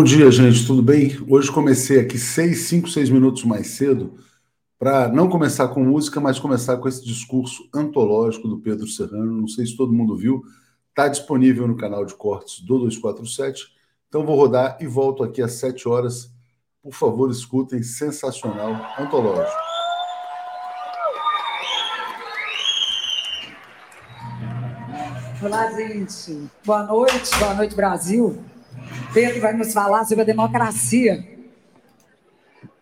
Bom dia, gente, tudo bem? Hoje comecei aqui seis, cinco, seis minutos mais cedo para não começar com música, mas começar com esse discurso antológico do Pedro Serrano. Não sei se todo mundo viu, está disponível no canal de cortes do 247. Então vou rodar e volto aqui às sete horas. Por favor, escutem, sensacional, antológico. Olá, gente. Boa noite, boa noite, Brasil. Pedro vai nos falar sobre a democracia.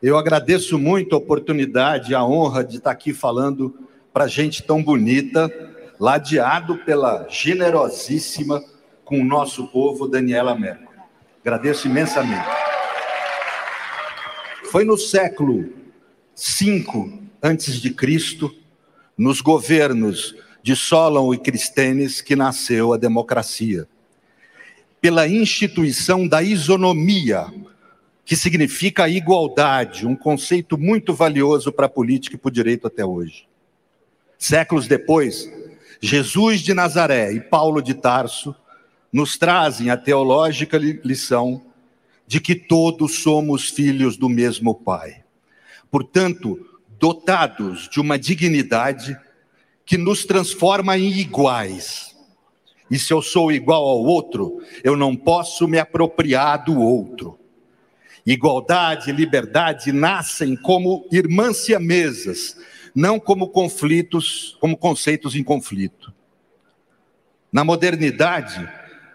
Eu agradeço muito a oportunidade, a honra de estar aqui falando para gente tão bonita, ladeado pela generosíssima com o nosso povo, Daniela Merkel. Agradeço imensamente. Foi no século V antes de Cristo, nos governos de Solon e Cristênis, que nasceu a democracia pela instituição da isonomia, que significa igualdade, um conceito muito valioso para a política e para o direito até hoje. Séculos depois, Jesus de Nazaré e Paulo de Tarso nos trazem a teológica lição de que todos somos filhos do mesmo Pai. Portanto, dotados de uma dignidade que nos transforma em iguais e se eu sou igual ao outro, eu não posso me apropriar do outro. Igualdade e liberdade nascem como irmãs siamesas, não como conflitos, como conceitos em conflito. Na modernidade,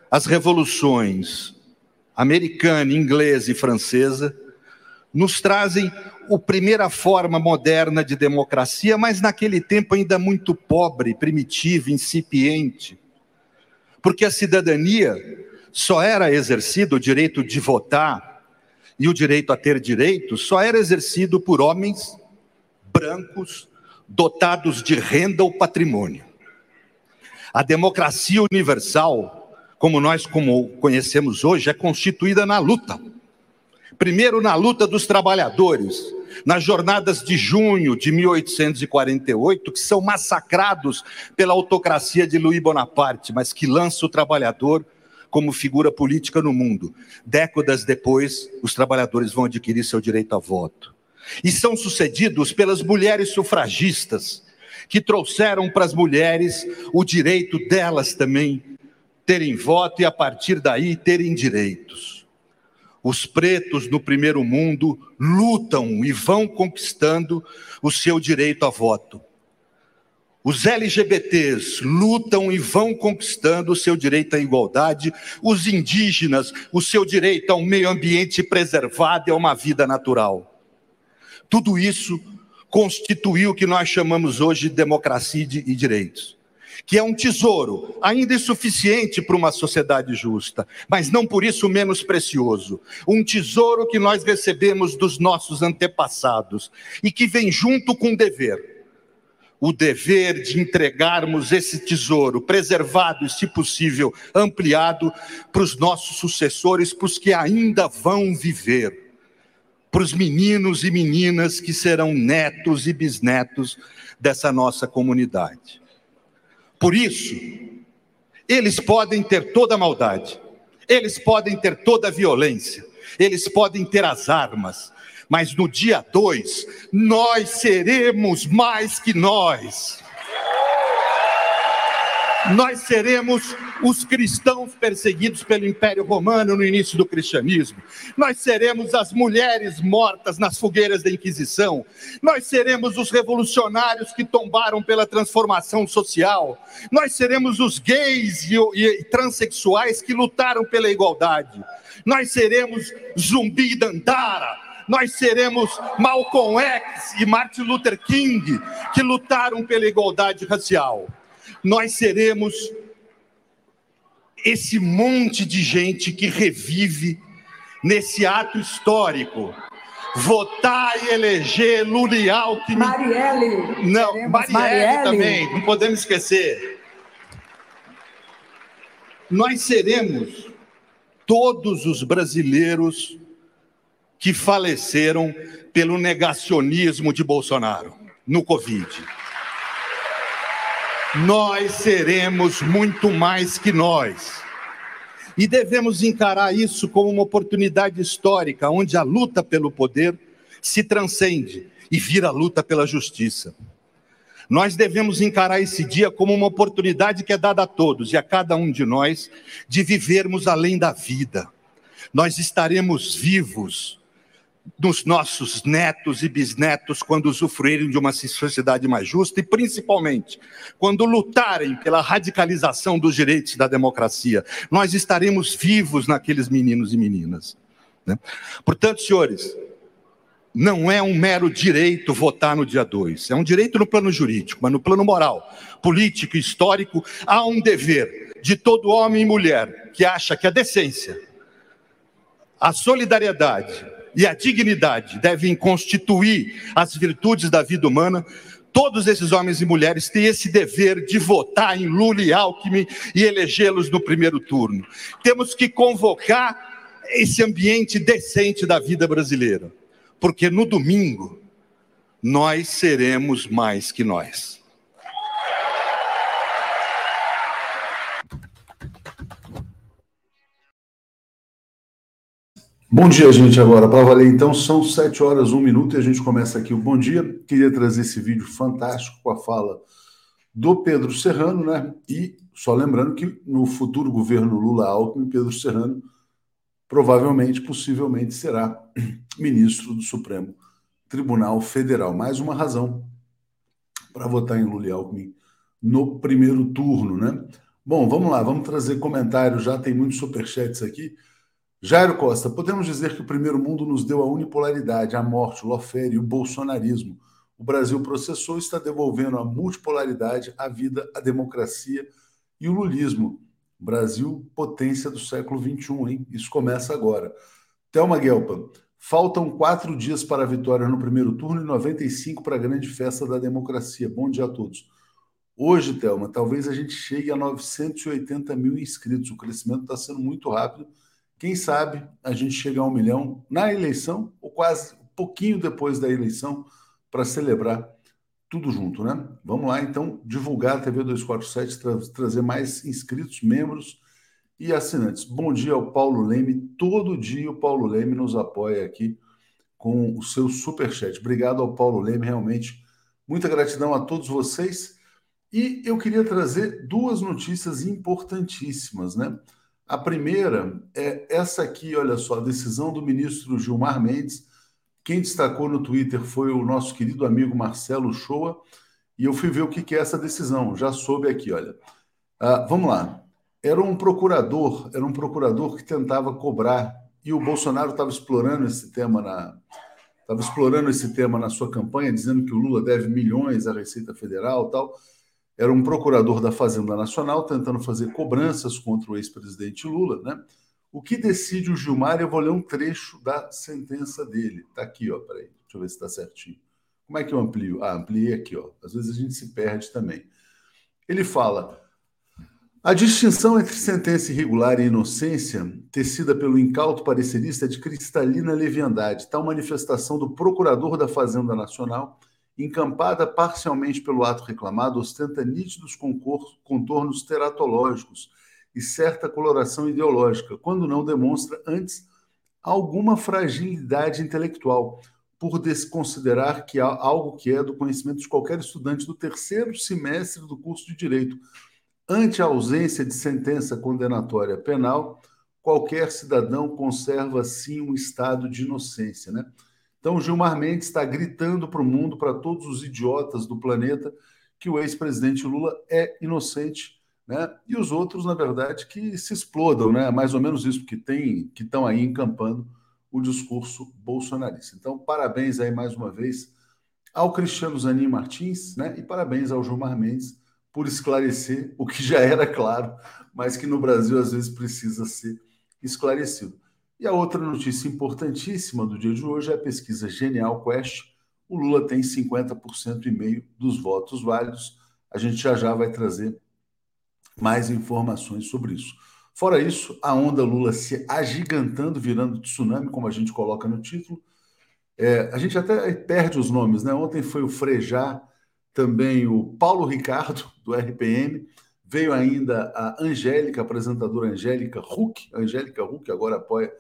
as revoluções americana, inglesa e francesa nos trazem a primeira forma moderna de democracia, mas naquele tempo ainda muito pobre, primitiva, incipiente porque a cidadania só era exercida, o direito de votar e o direito a ter direitos, só era exercido por homens brancos, dotados de renda ou patrimônio. A democracia universal, como nós como conhecemos hoje, é constituída na luta. Primeiro na luta dos trabalhadores, nas jornadas de junho de 1848, que são massacrados pela autocracia de Louis Bonaparte, mas que lança o trabalhador como figura política no mundo. Décadas depois, os trabalhadores vão adquirir seu direito a voto. E são sucedidos pelas mulheres sufragistas, que trouxeram para as mulheres o direito delas também terem voto e, a partir daí, terem direitos. Os pretos no primeiro mundo lutam e vão conquistando o seu direito a voto. Os LGBTs lutam e vão conquistando o seu direito à igualdade. Os indígenas, o seu direito a um meio ambiente preservado e a uma vida natural. Tudo isso constituiu o que nós chamamos hoje de democracia e direitos que é um tesouro, ainda insuficiente para uma sociedade justa, mas não por isso menos precioso. Um tesouro que nós recebemos dos nossos antepassados e que vem junto com o dever. O dever de entregarmos esse tesouro, preservado e, se possível, ampliado para os nossos sucessores, para os que ainda vão viver, para os meninos e meninas que serão netos e bisnetos dessa nossa comunidade. Por isso, eles podem ter toda a maldade, eles podem ter toda a violência, eles podem ter as armas, mas no dia 2, nós seremos mais que nós nós seremos os cristãos perseguidos pelo Império Romano no início do cristianismo, nós seremos as mulheres mortas nas fogueiras da Inquisição, nós seremos os revolucionários que tombaram pela transformação social, nós seremos os gays e, e transexuais que lutaram pela igualdade, nós seremos Zumbi Dandara, nós seremos Malcolm X e Martin Luther King que lutaram pela igualdade racial nós seremos esse monte de gente que revive nesse ato histórico. Votar e eleger Lula e Alckmin. Marielle. Não, Marielle, Marielle também, não podemos esquecer. Nós seremos todos os brasileiros que faleceram pelo negacionismo de Bolsonaro no Covid nós seremos muito mais que nós. E devemos encarar isso como uma oportunidade histórica, onde a luta pelo poder se transcende e vira a luta pela justiça. Nós devemos encarar esse dia como uma oportunidade que é dada a todos e a cada um de nós de vivermos além da vida. Nós estaremos vivos dos nossos netos e bisnetos quando usufruírem de uma sociedade mais justa e, principalmente, quando lutarem pela radicalização dos direitos da democracia. Nós estaremos vivos naqueles meninos e meninas. Né? Portanto, senhores, não é um mero direito votar no dia 2, é um direito no plano jurídico, mas no plano moral, político, histórico, há um dever de todo homem e mulher que acha que a decência, a solidariedade, e a dignidade devem constituir as virtudes da vida humana, todos esses homens e mulheres têm esse dever de votar em Lula e Alckmin e elegê-los no primeiro turno. Temos que convocar esse ambiente decente da vida brasileira, porque no domingo nós seremos mais que nós. Bom dia, gente. Agora, para valer, então, são sete horas, um minuto, e a gente começa aqui o Bom Dia. Queria trazer esse vídeo fantástico com a fala do Pedro Serrano, né? E só lembrando que no futuro governo Lula-Alckmin, Pedro Serrano provavelmente, possivelmente, será ministro do Supremo Tribunal Federal. Mais uma razão para votar em Lula e Alckmin no primeiro turno, né? Bom, vamos lá, vamos trazer comentários. Já tem muitos superchats aqui. Jairo Costa, podemos dizer que o primeiro mundo nos deu a unipolaridade, a morte, o lofério, o bolsonarismo. O Brasil processou e está devolvendo a multipolaridade, a vida, a democracia e o lulismo. Brasil, potência do século XXI, hein? Isso começa agora. Thelma Guelpa, faltam quatro dias para a vitória no primeiro turno e 95 para a grande festa da democracia. Bom dia a todos. Hoje, Thelma, talvez a gente chegue a 980 mil inscritos. O crescimento está sendo muito rápido quem sabe a gente chega a um milhão na eleição, ou quase um pouquinho depois da eleição, para celebrar tudo junto, né? Vamos lá, então, divulgar a TV 247, tra trazer mais inscritos, membros e assinantes. Bom dia ao Paulo Leme. Todo dia o Paulo Leme nos apoia aqui com o seu superchat. Obrigado ao Paulo Leme, realmente. Muita gratidão a todos vocês. E eu queria trazer duas notícias importantíssimas, né? A primeira é essa aqui, olha só, a decisão do ministro Gilmar Mendes. Quem destacou no Twitter foi o nosso querido amigo Marcelo Shoa, e eu fui ver o que é essa decisão. Já soube aqui, olha. Ah, vamos lá. Era um procurador, era um procurador que tentava cobrar, e o Bolsonaro estava explorando esse tema na. Estava explorando esse tema na sua campanha, dizendo que o Lula deve milhões à Receita Federal tal era um procurador da Fazenda Nacional tentando fazer cobranças contra o ex-presidente Lula, né? O que decide o Gilmar, eu vou ler um trecho da sentença dele. Tá aqui, ó, peraí, deixa eu ver se está certinho. Como é que eu amplio? Ah, ampliei aqui, ó. Às vezes a gente se perde também. Ele fala: a distinção entre sentença irregular e inocência, tecida pelo incauto parecerista, é de cristalina leviandade. Tal manifestação do procurador da Fazenda Nacional encampada parcialmente pelo ato reclamado, ostenta nítidos contornos teratológicos e certa coloração ideológica, quando não demonstra antes alguma fragilidade intelectual, por desconsiderar que há algo que é do conhecimento de qualquer estudante do terceiro semestre do curso de direito. Ante a ausência de sentença condenatória penal, qualquer cidadão conserva sim um estado de inocência, né? Então, Gilmar Mendes está gritando para o mundo, para todos os idiotas do planeta, que o ex-presidente Lula é inocente, né? E os outros, na verdade, que se explodam, né? Mais ou menos isso que tem, que estão aí encampando o discurso bolsonarista. Então, parabéns aí mais uma vez ao Cristiano Zanin Martins, né? E parabéns ao Gilmar Mendes por esclarecer o que já era claro, mas que no Brasil às vezes precisa ser esclarecido. E a outra notícia importantíssima do dia de hoje é a pesquisa Genial Quest. O Lula tem 50% e meio dos votos válidos. A gente já já vai trazer mais informações sobre isso. Fora isso, a onda Lula se agigantando, virando tsunami, como a gente coloca no título. É, a gente até perde os nomes, né? Ontem foi o Frejá, também o Paulo Ricardo, do RPM, Veio ainda a Angélica, apresentadora Angélica Huck. Angélica Huck agora apoia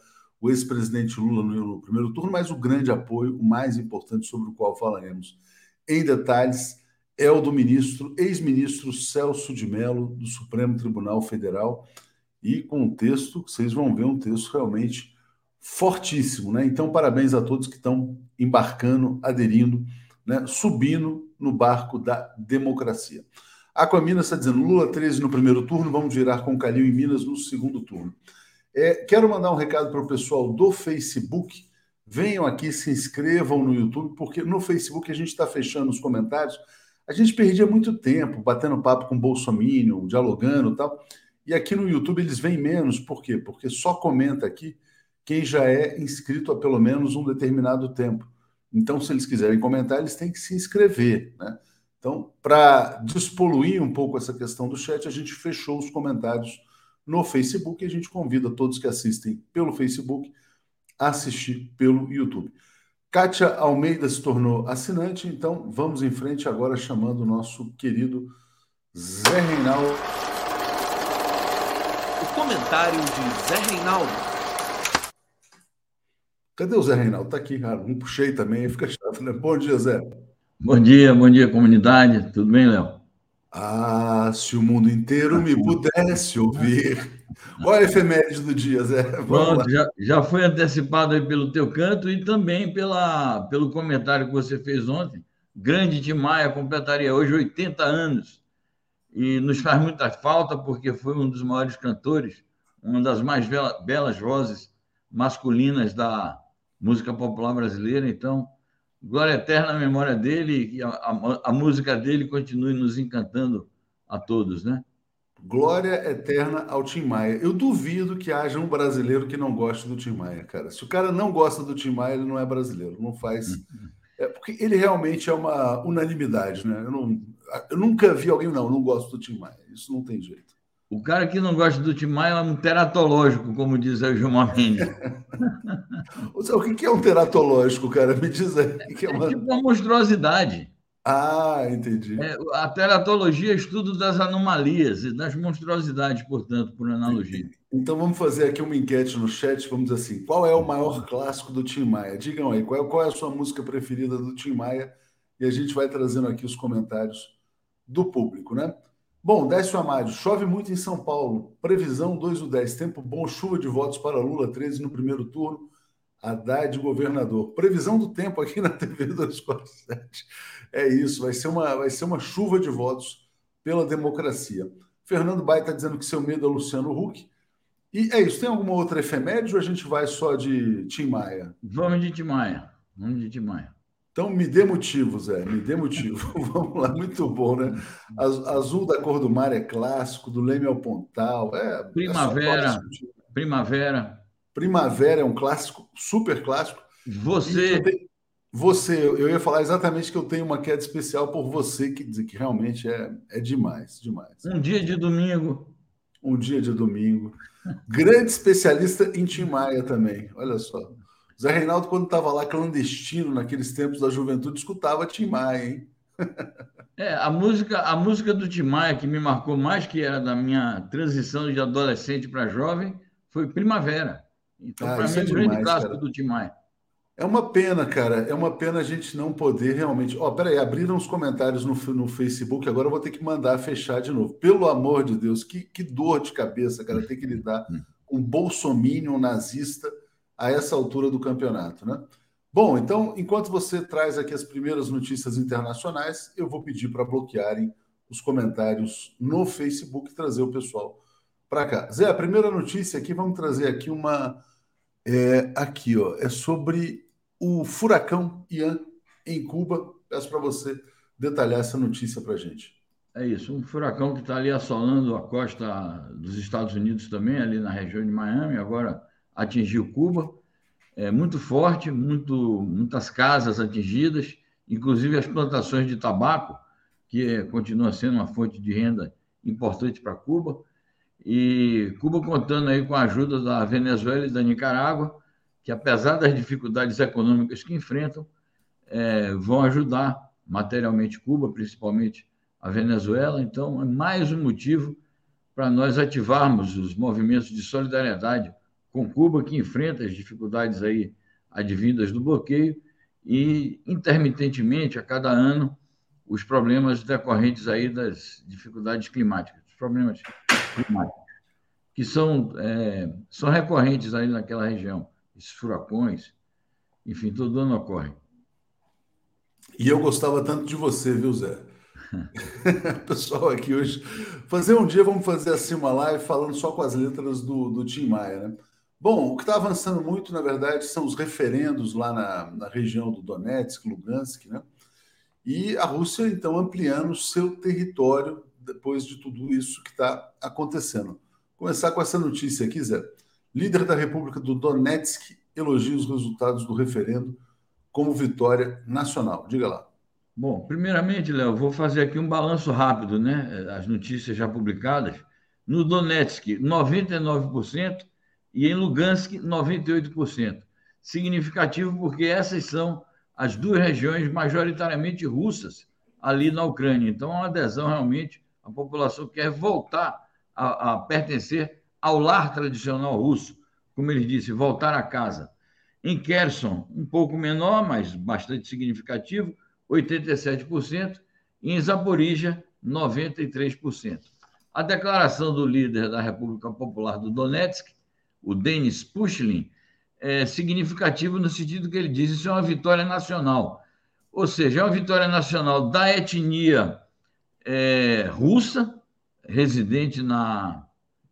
o ex-presidente Lula no, primeiro turno, mas o grande apoio, o mais importante sobre o qual falaremos em detalhes, é o do ministro, ex-ministro Celso de Mello, do Supremo Tribunal Federal, e com um texto, vocês vão ver um texto realmente fortíssimo, né? Então, parabéns a todos que estão embarcando, aderindo, né? subindo no barco da democracia. Aquaminas está dizendo Lula 13 no primeiro turno, vamos virar com Calil em Minas no segundo turno. É, quero mandar um recado para o pessoal do Facebook. Venham aqui, se inscrevam no YouTube, porque no Facebook a gente está fechando os comentários. A gente perdia muito tempo batendo papo com Bolsonaro, dialogando e tal. E aqui no YouTube eles vêm menos, por quê? Porque só comenta aqui quem já é inscrito há pelo menos um determinado tempo. Então, se eles quiserem comentar, eles têm que se inscrever. Né? Então, para despoluir um pouco essa questão do chat, a gente fechou os comentários no Facebook e a gente convida todos que assistem pelo Facebook a assistir pelo YouTube. Kátia Almeida se tornou assinante, então vamos em frente agora chamando o nosso querido Zé Reinaldo. O comentário de Zé Reinaldo. Cadê o Zé Reinaldo? Tá aqui, cara. Não puxei também, fica chato, né? Bom dia, Zé. Bom dia, bom dia, comunidade. Tudo bem, Léo? Ah, se o mundo inteiro me pudesse ouvir. É a efeméride do dia, Zé? Pronto, já, já foi antecipado aí pelo teu canto e também pela, pelo comentário que você fez ontem. Grande Tim Maia completaria hoje 80 anos e nos faz muita falta porque foi um dos maiores cantores, uma das mais belas vozes masculinas da música popular brasileira. Então, glória eterna à memória dele e a, a, a música dele continue nos encantando a todos, né? Glória eterna ao Tim Maia. Eu duvido que haja um brasileiro que não goste do Tim Maia, cara. Se o cara não gosta do Tim Maia, ele não é brasileiro. Não faz. É porque ele realmente é uma unanimidade, né? Eu, não, eu nunca vi alguém, não, eu não gosto do Tim Maia. Isso não tem jeito. O cara que não gosta do Tim Maia é um teratológico, como diz o Gilmar Mendes. o que é um teratológico, cara? Me diz aí. Que é, uma... é tipo uma monstruosidade. Ah, entendi. É, a teratologia é estudo das anomalias e das monstruosidades, portanto, por analogia. Então vamos fazer aqui uma enquete no chat, vamos dizer assim, qual é o maior clássico do Tim Maia? Digam aí, qual é, qual é a sua música preferida do Tim Maia? E a gente vai trazendo aqui os comentários do público, né? Bom, Décio Amado, chove muito em São Paulo. Previsão 2 do 10, tempo bom, chuva de votos para Lula 13 no primeiro turno. Haddad governador. Previsão do tempo aqui na TV 247. É isso, vai ser uma, vai ser uma chuva de votos pela democracia. Fernando Baia está dizendo que seu medo é Luciano Huck. E é isso. Tem alguma outra efeméride ou a gente vai só de Tim Maia? Vamos de Tim Maia. Vamos de Tim Maia. Então me dê motivo, Zé, me dê motivo. Vamos lá, muito bom, né? Azul da cor do mar é clássico, do Leme ao Pontal. É, primavera. É primavera. Primavera é um clássico, super clássico. Você. Você, eu ia falar exatamente que eu tenho uma queda especial por você, que, que realmente é, é demais, demais. Um dia de domingo. Um dia de domingo. Grande especialista em Tim Maia também, olha só. Zé Reinaldo, quando estava lá clandestino, naqueles tempos da juventude, escutava Tim Maia, hein? É, a música, a música do Tim Maia que me marcou mais, que era da minha transição de adolescente para jovem, foi Primavera. Então, ah, para mim, é um grande clássico do Tim Maia. É uma pena, cara. É uma pena a gente não poder realmente. Ó, oh, peraí, abriram os comentários no, no Facebook, agora eu vou ter que mandar fechar de novo. Pelo amor de Deus, que, que dor de cabeça, cara, ter que lidar com um bolsominion nazista a essa altura do campeonato, né? Bom, então, enquanto você traz aqui as primeiras notícias internacionais, eu vou pedir para bloquearem os comentários no Facebook e trazer o pessoal para cá. Zé, a primeira notícia aqui, vamos trazer aqui uma. É, aqui, ó, é sobre o furacão Ian em Cuba. Peço para você detalhar essa notícia para a gente. É isso, um furacão que está ali assolando a costa dos Estados Unidos também, ali na região de Miami, agora atingiu Cuba é, muito forte, muito, muitas casas atingidas, inclusive as plantações de tabaco, que é, continua sendo uma fonte de renda importante para Cuba. E Cuba contando aí com a ajuda da Venezuela e da Nicarágua, que apesar das dificuldades econômicas que enfrentam, é, vão ajudar materialmente Cuba, principalmente a Venezuela. Então, é mais um motivo para nós ativarmos os movimentos de solidariedade com Cuba, que enfrenta as dificuldades aí advindas do bloqueio e, intermitentemente, a cada ano, os problemas decorrentes aí das dificuldades climáticas, os problemas climáticos, que são, é, são recorrentes aí naquela região, esses furacões, enfim, todo ano ocorre. E eu gostava tanto de você, viu, Zé? Pessoal aqui hoje. Fazer um dia, vamos fazer assim uma live falando só com as letras do, do Tim Maia, né? Bom, o que está avançando muito, na verdade, são os referendos lá na, na região do Donetsk, Lugansk, né? E a Rússia, então, ampliando seu território depois de tudo isso que está acontecendo. Começar com essa notícia aqui, Zé. Líder da República do Donetsk elogia os resultados do referendo como vitória nacional. Diga lá. Bom, primeiramente, Léo, vou fazer aqui um balanço rápido, né? As notícias já publicadas. No Donetsk, 99% e em Lugansk, 98%. Significativo porque essas são as duas regiões majoritariamente russas ali na Ucrânia. Então, é uma adesão realmente, a população quer voltar a, a pertencer ao lar tradicional russo, como ele disse, voltar a casa. Em Kherson, um pouco menor, mas bastante significativo, 87%, e em Zaporizhia, 93%. A declaração do líder da República Popular do Donetsk, o Denis Pushlin, é significativo no sentido que ele diz isso é uma vitória nacional. Ou seja, é uma vitória nacional da etnia é, russa, residente na,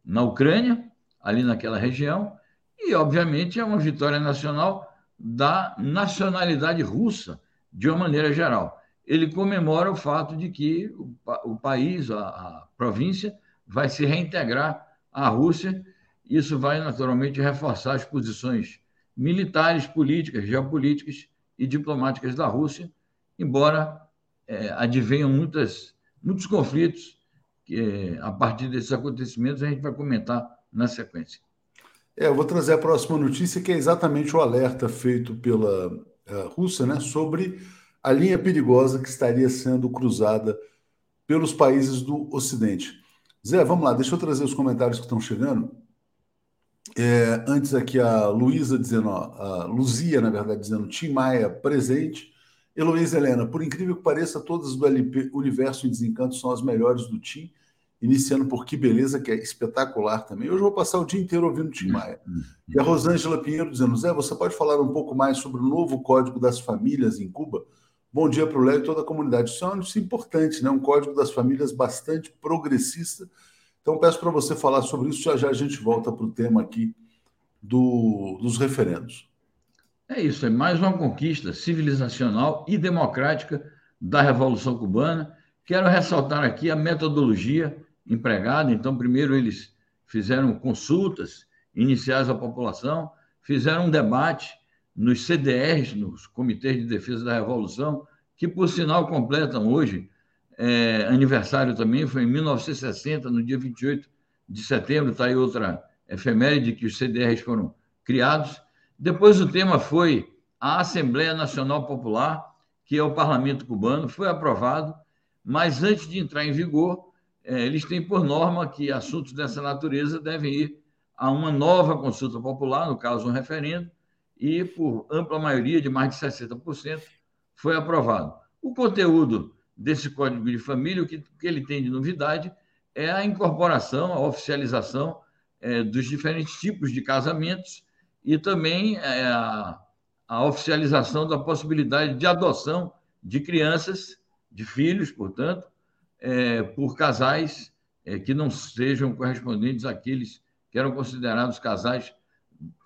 na Ucrânia, ali naquela região, e, obviamente, é uma vitória nacional da nacionalidade russa, de uma maneira geral. Ele comemora o fato de que o, o país, a, a província, vai se reintegrar à Rússia. Isso vai, naturalmente, reforçar as posições militares, políticas, geopolíticas e diplomáticas da Rússia, embora é, advenham muitas, muitos conflitos que, a partir desses acontecimentos, a gente vai comentar na sequência. É, eu vou trazer a próxima notícia, que é exatamente o alerta feito pela uh, Rússia né, sobre a linha perigosa que estaria sendo cruzada pelos países do Ocidente. Zé, vamos lá, deixa eu trazer os comentários que estão chegando. É, antes aqui a Luísa dizendo, a Luzia, na verdade, dizendo Tim Maia presente. Heloísa Helena, por incrível que pareça, todas do LP Universo em Desencanto são as melhores do Tim iniciando por Que Beleza, que é espetacular também. Hoje eu vou passar o dia inteiro ouvindo Tim Maia. E a Rosângela Pinheiro dizendo: Zé, você pode falar um pouco mais sobre o novo Código das Famílias em Cuba? Bom dia para o Léo e toda a comunidade. Isso é um importante, né? um Código das Famílias bastante progressista. Então peço para você falar sobre isso, já já a gente volta para o tema aqui do, dos referendos. É isso, é mais uma conquista civilizacional e democrática da Revolução Cubana. Quero ressaltar aqui a metodologia empregado. Então, primeiro eles fizeram consultas iniciais à população, fizeram um debate nos CDRs, nos Comitês de Defesa da Revolução, que, por sinal, completam hoje é, aniversário também, foi em 1960, no dia 28 de setembro, está aí outra efeméride que os CDRs foram criados. Depois o tema foi a Assembleia Nacional Popular, que é o parlamento cubano, foi aprovado, mas antes de entrar em vigor, é, eles têm por norma que assuntos dessa natureza devem ir a uma nova consulta popular, no caso, um referendo, e por ampla maioria de mais de 60% foi aprovado. O conteúdo desse Código de Família, o que, que ele tem de novidade é a incorporação, a oficialização é, dos diferentes tipos de casamentos e também é, a, a oficialização da possibilidade de adoção de crianças, de filhos, portanto, é, por casais é, que não sejam correspondentes àqueles que eram considerados casais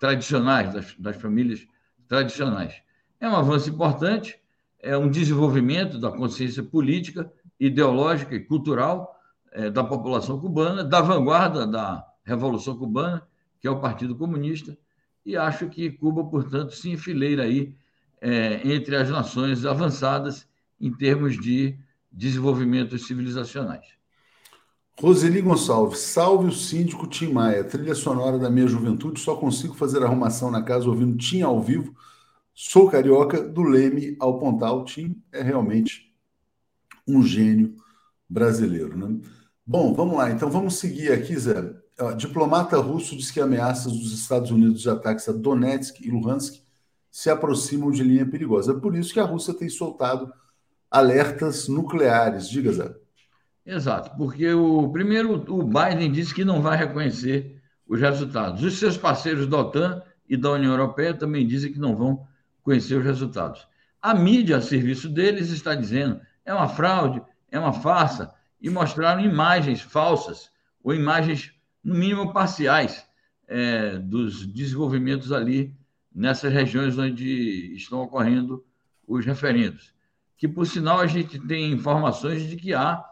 tradicionais, das, das famílias tradicionais. É um avanço importante, é um desenvolvimento da consciência política, ideológica e cultural é, da população cubana, da vanguarda da Revolução Cubana, que é o Partido Comunista, e acho que Cuba, portanto, se enfileira aí é, entre as nações avançadas em termos de desenvolvimentos civilizacionais. Roseli Gonçalves, salve o síndico Tim Maia, trilha sonora da minha juventude, só consigo fazer arrumação na casa ouvindo Tim ao vivo. Sou carioca, do Leme ao Pontal. Tim é realmente um gênio brasileiro. Né? Bom, vamos lá. Então vamos seguir aqui, Zé. Diplomata russo diz que ameaças dos Estados Unidos de ataques a Donetsk e Luhansk se aproximam de linha perigosa. É por isso que a Rússia tem soltado alertas nucleares. Diga, Zé. Exato, porque o primeiro o Biden disse que não vai reconhecer os resultados. Os seus parceiros da OTAN e da União Europeia também dizem que não vão conhecer os resultados. A mídia a serviço deles está dizendo é uma fraude, é uma farsa, e mostraram imagens falsas ou imagens, no mínimo, parciais é, dos desenvolvimentos ali nessas regiões onde estão ocorrendo os referendos. Que, por sinal, a gente tem informações de que há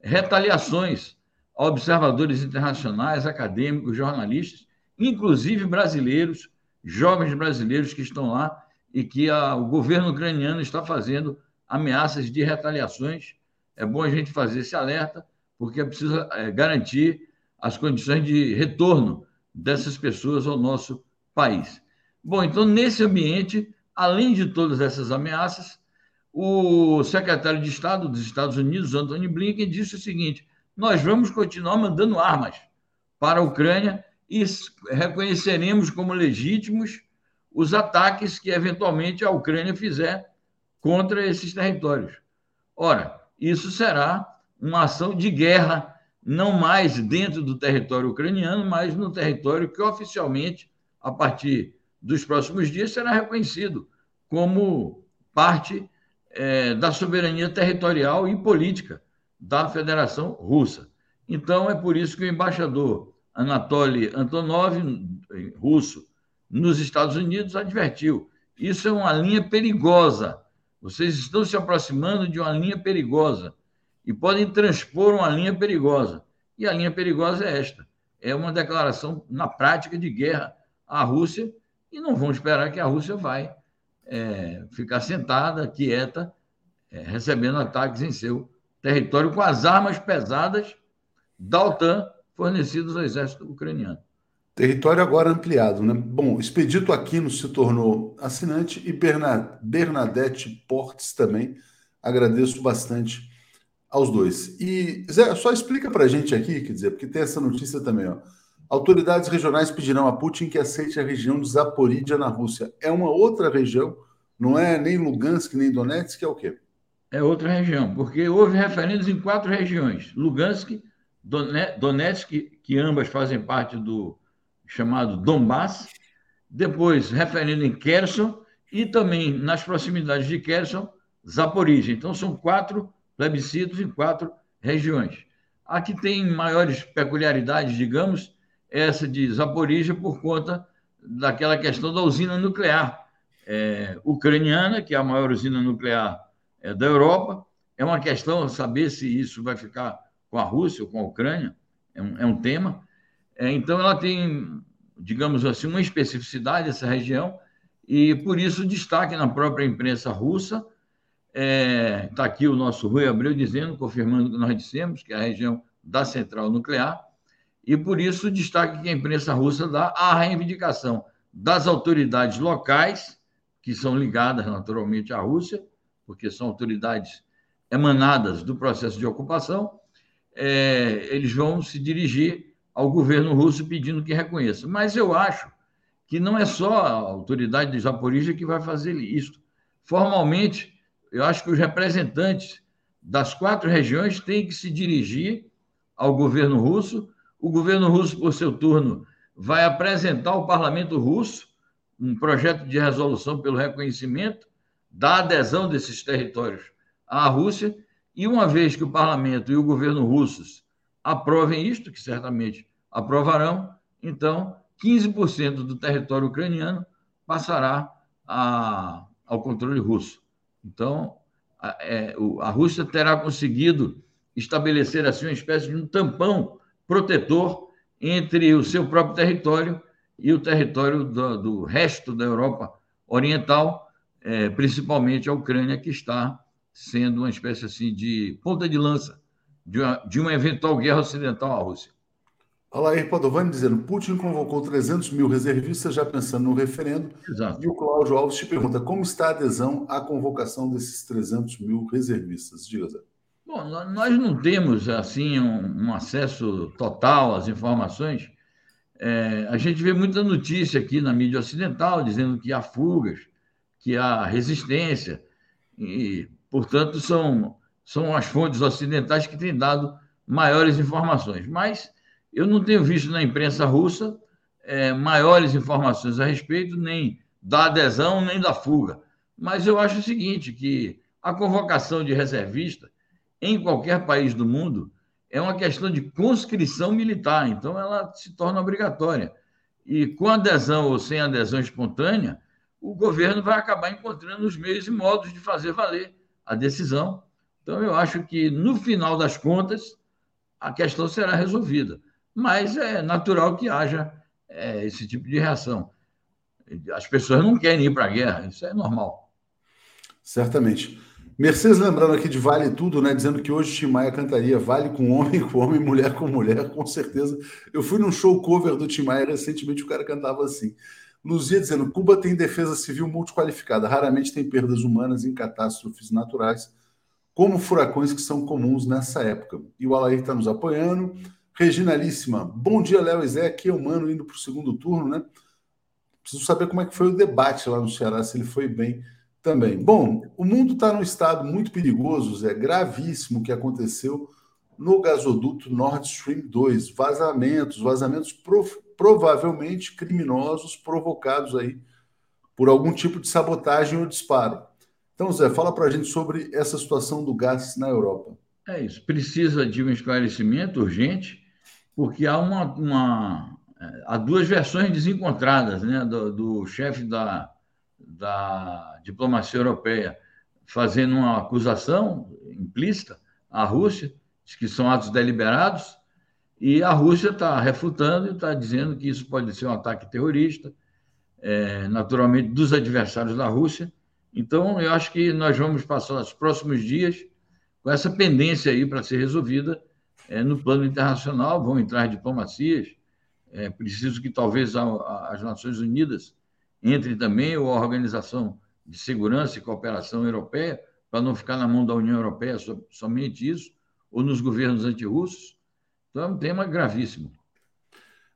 retaliações a observadores internacionais, acadêmicos, jornalistas, inclusive brasileiros, jovens brasileiros que estão lá e que a, o governo ucraniano está fazendo ameaças de retaliações. É bom a gente fazer esse alerta, porque é preciso é, garantir as condições de retorno dessas pessoas ao nosso país. Bom, então, nesse ambiente, além de todas essas ameaças, o secretário de Estado dos Estados Unidos, Antony Blinken, disse o seguinte: nós vamos continuar mandando armas para a Ucrânia e reconheceremos como legítimos os ataques que eventualmente a Ucrânia fizer contra esses territórios. Ora, isso será uma ação de guerra, não mais dentro do território ucraniano, mas no território que oficialmente, a partir dos próximos dias, será reconhecido como parte é, da soberania territorial e política da Federação Russa. Então, é por isso que o embaixador Anatoly Antonov, russo, nos Estados Unidos, advertiu: isso é uma linha perigosa. Vocês estão se aproximando de uma linha perigosa e podem transpor uma linha perigosa. E a linha perigosa é esta: é uma declaração na prática de guerra à Rússia e não vão esperar que a Rússia vai é, ficar sentada, quieta, é, recebendo ataques em seu território com as armas pesadas da OTAN fornecidas ao exército ucraniano. Território agora ampliado, né? Bom, Expedito Aquino se tornou assinante e Bernadette Portes também. Agradeço bastante aos dois. E, Zé, só explica para a gente aqui, quer dizer, porque tem essa notícia também, ó. Autoridades regionais pedirão a Putin que aceite a região de Zaporídia na Rússia. É uma outra região, não é nem Lugansk nem Donetsk, é o quê? É outra região, porque houve referendos em quatro regiões: Lugansk, Donetsk, que ambas fazem parte do chamado Donbass, depois referendo em Kherson e também nas proximidades de Kherson, Zaporizhia. Então são quatro plebiscitos em quatro regiões. A que tem maiores peculiaridades, digamos, é essa de Zaporizhia por conta daquela questão da usina nuclear é, ucraniana, que é a maior usina nuclear é, da Europa. É uma questão saber se isso vai ficar com a Rússia ou com a Ucrânia, é um, é um tema. É, então, ela tem, digamos assim, uma especificidade essa região, e por isso destaque na própria imprensa russa. Está é, tá aqui o nosso Rui Abreu dizendo, confirmando o que nós dissemos, que é a região da central nuclear, e por isso destaque que a imprensa russa dá a reivindicação das autoridades locais, que são ligadas naturalmente à Rússia, porque são autoridades emanadas do processo de ocupação, é, eles vão se dirigir ao governo russo pedindo que reconheça. Mas eu acho que não é só a autoridade de Zaporizhia que vai fazer isso. Formalmente, eu acho que os representantes das quatro regiões têm que se dirigir ao governo russo. O governo russo, por seu turno, vai apresentar ao parlamento russo um projeto de resolução pelo reconhecimento da adesão desses territórios à Rússia, e uma vez que o parlamento e o governo russos aprovem isto, que certamente aprovarão, então 15% do território ucraniano passará a, ao controle russo. Então, a, é, a Rússia terá conseguido estabelecer assim uma espécie de um tampão protetor entre o seu próprio território e o território do, do resto da Europa Oriental, é, principalmente a Ucrânia, que está sendo uma espécie assim de ponta de lança de uma, de uma eventual guerra ocidental à Rússia. Alair Padovani dizendo: Putin convocou 300 mil reservistas já pensando no referendo. Exato. E o Cláudio Alves te pergunta: como está a adesão à convocação desses 300 mil reservistas? Diga, Zé. Bom, nós não temos assim um, um acesso total às informações. É, a gente vê muita notícia aqui na mídia ocidental dizendo que há fugas, que há resistência, e, portanto, são, são as fontes ocidentais que têm dado maiores informações. Mas eu não tenho visto na imprensa russa é, maiores informações a respeito, nem da adesão, nem da fuga. Mas eu acho o seguinte, que a convocação de reservista em qualquer país do mundo é uma questão de conscrição militar, então ela se torna obrigatória. E com adesão ou sem adesão espontânea, o governo vai acabar encontrando os meios e modos de fazer valer a decisão. Então, eu acho que, no final das contas, a questão será resolvida. Mas é natural que haja é, esse tipo de reação. As pessoas não querem ir para a guerra, isso é normal. Certamente. Mercedes lembrando aqui de Vale Tudo, né? Dizendo que hoje Tim Maia cantaria Vale com homem com homem, mulher com mulher, com certeza. Eu fui num show cover do Tim Maia recentemente, o cara cantava assim. Luzia dizendo: Cuba tem defesa civil multiqualificada, raramente tem perdas humanas em catástrofes naturais, como furacões que são comuns nessa época. E o Alair está nos apoiando. Reginalíssima, bom dia, Léo Zé. Aqui é o Mano indo para o segundo turno, né? Preciso saber como é que foi o debate lá no Ceará, se ele foi bem também. Bom, o mundo está num estado muito perigoso, Zé, gravíssimo que aconteceu no gasoduto Nord Stream 2. Vazamentos, vazamentos provavelmente criminosos provocados aí por algum tipo de sabotagem ou disparo. Então, Zé, fala para a gente sobre essa situação do gás na Europa. É isso, precisa de um esclarecimento urgente, porque há uma, uma há duas versões desencontradas, né, do, do chefe da, da diplomacia europeia fazendo uma acusação implícita à Rússia, de que são atos deliberados, e a Rússia está refutando e está dizendo que isso pode ser um ataque terrorista, é, naturalmente dos adversários da Rússia. Então, eu acho que nós vamos passar os próximos dias com essa pendência aí para ser resolvida é, no plano internacional. Vão entrar diplomacias. É preciso que talvez a, a, as Nações Unidas entrem também, ou a Organização de Segurança e Cooperação Europeia, para não ficar na mão da União Europeia somente isso, ou nos governos antirrussos. Então, é um tema gravíssimo.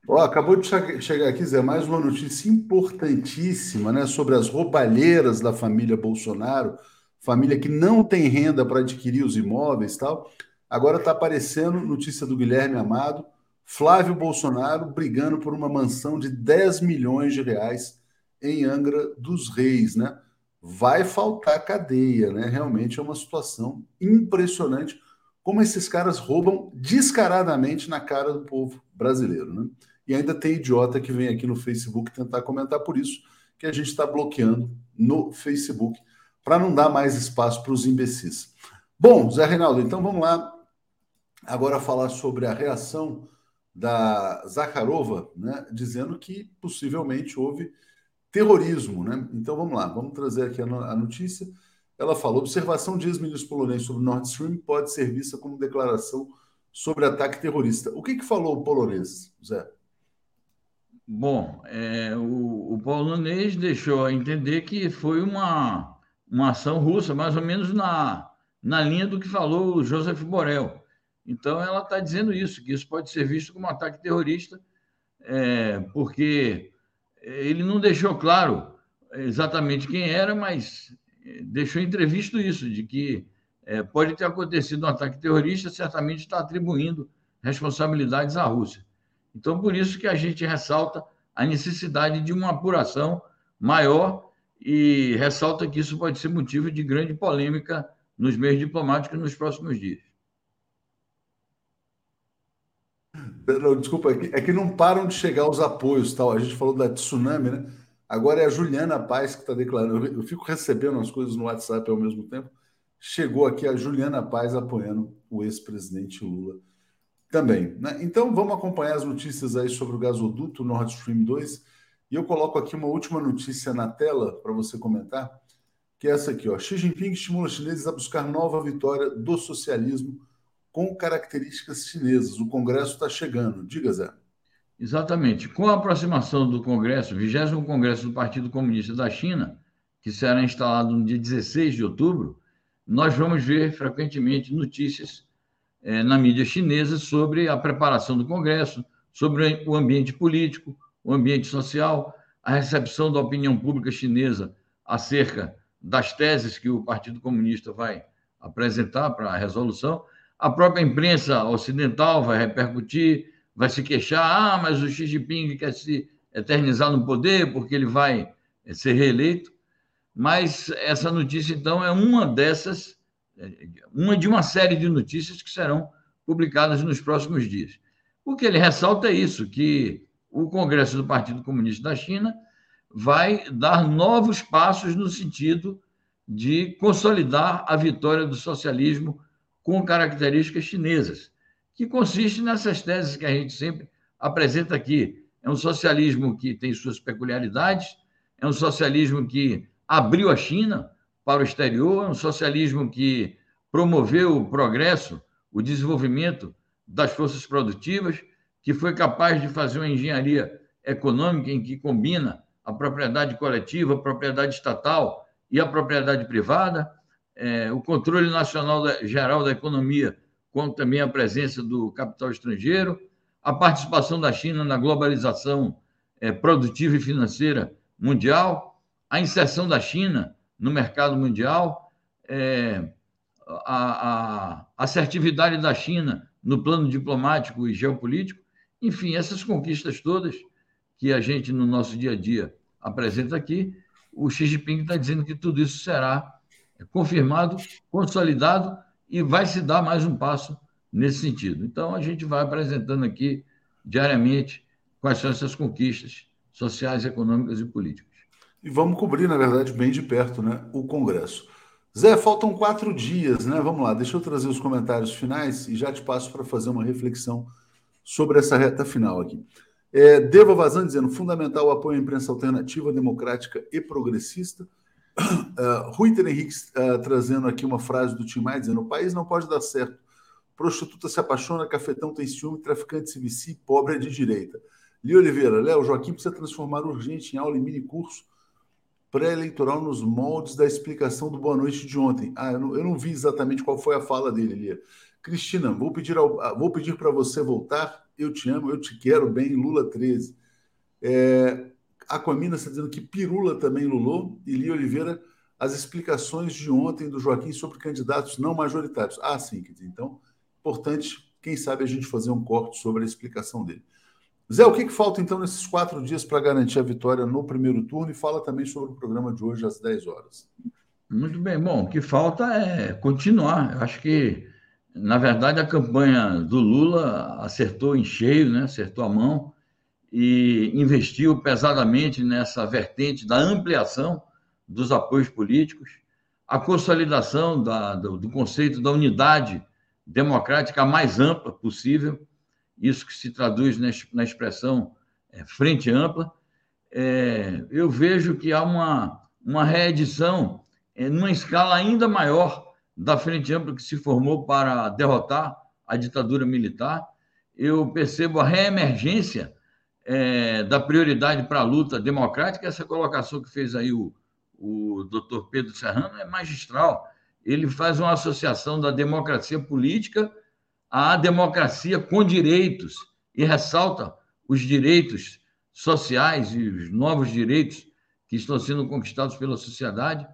Oh, acabou de chegar aqui, Zé, mais uma notícia importantíssima né, sobre as roubalheiras da família Bolsonaro, família que não tem renda para adquirir os imóveis tal. Agora está aparecendo notícia do Guilherme Amado, Flávio Bolsonaro brigando por uma mansão de 10 milhões de reais em Angra dos Reis, né? Vai faltar cadeia, né? Realmente é uma situação impressionante como esses caras roubam descaradamente na cara do povo brasileiro. Né? E ainda tem idiota que vem aqui no Facebook tentar comentar por isso que a gente está bloqueando no Facebook para não dar mais espaço para os imbecis. Bom, Zé Reinaldo, então vamos lá agora falar sobre a reação da Zakharova, né, dizendo que possivelmente houve terrorismo. Né? Então vamos lá, vamos trazer aqui a notícia. Ela falou: observação de ex-ministro polonês sobre Nord Stream pode ser vista como declaração sobre ataque terrorista. O que, que falou o polonês, Zé? Bom, é, o, o, polonês deixou entender que foi uma, uma ação russa, mais ou menos na, na linha do que falou o Joseph Borrell. Então, ela está dizendo isso, que isso pode ser visto como um ataque terrorista, é, porque ele não deixou claro exatamente quem era, mas deixou entrevisto isso, de que é, pode ter acontecido um ataque terrorista, certamente está atribuindo responsabilidades à Rússia. Então, por isso que a gente ressalta a necessidade de uma apuração maior e ressalta que isso pode ser motivo de grande polêmica nos meios diplomáticos nos próximos dias. Não, desculpa, é que, é que não param de chegar os apoios, tal. A gente falou da tsunami, né? Agora é a Juliana Paz que está declarando. Eu fico recebendo as coisas no WhatsApp ao mesmo tempo. Chegou aqui a Juliana Paz apoiando o ex-presidente Lula também. Né? Então vamos acompanhar as notícias aí sobre o gasoduto Nord Stream 2. E eu coloco aqui uma última notícia na tela para você comentar, que é essa aqui. Ó. Xi Jinping estimula chineses a buscar nova vitória do socialismo com características chinesas. O Congresso está chegando. Diga, Zé. Exatamente. Com a aproximação do Congresso, 20 Congresso do Partido Comunista da China, que será instalado no dia 16 de outubro, nós vamos ver frequentemente notícias é, na mídia chinesa sobre a preparação do Congresso, sobre o ambiente político, o ambiente social, a recepção da opinião pública chinesa acerca das teses que o Partido Comunista vai apresentar para a resolução. A própria imprensa ocidental vai repercutir, vai se queixar: ah, mas o Xi Jinping quer se eternizar no poder porque ele vai ser reeleito. Mas essa notícia, então, é uma dessas, uma de uma série de notícias que serão publicadas nos próximos dias. O que ele ressalta é isso, que o Congresso do Partido Comunista da China vai dar novos passos no sentido de consolidar a vitória do socialismo com características chinesas, que consiste nessas teses que a gente sempre apresenta aqui. É um socialismo que tem suas peculiaridades, é um socialismo que abriu a China para o exterior, é um socialismo que promoveu o progresso, o desenvolvimento das forças produtivas, que foi capaz de fazer uma engenharia econômica em que combina a propriedade coletiva, a propriedade estatal e a propriedade privada, é, o controle nacional da, geral da economia, como também a presença do capital estrangeiro, a participação da China na globalização é, produtiva e financeira mundial, a inserção da China no mercado mundial, é, a, a assertividade da China no plano diplomático e geopolítico, enfim, essas conquistas todas que a gente no nosso dia a dia apresenta aqui, o Xi Jinping está dizendo que tudo isso será confirmado, consolidado e vai se dar mais um passo nesse sentido. Então, a gente vai apresentando aqui diariamente quais são essas conquistas sociais, econômicas e políticas. E vamos cobrir, na verdade, bem de perto né, o Congresso. Zé, faltam quatro dias, né? Vamos lá, deixa eu trazer os comentários finais e já te passo para fazer uma reflexão sobre essa reta final aqui. É, Deva Vazan dizendo, fundamental o apoio à imprensa alternativa, democrática e progressista. Uh, Rui Henrique uh, trazendo aqui uma frase do Tim Maia, dizendo, o país não pode dar certo. Prostituta se apaixona, cafetão tem ciúme, traficante se vicia, pobre é de direita. Li Oliveira, Léo, Joaquim precisa transformar urgente em aula e mini curso pré-eleitoral nos moldes da explicação do Boa Noite de ontem. Ah, eu não, eu não vi exatamente qual foi a fala dele, Lia. Cristina, vou pedir, ao, ah, vou pedir para você voltar. Eu te amo, eu te quero bem, Lula 13. É, Aquamina está dizendo que Pirula também lulou. E Lia Oliveira, as explicações de ontem do Joaquim sobre candidatos não majoritários. Ah, sim, então, importante, quem sabe a gente fazer um corte sobre a explicação dele. Zé, o que, que falta então nesses quatro dias para garantir a vitória no primeiro turno? E fala também sobre o programa de hoje às 10 horas. Muito bem. Bom, o que falta é continuar. Eu acho que, na verdade, a campanha do Lula acertou em cheio, né? acertou a mão e investiu pesadamente nessa vertente da ampliação dos apoios políticos, a consolidação da, do, do conceito da unidade democrática mais ampla possível isso que se traduz na expressão é, frente ampla, é, eu vejo que há uma, uma reedição é, numa escala ainda maior da frente ampla que se formou para derrotar a ditadura militar. Eu percebo a reemergência é, da prioridade para a luta democrática. Essa colocação que fez aí o, o doutor Pedro Serrano é magistral. Ele faz uma associação da democracia política à democracia com direitos e ressalta os direitos sociais e os novos direitos que estão sendo conquistados pela sociedade.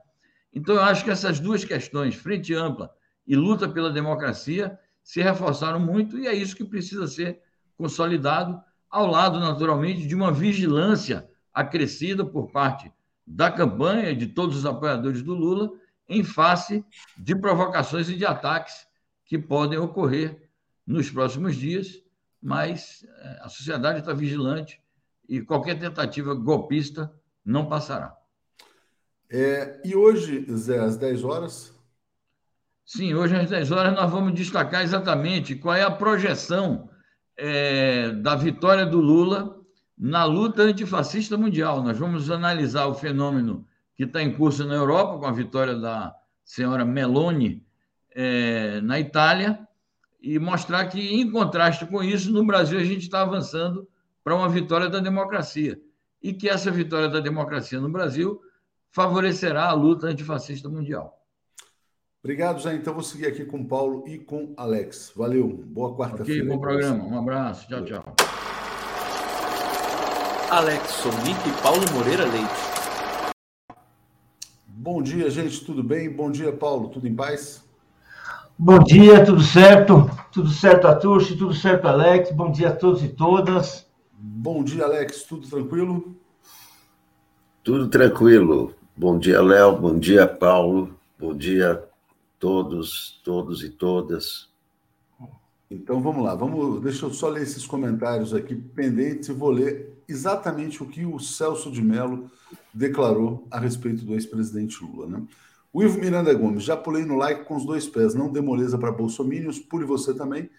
Então, eu acho que essas duas questões, frente ampla e luta pela democracia, se reforçaram muito e é isso que precisa ser consolidado, ao lado, naturalmente, de uma vigilância acrescida por parte da campanha e de todos os apoiadores do Lula em face de provocações e de ataques que podem ocorrer nos próximos dias, mas eh, a sociedade está vigilante e qualquer tentativa golpista não passará. É, e hoje, Zé, às 10 horas? Sim, hoje às 10 horas nós vamos destacar exatamente qual é a projeção é, da vitória do Lula na luta antifascista mundial. Nós vamos analisar o fenômeno que está em curso na Europa, com a vitória da senhora Meloni é, na Itália, e mostrar que, em contraste com isso, no Brasil a gente está avançando para uma vitória da democracia e que essa vitória da democracia no Brasil favorecerá a luta antifascista mundial. Obrigado, Zé. Então vou seguir aqui com o Paulo e com Alex. Valeu. Boa quarta-feira. Ok, bom programa. Um abraço. Tchau, tchau. Alex Sonic e Paulo Moreira Leite. Bom dia, gente. Tudo bem? Bom dia, Paulo. Tudo em paz? Bom dia, tudo certo? Tudo certo, Atushi? Tudo certo, Alex? Bom dia a todos e todas. Bom dia, Alex. Tudo tranquilo? Tudo tranquilo. Bom dia, Léo. Bom dia, Paulo. Bom dia a todos, todos e todas. Então vamos lá, vamos. Deixa eu só ler esses comentários aqui pendentes e vou ler exatamente o que o Celso de Mello declarou a respeito do ex-presidente Lula. Né? O Ivo Miranda Gomes, já pulei no like com os dois pés, não dê moleza para bolsomínios, pule você também,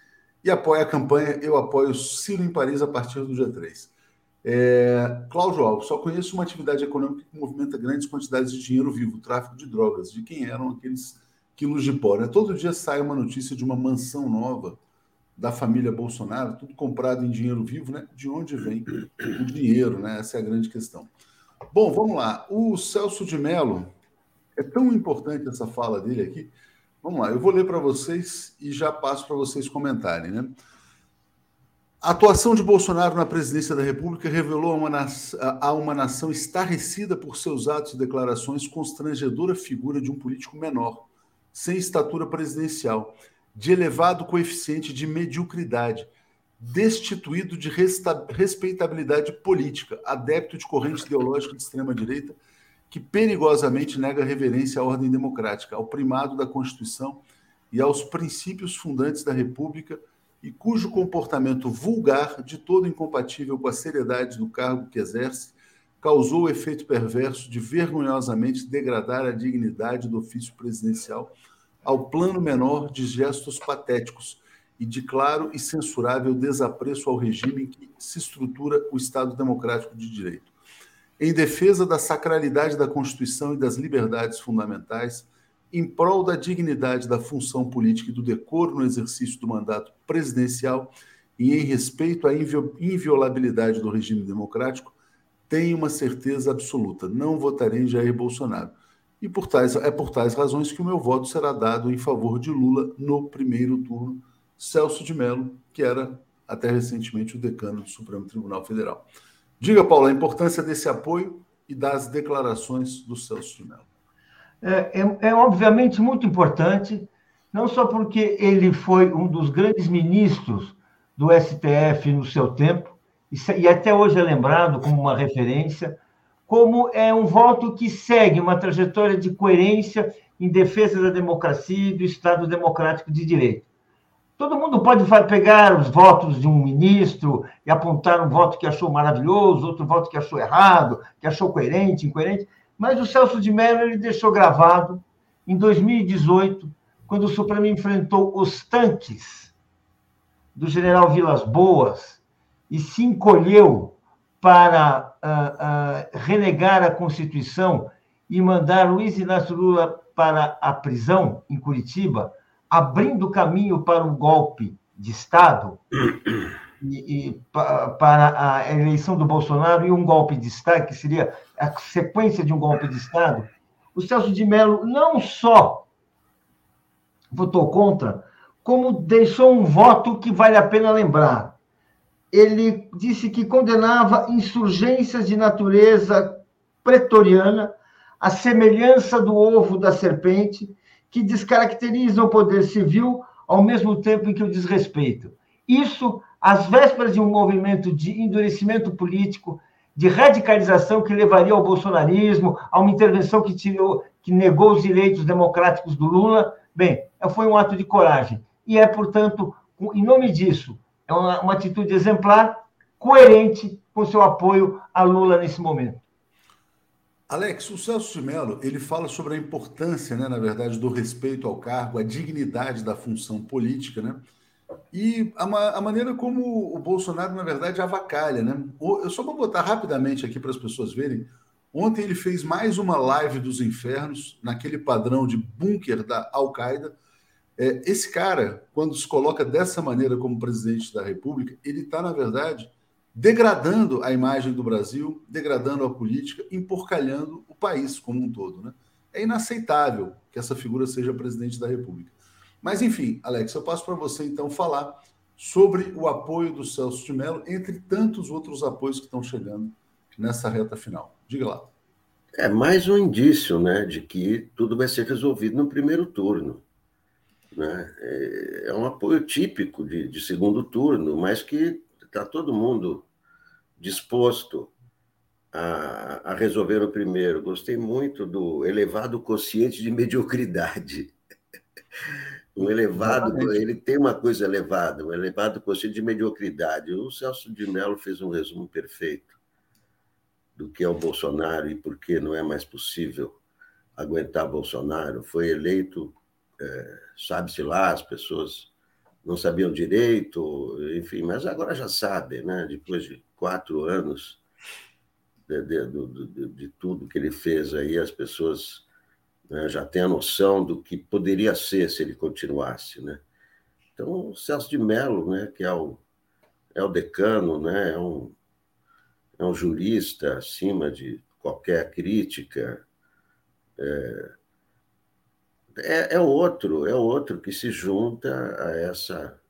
e apoia a campanha Eu Apoio Ciro em Paris a partir do dia 3. É, Cláudio Alves, só conheço uma atividade econômica que movimenta grandes quantidades de dinheiro vivo, tráfico de drogas. De quem eram aqueles quilos de pó? Né? Todo dia sai uma notícia de uma mansão nova da família Bolsonaro, tudo comprado em dinheiro vivo, né? De onde vem o dinheiro, né? Essa é a grande questão. Bom, vamos lá. O Celso de Mello, é tão importante essa fala dele aqui. Vamos lá, eu vou ler para vocês e já passo para vocês comentarem, né? A atuação de Bolsonaro na presidência da República revelou a uma, nação, a uma nação estarrecida por seus atos e declarações constrangedora figura de um político menor, sem estatura presidencial, de elevado coeficiente de mediocridade, destituído de respeitabilidade política, adepto de corrente ideológica de extrema-direita, que perigosamente nega reverência à ordem democrática, ao primado da Constituição e aos princípios fundantes da República e cujo comportamento vulgar, de todo incompatível com a seriedade do cargo que exerce, causou o efeito perverso de vergonhosamente degradar a dignidade do ofício presidencial ao plano menor de gestos patéticos e de claro e censurável desapreço ao regime em que se estrutura o Estado Democrático de Direito. Em defesa da sacralidade da Constituição e das liberdades fundamentais, em prol da dignidade da função política e do decoro no exercício do mandato presidencial e em respeito à inviolabilidade do regime democrático, tenho uma certeza absoluta: não votarei em Jair Bolsonaro. E por tais, é por tais razões que o meu voto será dado em favor de Lula no primeiro turno. Celso de Mello, que era até recentemente o decano do Supremo Tribunal Federal. Diga, Paulo, a importância desse apoio e das declarações do Celso de Mello é, é, é obviamente muito importante, não só porque ele foi um dos grandes ministros do STF no seu tempo, e até hoje é lembrado como uma referência, como é um voto que segue uma trajetória de coerência em defesa da democracia e do Estado democrático de direito. Todo mundo pode pegar os votos de um ministro e apontar um voto que achou maravilhoso, outro voto que achou errado, que achou coerente, incoerente. Mas o Celso de Mello ele deixou gravado em 2018, quando o Supremo enfrentou os tanques do general Vilas Boas e se encolheu para uh, uh, renegar a Constituição e mandar Luiz Inácio Lula para a prisão em Curitiba, abrindo caminho para um golpe de Estado e, e para a eleição do Bolsonaro e um golpe de Estado, que seria a sequência de um golpe de Estado, o Celso de Mello não só votou contra, como deixou um voto que vale a pena lembrar. Ele disse que condenava insurgências de natureza pretoriana, a semelhança do ovo da serpente, que descaracterizam o poder civil ao mesmo tempo em que o desrespeitam. Isso às vésperas de um movimento de endurecimento político, de radicalização que levaria ao bolsonarismo, a uma intervenção que, tirou, que negou os direitos democráticos do Lula. Bem, foi um ato de coragem. E é, portanto, em nome disso, é uma, uma atitude exemplar, coerente com seu apoio a Lula nesse momento. Alex, o Celso de Mello, ele fala sobre a importância, né, na verdade, do respeito ao cargo, a dignidade da função política, né? E a, a, maneira como o Bolsonaro, na verdade, avacalha, né? Eu só vou botar rapidamente aqui para as pessoas verem. Ontem ele fez mais uma live dos infernos, naquele padrão de bunker da Al-Qaeda. É, esse cara, quando se coloca dessa maneira como presidente da República, ele está, na verdade, degradando a imagem do Brasil, degradando a política, emporcalhando o país como um todo. Né? É inaceitável que essa figura seja presidente da República. Mas, enfim, Alex, eu passo para você então falar sobre o apoio do Celso de Mello, entre tantos outros apoios que estão chegando nessa reta final. Diga lá. É mais um indício né, de que tudo vai ser resolvido no primeiro turno. Né? É, é um apoio típico de, de segundo turno, mas que está todo mundo disposto a, a, resolver o primeiro. Gostei muito do elevado consciente de mediocridade. Um elevado, Exatamente. ele tem uma coisa elevada, um elevado consciente de mediocridade. O Celso de Mello fez um resumo perfeito do que é o Bolsonaro e por que não é mais possível aguentar Bolsonaro. Foi eleito, é, sabe-se lá, as pessoas não sabiam direito, enfim, mas agora já sabem, né? depois de quatro anos de, de, de, de tudo que ele fez aí, as pessoas né, já têm a noção do que poderia ser se ele continuasse. Né? Então, o Celso de Mello, né, que é o, é o decano, né, é um é um jurista acima de qualquer crítica. É, é, é, outro, é outro que se junta a essa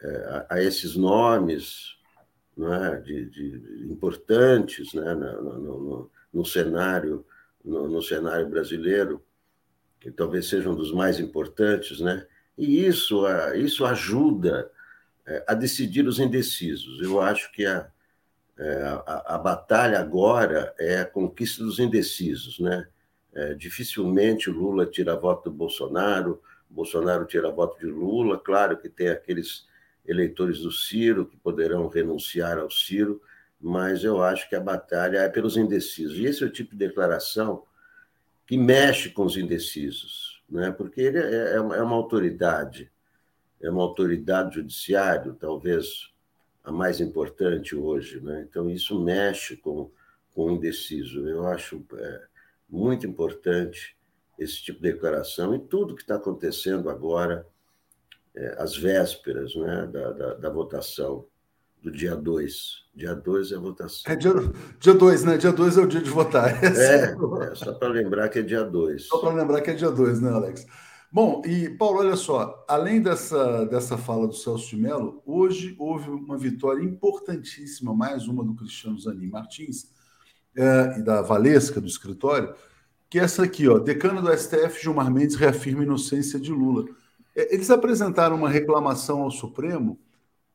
é, a, esses nomes é, de, de, importantes né, no, no, no, no cenário no, cenário brasileiro, que talvez seja um dos mais importantes, né? E isso, isso ajuda é, a decidir os indecisos. Eu acho que a, é, a, a, batalha agora é a conquista dos indecisos, né? É, dificilmente Lula tira voto do Bolsonaro, Bolsonaro tira voto de Lula. Claro que tem aqueles eleitores do Ciro que poderão renunciar ao Ciro, mas eu acho que a batalha é pelos indecisos. E esse é o tipo de declaração que mexe com os indecisos, né? porque ele é, é uma é autoridade, é uma autoridade judiciária, talvez a mais importante hoje. Né? Então, isso mexe com, com o indeciso. Eu acho é, muito importante esse tipo de declaração e tudo que está acontecendo agora, é, às vésperas né, da, da, da votação do dia 2. Dia 2 é a votação. É dia 2, né? Dia 2 é o dia de votar. É, é só para lembrar que é dia 2. Só para lembrar que é dia 2, né, Alex? Bom, e Paulo, olha só, além dessa, dessa fala do Celso de Mello, hoje houve uma vitória importantíssima, mais uma do Cristiano Zanin Martins é, e da Valesca, do escritório, que é essa aqui, ó, decano do STF, Gilmar Mendes reafirma inocência de Lula. É, eles apresentaram uma reclamação ao Supremo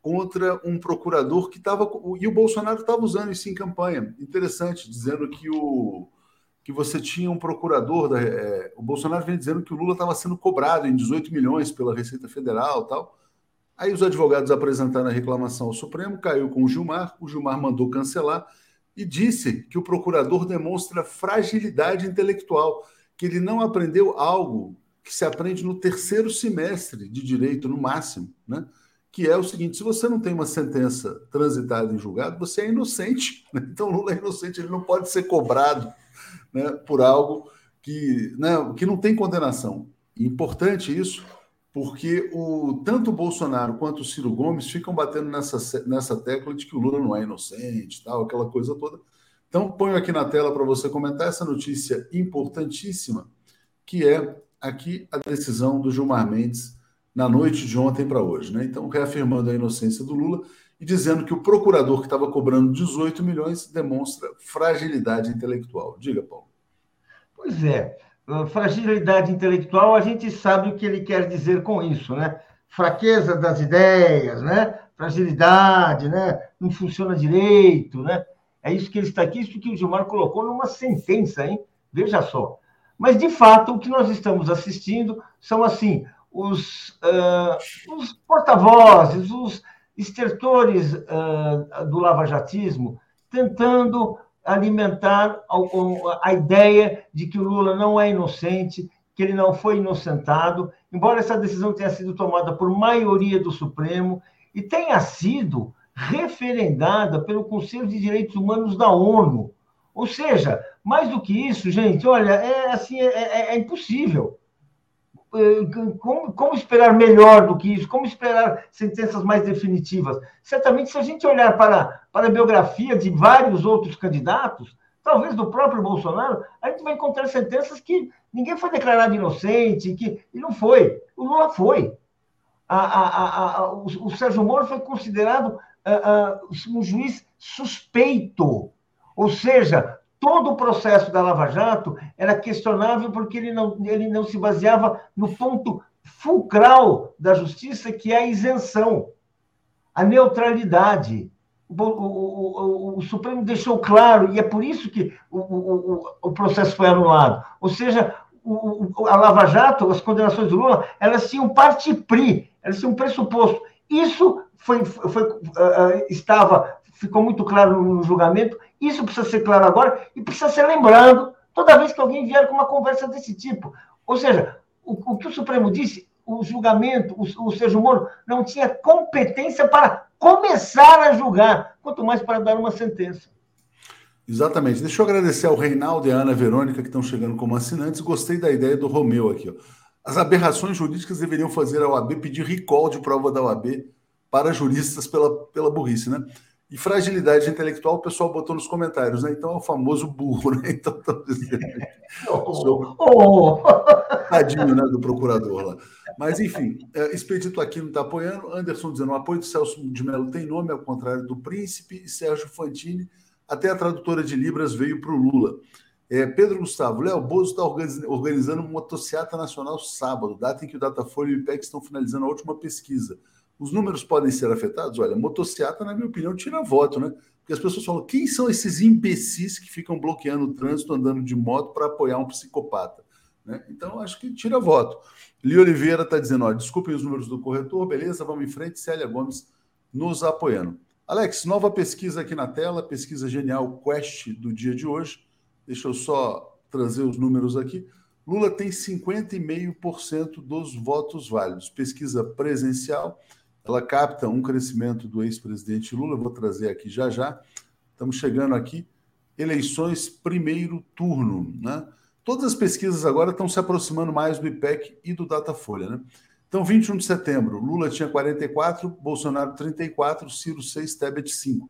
contra um procurador que estava. E o Bolsonaro estava usando isso em campanha. Interessante, dizendo que o que você tinha um procurador da. É, o Bolsonaro vem dizendo que o Lula estava sendo cobrado em 18 milhões pela Receita Federal tal. Aí os advogados apresentaram a reclamação ao Supremo, caiu com o Gilmar, o Gilmar mandou cancelar e disse que o procurador demonstra fragilidade intelectual, que ele não aprendeu algo que se aprende no terceiro semestre de direito, no máximo, né? que é o seguinte: se você não tem uma sentença transitada em julgado, você é inocente. Né? Então, Lula é inocente, ele não pode ser cobrado né, por algo que, né, que não tem condenação. Importante isso, porque o, tanto o Bolsonaro quanto o Ciro Gomes ficam batendo nessa, nessa tecla de que o Lula não é inocente, tal, aquela coisa toda. Então, ponho aqui na tela para você comentar essa notícia importantíssima, que é aqui a decisão do Gilmar Mendes na noite de ontem para hoje. Né? Então, reafirmando a inocência do Lula e dizendo que o procurador que estava cobrando 18 milhões demonstra fragilidade intelectual. Diga, Paulo. Pois é, fragilidade intelectual, a gente sabe o que ele quer dizer com isso, né? Fraqueza das ideias, né? Fragilidade, né? Não funciona direito, né? É isso que ele está aqui, isso que o Gilmar colocou numa sentença, hein? Veja só. Mas, de fato, o que nós estamos assistindo são, assim, os, uh, os porta-vozes, os estertores uh, do lavajatismo tentando alimentar a, ideia de que o Lula não é inocente, que ele não foi inocentado, embora essa decisão tenha sido tomada por maioria do Supremo e tenha sido referendada pelo Conselho de Direitos Humanos da ONU. Ou seja, mais do que isso, gente, olha, é assim, é, é, é impossível. Eh, como, como, esperar melhor do que isso? Como esperar sentenças mais definitivas? Certamente, se a gente olhar para, para a biografia de vários outros candidatos, talvez do próprio Bolsonaro, a gente vai encontrar sentenças que ninguém foi declarado inocente, que e não foi. O Lula foi. A, a, a, o, o, Sérgio Moro foi considerado um juiz suspeito. Ou seja, todo o processo da Lava Jato era questionável porque ele não, ele não se baseava no ponto fulcral da justiça, que é a isenção, a neutralidade. O, o, o, o, Supremo deixou claro, e é por isso que o, processo foi anulado. Ou seja, a Lava Jato, as condenações do Lula, elas tinham parte pri, elas tinham pressuposto. Isso foi, foi, uh, estava, ficou muito claro no julgamento, isso precisa ser claro agora e precisa ser lembrado toda vez que alguém vier com uma conversa desse tipo. Ou seja, o, o que o Supremo disse, o julgamento, o, o Sérgio Moro não tinha competência para começar a julgar, quanto mais para dar uma sentença. Exatamente. Deixa eu agradecer ao Reinaldo e à Ana Verônica que estão chegando como assinantes. Gostei da ideia do Romeu aqui. Ó. As aberrações jurídicas deveriam fazer a OAB pedir recall de prova da OAB para juristas pela, pela burrice, né? E fragilidade intelectual, o pessoal botou nos comentários, né? Então é o famoso burro, né? Então, oh, oh. tadinho né, do procurador lá. Mas, enfim, é, Expedito aqui não está apoiando. Anderson dizendo: o apoio de Celso de Mello tem nome, ao contrário do Príncipe, e Sérgio Fantini. Até a tradutora de Libras veio para o Lula. É, Pedro Gustavo, Léo Bozo está organizando uma motociata nacional sábado, data em que o Datafolha e o IPEC estão finalizando a última pesquisa. Os números podem ser afetados? Olha, motociata, na minha opinião, tira voto, né? Porque as pessoas falam, quem são esses imbecis que ficam bloqueando o trânsito andando de moto para apoiar um psicopata? Né? Então, acho que tira voto. Li Oliveira está dizendo, ó, desculpem os números do corretor, beleza, vamos em frente. Célia Gomes nos apoiando. Alex, nova pesquisa aqui na tela, pesquisa genial Quest do dia de hoje. Deixa eu só trazer os números aqui. Lula tem 50,5% dos votos válidos. Pesquisa presencial ela capta um crescimento do ex-presidente Lula. Vou trazer aqui já já. Estamos chegando aqui. Eleições primeiro turno, né? Todas as pesquisas agora estão se aproximando mais do IPEC e do Datafolha, né? Então, 21 de setembro, Lula tinha 44, Bolsonaro 34, Ciro 6, Tebet 5.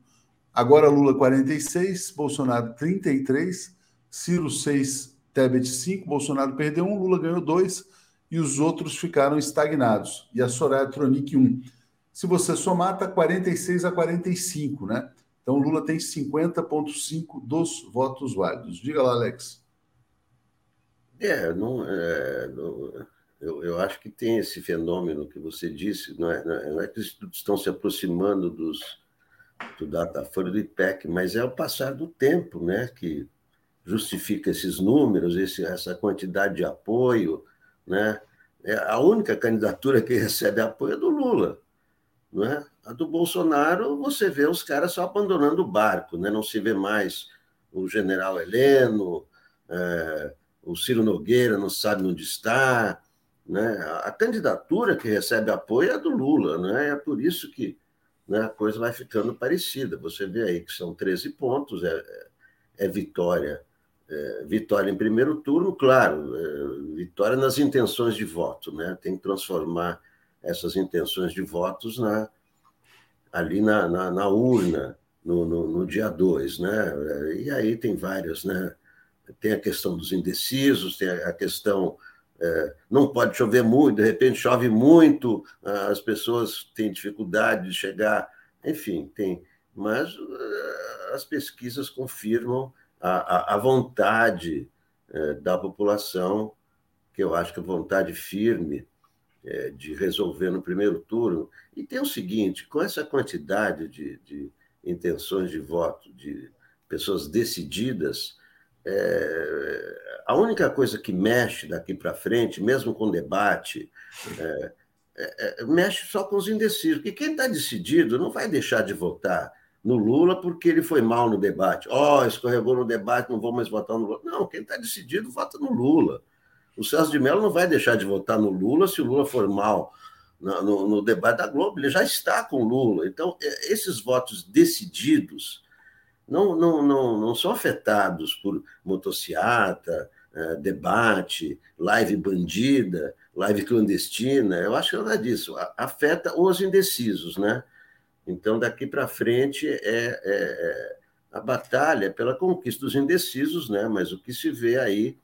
Agora Lula 46, Bolsonaro 33, Ciro 6, Tebet 5, Bolsonaro perdeu 1, Lula ganhou 2 e os outros ficaram estagnados. E a Soraya Tronic 1. Se você somar, está 46 a 45, né? Então, Lula tem 50,5 dos votos válidos. Diga lá, Alex. É, não, é, não, eu, eu, acho que tem esse fenômeno que você disse, não é, não é é que estão se aproximando dos, do Datafolha do IPEC, mas é o passar do tempo né, que justifica esses números, esse, essa quantidade de apoio. Né? É, a única candidatura que recebe apoio é do Lula. Não é? A do Bolsonaro, você vê os caras só abandonando o barco, né? não se vê mais o general Heleno, é, o Ciro Nogueira não sabe onde está. Né? A candidatura que recebe apoio é do Lula, né? é por isso que né, a coisa vai ficando parecida. Você vê aí que são 13 pontos, é, é, é vitória. É, vitória em primeiro turno, claro, é, vitória nas intenções de voto, né? tem que transformar essas intenções de votos na, ali na, na, na urna, no, no, no dia 2. Né? E aí tem várias, né? Tem a questão dos indecisos, tem a questão. É, não pode chover muito, de repente chove muito, as pessoas têm dificuldade de chegar, enfim, tem. Mas uh, as pesquisas confirmam a, a, a vontade é, da população, que eu acho que a vontade firme é, de resolver no primeiro turno. E tem o seguinte: com essa quantidade de, de intenções de voto, de pessoas decididas, é, a única coisa que mexe daqui para frente, mesmo com debate, é, é, é, mexe só com os indecisos. Porque quem está decidido não vai deixar de votar no Lula porque ele foi mal no debate. Ó, oh, escorregou no debate, não vou mais votar no Lula. Não, quem está decidido vota no Lula. O Celso de Mello não vai deixar de votar no Lula se o Lula for mal no, no, debate da Globo, ele já está com o Lula. Então, é, esses votos decididos não, não, não, não são afetados por motociata, é, debate, live bandida, live clandestina. Eu acho que nada disso. Afeta os indecisos, né? Então, daqui para frente, é, é, a batalha pela conquista dos indecisos, né? mas o que se vê aí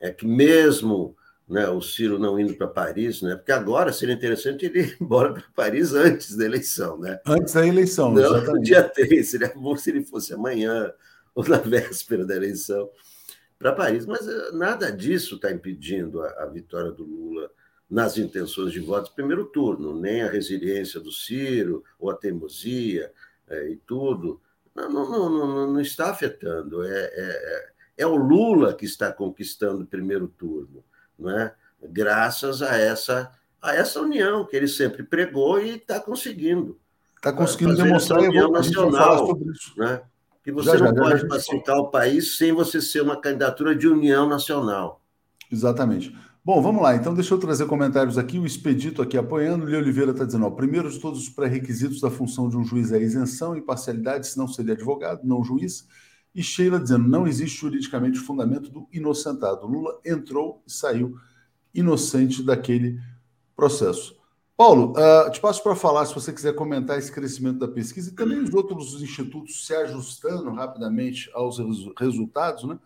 é que mesmo né, o Ciro não indo para Paris, né? Porque agora seria interessante ele ir embora para Paris antes da eleição, né? Antes da eleição, não, exatamente. dia 3, seria bom se ele fosse amanhã ou na véspera da eleição para Paris. Mas eh, nada disso está impedindo a, a, vitória do Lula nas intenções de voto do primeiro turno, nem a resiliência do Ciro ou a teimosia é, e tudo. Não, não, não, não, está afetando. É, é, é, o Lula que está conquistando o primeiro turno não é? graças a essa, a essa união que ele sempre pregou e está conseguindo. Está conseguindo demonstrar a união nacional. Né? Que você já, não já, pode já, pacificar o país sem você ser uma candidatura de união nacional. Exatamente. Bom, vamos lá. Então, deixa eu trazer comentários aqui. O Expedito aqui apoiando. O Leo Oliveira está dizendo: ó, primeiro de todos os pré-requisitos da função de um juiz é isenção e parcialidade, senão seria advogado, não juiz. E Sheila dizendo: não existe juridicamente o fundamento do inocentado. Lula entrou e saiu inocente daquele processo. Paulo, uh, te passo para falar, se você quiser comentar esse crescimento da pesquisa e também os outros institutos se ajustando rapidamente aos resultados, né?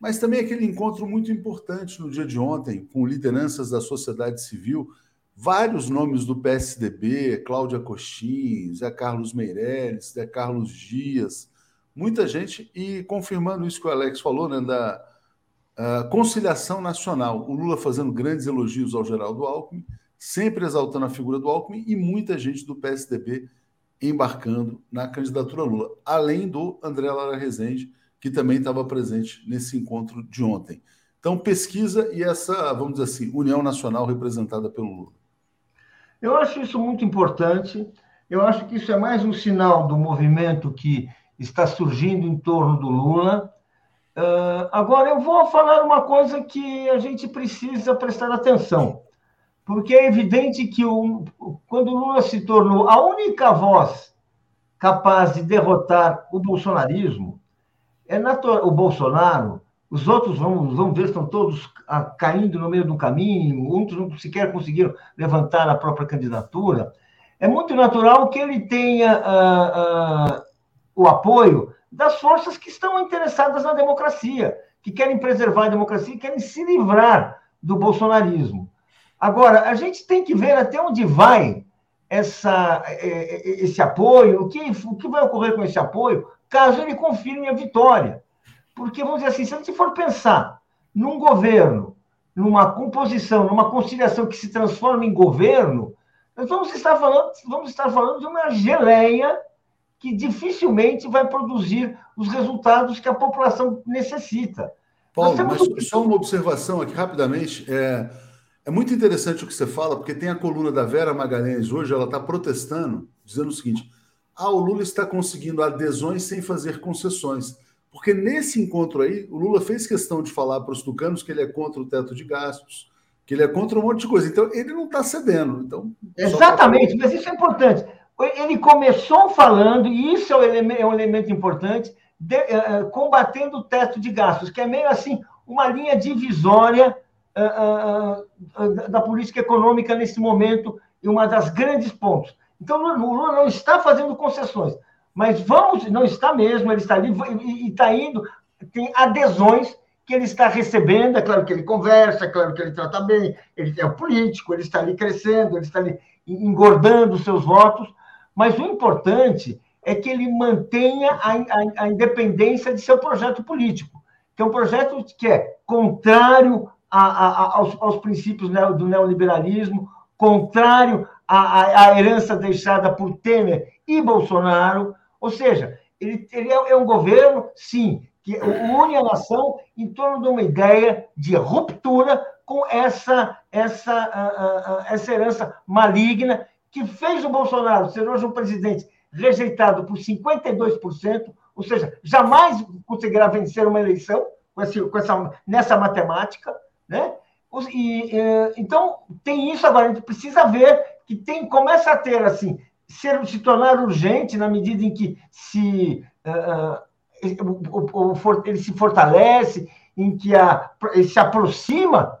mas também aquele encontro muito importante no dia de ontem com lideranças da sociedade civil, vários nomes do PSDB, Cláudia Coxim, Zé Carlos Meirelles, Zé Carlos Dias, muita gente, e confirmando isso que o Alex falou, né, da uh, conciliação nacional. O Lula fazendo grandes elogios ao Geraldo Alckmin, sempre exaltando a figura do Alckmin, e muita gente do PSDB embarcando na candidatura Lula, além do André Lara Rezende, que também estava presente nesse encontro de ontem. Então, pesquisa e essa, vamos dizer assim, união nacional representada pelo Lula. Eu acho isso muito importante. Eu acho que isso é mais um sinal do movimento que está surgindo em torno do Lula. Uh, agora, eu vou falar uma coisa que a gente precisa prestar atenção, porque é evidente que o, quando o Lula se tornou a única voz capaz de derrotar o bolsonarismo, é natural, o Bolsonaro, os outros, vamos, vamos ver, estão todos caindo no meio do caminho, muitos não sequer conseguiram levantar a própria candidatura. É muito natural que ele tenha uh, uh, o apoio das forças que estão interessadas na democracia, que querem preservar a democracia e querem se livrar do bolsonarismo. Agora, a gente tem que ver até onde vai essa, é, é, esse apoio, o que, o que vai ocorrer com esse apoio, caso ele confirme a vitória. Porque, vamos dizer assim, se a gente for pensar num governo, numa composição, numa conciliação que se transforma em governo, nós vamos estar falando, vamos estar falando de uma geleia que dificilmente vai produzir os resultados que a população necessita. Paulo, mas só uma observação aqui rapidamente. É, é muito interessante o que você fala, porque tem a coluna da Vera Magalhães hoje, ela está protestando, dizendo o seguinte: ah, o Lula está conseguindo adesões sem fazer concessões. Porque nesse encontro aí, o Lula fez questão de falar para os tucanos que ele é contra o teto de gastos, que ele é contra um monte de coisa. Então, ele não está cedendo. Então, Exatamente, mas isso é importante. Ele começou falando, e isso é um elemento, é um elemento importante, de, uh, combatendo o teto de gastos, que é meio assim uma linha divisória uh, uh, da política econômica nesse momento e uma das grandes pontos. Então, o Lula não está fazendo concessões, mas vamos, não está mesmo, ele está ali e está indo, tem adesões que ele está recebendo, é claro que ele conversa, é claro que ele trata bem, ele é político, ele está ali crescendo, ele está ali engordando seus votos, mas o importante é que ele mantenha a, a, a independência de seu projeto político, que é um projeto que é contrário a, aos, aos, princípios do neoliberalismo, contrário à, à, herança deixada por Temer e Bolsonaro. Ou seja, ele, ele é, é um governo, sim, que une a nação em torno de uma ideia de ruptura com essa, essa, essa herança maligna que fez o Bolsonaro ser hoje um presidente rejeitado por 52%, ou seja, jamais conseguirá vencer uma eleição com, esse, com essa, nessa matemática, né? E, então, tem isso agora, a gente precisa ver que tem, começa a ter, assim, ser, se tornar urgente na medida em que se, uh, ele se fortalece, em que a, ele se aproxima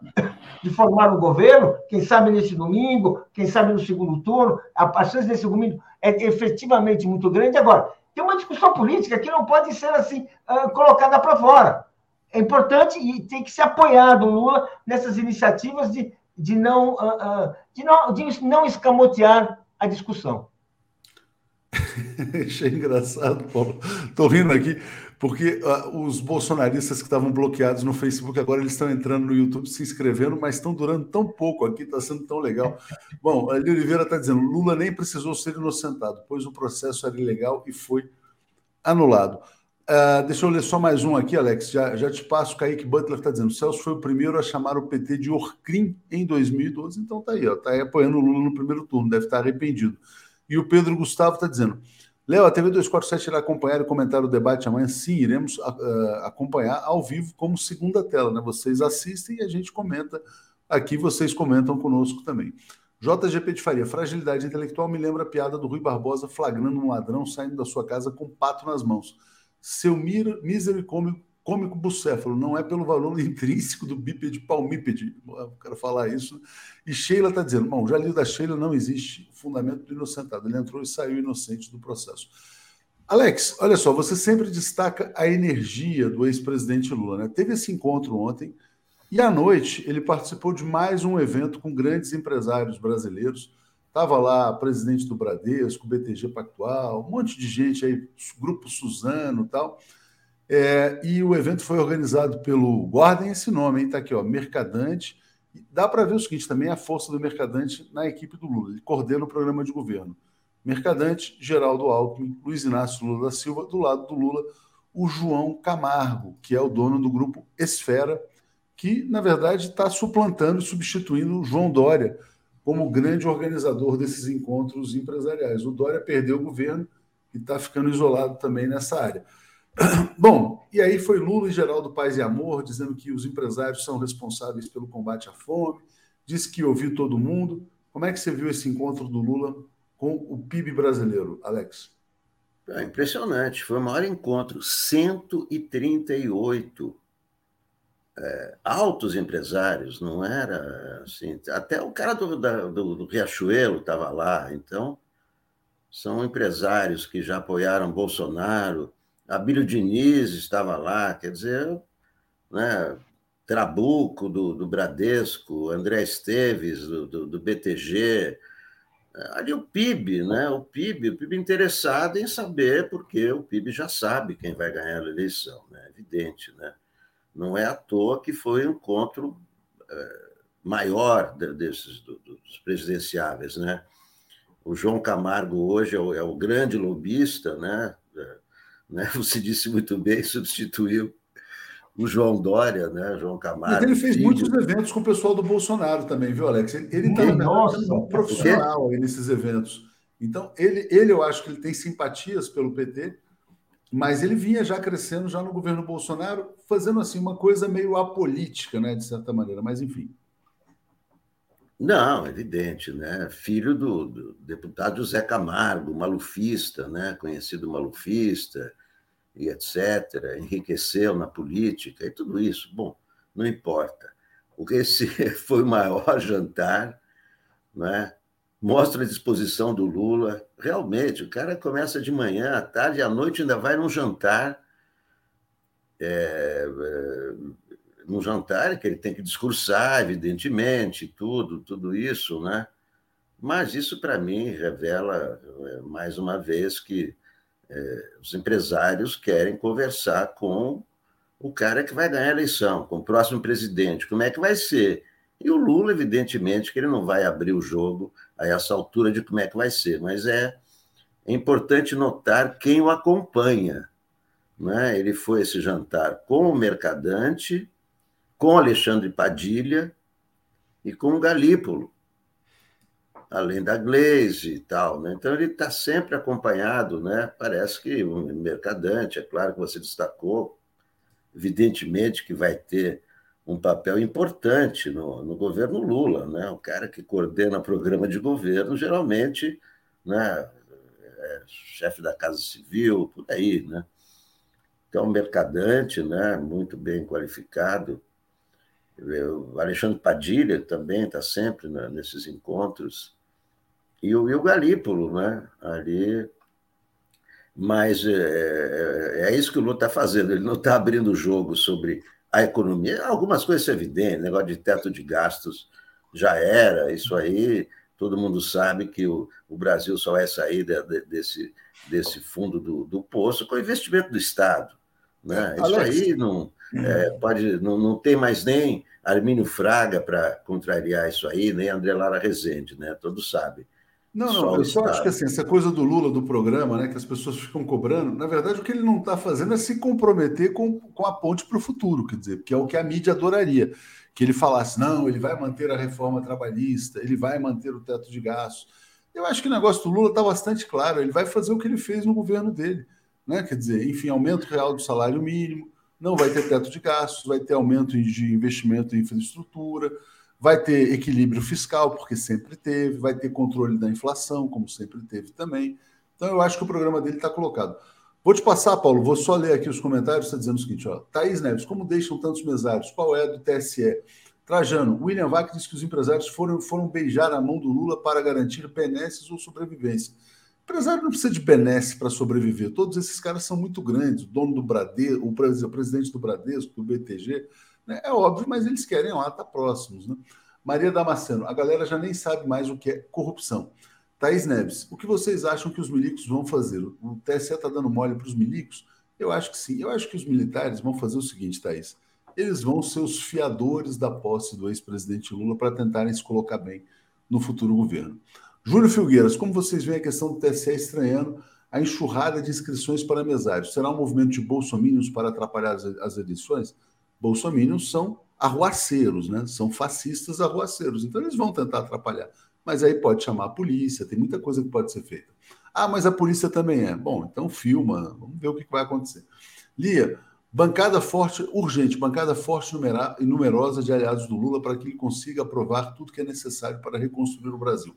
de formar um governo, quem sabe nesse domingo, quem sabe no segundo turno, a chance desse domingo é efetivamente muito grande. Agora, tem uma discussão política que não pode ser assim uh, colocada para fora. É importante e tem que ser apoiado o Lula nessas iniciativas de, de, não, uh, uh, de, não, de não escamotear a discussão. Achei engraçado, Paulo. Estou rindo aqui, porque uh, os bolsonaristas que estavam bloqueados no Facebook agora eles estão entrando no YouTube, se inscrevendo, mas estão durando tão pouco aqui, está sendo tão legal. Bom, a Oliveira está dizendo: Lula nem precisou ser inocentado, pois o processo era ilegal e foi anulado. Uh, deixa eu ler só mais um aqui, Alex. Já, já te passo. Kaique Butler está dizendo: Celso foi o primeiro a chamar o PT de Orcrim em 2012. Então tá aí, está aí apoiando o Lula no primeiro turno, deve estar arrependido. E o Pedro Gustavo está dizendo: Léo, a TV 247 irá acompanhar e comentar o debate amanhã. Sim, iremos uh, acompanhar ao vivo como segunda tela, né? Vocês assistem e a gente comenta aqui, vocês comentam conosco também. JGP de Faria, fragilidade intelectual me lembra a piada do Rui Barbosa flagrando um ladrão saindo da sua casa com um pato nas mãos. Seu mísero e cômico cômico bucéfalo, não é pelo valor intrínseco do bípede palmípede. Eu quero falar isso. E Sheila está dizendo: bom, já li da Sheila, não existe fundamento do inocentado. Ele entrou e saiu inocente do processo. Alex, olha só, você sempre destaca a energia do ex-presidente Lula. Né? Teve esse encontro ontem e à noite ele participou de mais um evento com grandes empresários brasileiros. Estava lá presidente do Bradesco, BTG Pactual, um monte de gente aí, grupo Suzano tal. É, e o evento foi organizado pelo, guardem esse nome, está aqui, ó, Mercadante. Dá para ver o seguinte também, a força do Mercadante na equipe do Lula. Ele coordena o programa de governo. Mercadante, Geraldo Alckmin, Luiz Inácio Lula da Silva, do lado do Lula, o João Camargo, que é o dono do grupo Esfera, que, na verdade, está suplantando e substituindo o João Dória como grande organizador desses encontros empresariais. O Dória perdeu o governo e está ficando isolado também nessa área. Bom, e aí foi Lula e Geraldo Paz e Amor dizendo que os empresários são responsáveis pelo combate à fome, disse que ouviu todo mundo. Como é que você viu esse encontro do Lula com o PIB brasileiro, Alex? É impressionante, foi o maior encontro, 138 é, altos empresários, não era assim, até o cara do, do, do Riachuelo estava lá, então são empresários que já apoiaram Bolsonaro, Abílio Diniz estava lá, quer dizer, né, Trabuco, do, do Bradesco, André Esteves, do, do, do, BTG, ali o PIB, né, o PIB, o PIB interessado em saber, porque o PIB já sabe quem vai ganhar a eleição, né, evidente, né, não é à toa que foi um encontro é, maior desses dos presidenciáveis, né, o João Camargo hoje é o, é o grande lobista, né, né? Você disse muito bem, substituiu o João Dória, né? João Camargo. Mas ele fez filho. muitos eventos com o pessoal do Bolsonaro também, viu, Alex? Ele está um profissional aí nesses eventos. Então, ele, ele, eu acho que ele tem simpatias pelo PT, mas ele vinha já crescendo já no governo Bolsonaro, fazendo assim uma coisa meio apolítica, né, de certa maneira, mas enfim. Não, evidente, né? Filho do, do, deputado José Camargo, malufista, né? Conhecido malufista e etc. Enriqueceu na política e tudo isso. Bom, não importa. O que esse foi o maior jantar, né? Mostra a disposição do Lula. Realmente, o cara começa de manhã, à tarde, à noite ainda vai num jantar. É, é no jantar, que ele tem que discursar, evidentemente, tudo, tudo isso, né? Mas isso, para mim, revela, é, mais uma vez, que é, os empresários querem conversar com o cara que vai ganhar a eleição, com o próximo presidente, como é que vai ser. E o Lula, evidentemente, que ele não vai abrir o jogo a essa altura de como é que vai ser, mas é, é importante notar quem o acompanha. Né? Ele foi esse jantar com o mercadante, com Alexandre Padilha e com Galípolo, além da Glaze e tal. Né? Então, ele está sempre acompanhado, né? parece que um mercadante, é claro que você destacou, evidentemente que vai ter um papel importante no, no governo Lula, né? o cara que coordena programa de governo, geralmente né, é chefe da Casa Civil, por aí, né? Então, mercadante, né, muito bem qualificado, o Alexandre Padilha também está sempre né, nesses encontros. E o, e o Galípolo, né? Ali. Mas é, é, é isso que o Lula está fazendo, ele não está abrindo o jogo sobre a economia. Algumas coisas são evidentes, negócio de teto de gastos já era, isso aí todo mundo sabe que o, o Brasil só vai sair de, de, desse, desse fundo do, do poço com investimento do Estado. Né? Isso Alex, aí não, é, pode, não, não tem mais nem Armínio Fraga para contrariar isso aí, nem André Lara Rezende, né? todos sabem. Não, não, eu só acho que assim, essa coisa do Lula, do programa, né, que as pessoas ficam cobrando, na verdade, o que ele não está fazendo é se comprometer com, com a ponte para o futuro, quer dizer, que é o que a mídia adoraria. Que ele falasse, não, ele vai manter a reforma trabalhista, ele vai manter o teto de gastos. Eu acho que o negócio do Lula está bastante claro, ele vai fazer o que ele fez no governo dele. Né? Quer dizer, enfim, aumento real do salário mínimo, não vai ter teto de gastos, vai ter aumento de investimento em infraestrutura Vai ter equilíbrio fiscal, porque sempre teve, vai ter controle da inflação, como sempre teve também. Então, eu acho que o programa dele está colocado. Vou te passar, Paulo, vou só ler aqui os comentários, está dizendo o seguinte: ó, Thaís Neves, como deixam tantos mesários? Qual é do TSE? Trajano, William Vac diz que os empresários foram, foram beijar a mão do Lula para garantir benesses ou sobrevivência. Empresário não precisa de benesse para sobreviver. Todos esses caras são muito grandes. O dono do Bradesco, o presidente do Bradesco, do BTG, né? É óbvio, mas eles querem lá estar tá próximos. Né? Maria Damasceno, a galera já nem sabe mais o que é corrupção. Thaís Neves, o que vocês acham que os milicos vão fazer? O TSE está dando mole para os milicos? Eu acho que sim. Eu acho que os militares vão fazer o seguinte, Thaís. Eles vão ser os fiadores da posse do ex-presidente Lula para tentarem se colocar bem no futuro governo. Júlio Filgueiras, como vocês veem a questão do TSE estranhando a enxurrada de inscrições para mesários? Será um movimento de bolsomínios para atrapalhar as, eleições? bolsominions são arruaceiros, né? São fascistas arruaceiros. Então eles vão tentar atrapalhar. Mas aí pode chamar a polícia, tem muita coisa que pode ser feita. Ah, mas a polícia também é. Bom, então filma, vamos ver o que vai acontecer. Lia, bancada forte, urgente, bancada forte e numerosa de aliados do Lula para que ele consiga aprovar tudo que é necessário para reconstruir o Brasil.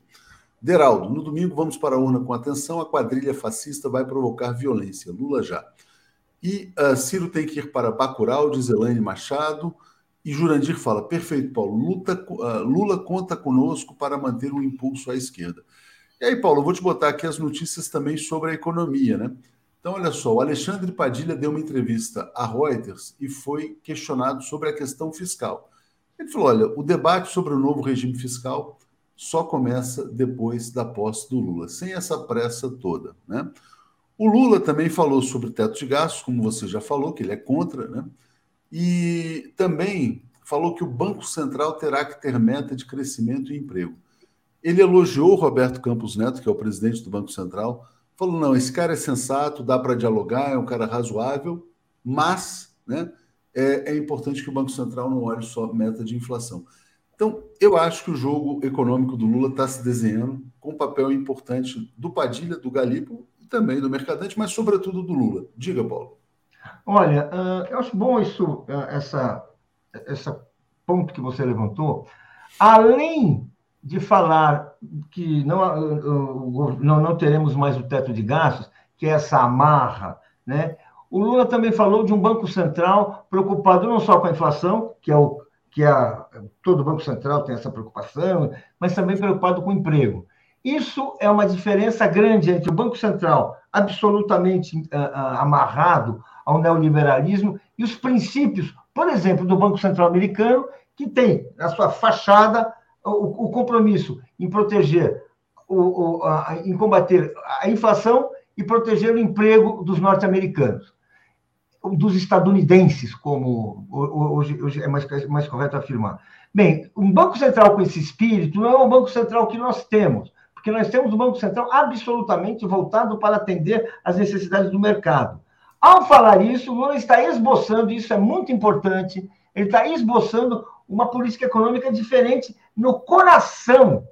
Deraldo, no domingo vamos para a urna com atenção, a quadrilha fascista vai provocar violência. Lula já. E uh, Ciro tem que ir para Bacurau, diz Elaine Machado. E Jurandir fala: perfeito, Paulo. Luta, uh, Lula conta conosco para manter um impulso à esquerda. E aí, Paulo, eu vou te botar aqui as notícias também sobre a economia, né? Então, olha só, o Alexandre Padilha deu uma entrevista à Reuters e foi questionado sobre a questão fiscal. Ele falou: olha, o debate sobre o novo regime fiscal só começa depois da posse do Lula, sem essa pressa toda, né? O Lula também falou sobre teto de gastos, como você já falou, que ele é contra, né? E também falou que o Banco Central terá que ter meta de crescimento e emprego. Ele elogiou Roberto Campos Neto, que é o presidente do Banco Central, falou: não, esse cara é sensato, dá para dialogar, é um cara razoável, mas né, é, é importante que o Banco Central não olhe só meta de inflação. Então, eu acho que o jogo econômico do Lula está se desenhando com um papel importante do Padilha, do Galipo também do Mercadante, mas sobretudo do Lula. Diga, Paulo. Olha, eu acho bom isso, essa, essa ponto que você levantou. Além de falar que não, não, não teremos mais o teto de gastos, que é essa amarra, né? O Lula também falou de um Banco Central preocupado não só com a inflação, que é o que a, todo Banco Central tem essa preocupação, mas também preocupado com o emprego. Isso é uma diferença grande entre o Banco Central, absolutamente uh, uh, amarrado ao neoliberalismo, e os princípios, por exemplo, do Banco Central americano, que tem na sua fachada o, o compromisso em proteger, o, o, a, em combater a inflação e proteger o emprego dos norte-americanos, dos estadunidenses, como hoje, hoje é mais, mais correto afirmar. Bem, um Banco Central com esse espírito não é um Banco Central que nós temos porque nós temos um Banco Central absolutamente voltado para atender às necessidades do mercado. Ao falar isso, o Lula está esboçando, isso é muito importante, ele está esboçando uma política econômica diferente no coração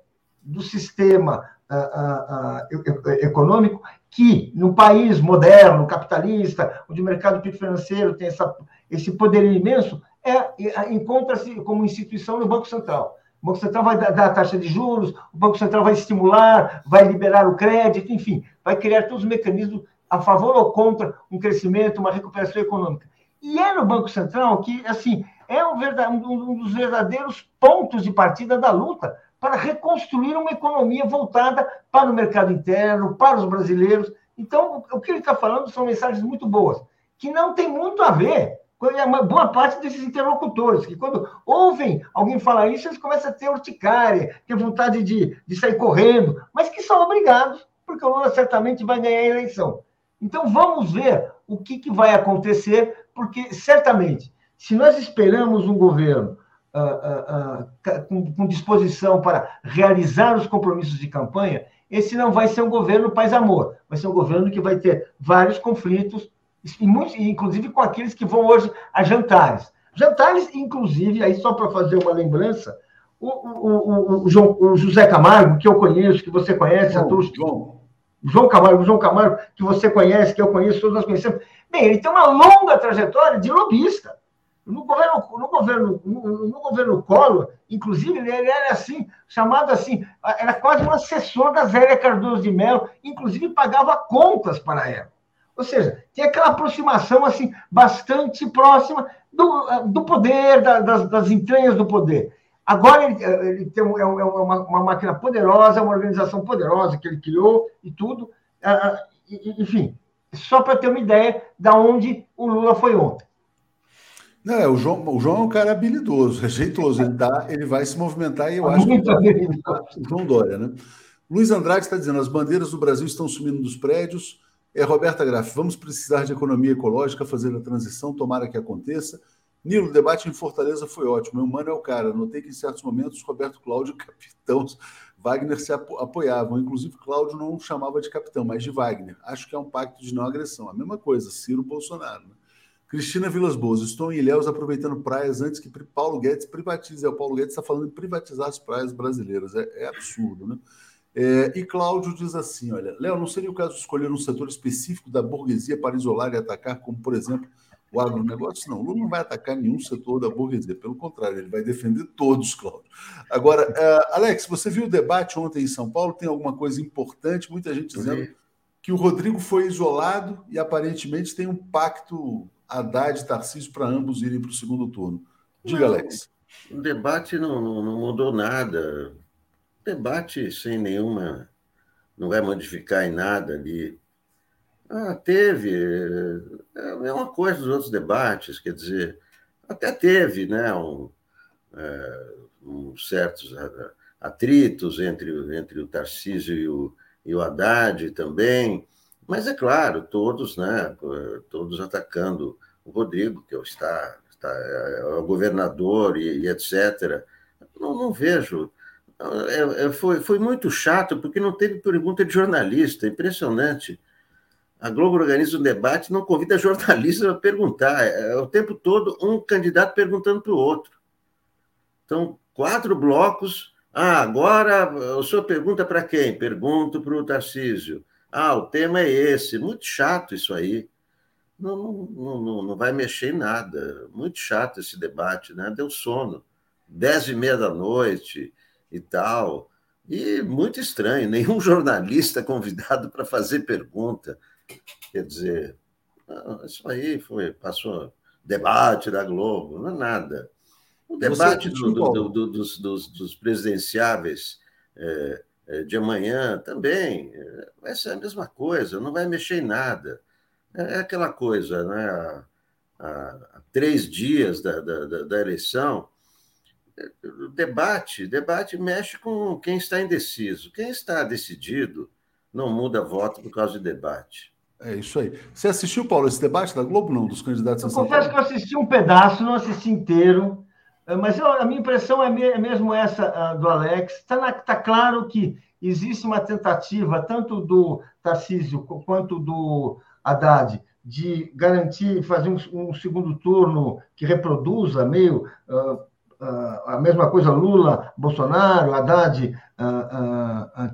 do sistema uh, uh, uh, econômico, que no país moderno, capitalista, onde o mercado financeiro tem essa, esse poder imenso, é, é encontra-se como instituição no Banco Central. O Banco Central vai dar a taxa de juros, o Banco Central vai estimular, vai liberar o crédito, enfim, vai criar todos os mecanismos a favor ou contra um crescimento, uma recuperação econômica. E é no Banco Central que, assim, é um, um dos verdadeiros pontos de partida da luta para reconstruir uma economia voltada para o mercado interno, para os brasileiros. Então, o que ele está falando são mensagens muito boas, que não tem muito a ver com uma boa parte desses interlocutores, que quando ouvem alguém falar isso, eles começam a ter urticária, ter vontade de, de sair correndo, mas que são obrigados, porque o Lula certamente vai ganhar a eleição. Então, vamos ver o que, que vai acontecer, porque certamente, se nós esperamos um governo uh, uh, uh, com, com disposição para realizar os compromissos de campanha, esse não vai ser um governo paz-amor, vai ser um governo que vai ter vários conflitos, inclusive com aqueles que vão hoje a jantares. Jantares, inclusive, aí só para fazer uma lembrança, o, o, o, o, o José Camargo, que eu conheço, que você conhece, João, todos, João. João Camargo, João Camargo, que você conhece, que eu conheço, todos nós conhecemos. Bem, ele tem uma longa trajetória de lobista. No governo, no governo, no, no governo Collor, inclusive, ele era assim, chamado assim, era quase um assessor da Zélia Cardoso de Mello, inclusive pagava contas para ela. Ou seja, tem aquela aproximação assim bastante próxima do, do poder, da, das, das, entranhas do poder. Agora ele, ele tem é, é uma, uma, máquina poderosa, uma organização poderosa que ele criou e tudo. Ah, ah, enfim, só para ter uma ideia da onde o Lula foi ontem. Não, é, o João, o João é um cara habilidoso, é jeitoso, ele, dá, ele vai se movimentar e eu acho Muito que o João Dória, né? Luiz Andrade está dizendo: as bandeiras do Brasil estão sumindo dos prédios. É Roberta Graff, vamos precisar de economia ecológica, fazer a transição, tomara que aconteça. Nilo, o debate em Fortaleza foi ótimo. Meu mano é o cara. Notei que em certos momentos Roberto Cláudio, capitão, Wagner se apoiavam. Inclusive, Cláudio não chamava de capitão, mas de Wagner. Acho que é um pacto de não agressão. A mesma coisa, Ciro Bolsonaro. Né? Cristina Vilas Boas, estou em Ilhéus aproveitando praias antes que Paulo Guedes privatize. É, o Paulo Guedes está falando em privatizar as praias brasileiras. É, é absurdo, né? É, e Cláudio diz assim: olha, Léo, não seria o caso de escolher um setor específico da burguesia para isolar e atacar, como, por exemplo, o agronegócio? Não, o Lula não vai atacar nenhum setor da burguesia, pelo contrário, ele vai defender todos, Cláudio. Agora, uh, Alex, você viu o debate ontem em São Paulo? Tem alguma coisa importante? Muita gente dizendo que o Rodrigo foi isolado e aparentemente tem um pacto Haddad e Tarcísio para ambos irem para o segundo turno. Diga, não, Alex. O debate não, não mudou nada. O debate sem nenhuma. não vai modificar em nada ali. Ah, teve. É a mesma coisa dos outros debates, quer dizer, até teve né, um, é, um certos atritos entre, entre o Tarcísio e o, e o Haddad também. Mas é claro, todos, né, todos atacando o Rodrigo, que está, está é o governador e, e etc. Não, não vejo. É, é, foi, foi muito chato, porque não teve pergunta de jornalista, impressionante. A Globo organiza um debate, não convida jornalistas a perguntar. É, é o tempo todo um candidato perguntando para o outro. Então, quatro blocos. Ah, agora o senhor pergunta para quem? Pergunto para o Tarcísio. Ah, o tema é esse. Muito chato isso aí. Não, não, não, não vai mexer em nada. Muito chato esse debate, né? Deu sono. Dez e meia da noite e tal. E muito estranho, nenhum jornalista convidado para fazer pergunta. Quer dizer, isso aí foi, passou debate da Globo, não é nada. O debate do, do, do, dos, dos, dos, presidenciáveis é, de amanhã também é, vai ser a mesma coisa, não vai mexer em nada. É, é aquela coisa, né? Há, há três dias da, da, da eleição, o debate, debate mexe com quem está indeciso. Quem está decidido não muda voto por causa de debate. É isso aí. Você assistiu, Paulo, esse debate da Globo, não? Dos candidatos eu confesso que eu assisti um pedaço, não assisti inteiro. É, mas eu, a minha impressão é, é mesmo essa uh, do Alex. Está tá claro que existe uma tentativa, tanto do Tarcísio quanto do Haddad, de garantir, fazer um, um segundo turno que reproduza meio uh, uh, a mesma coisa Lula, Bolsonaro, Haddad,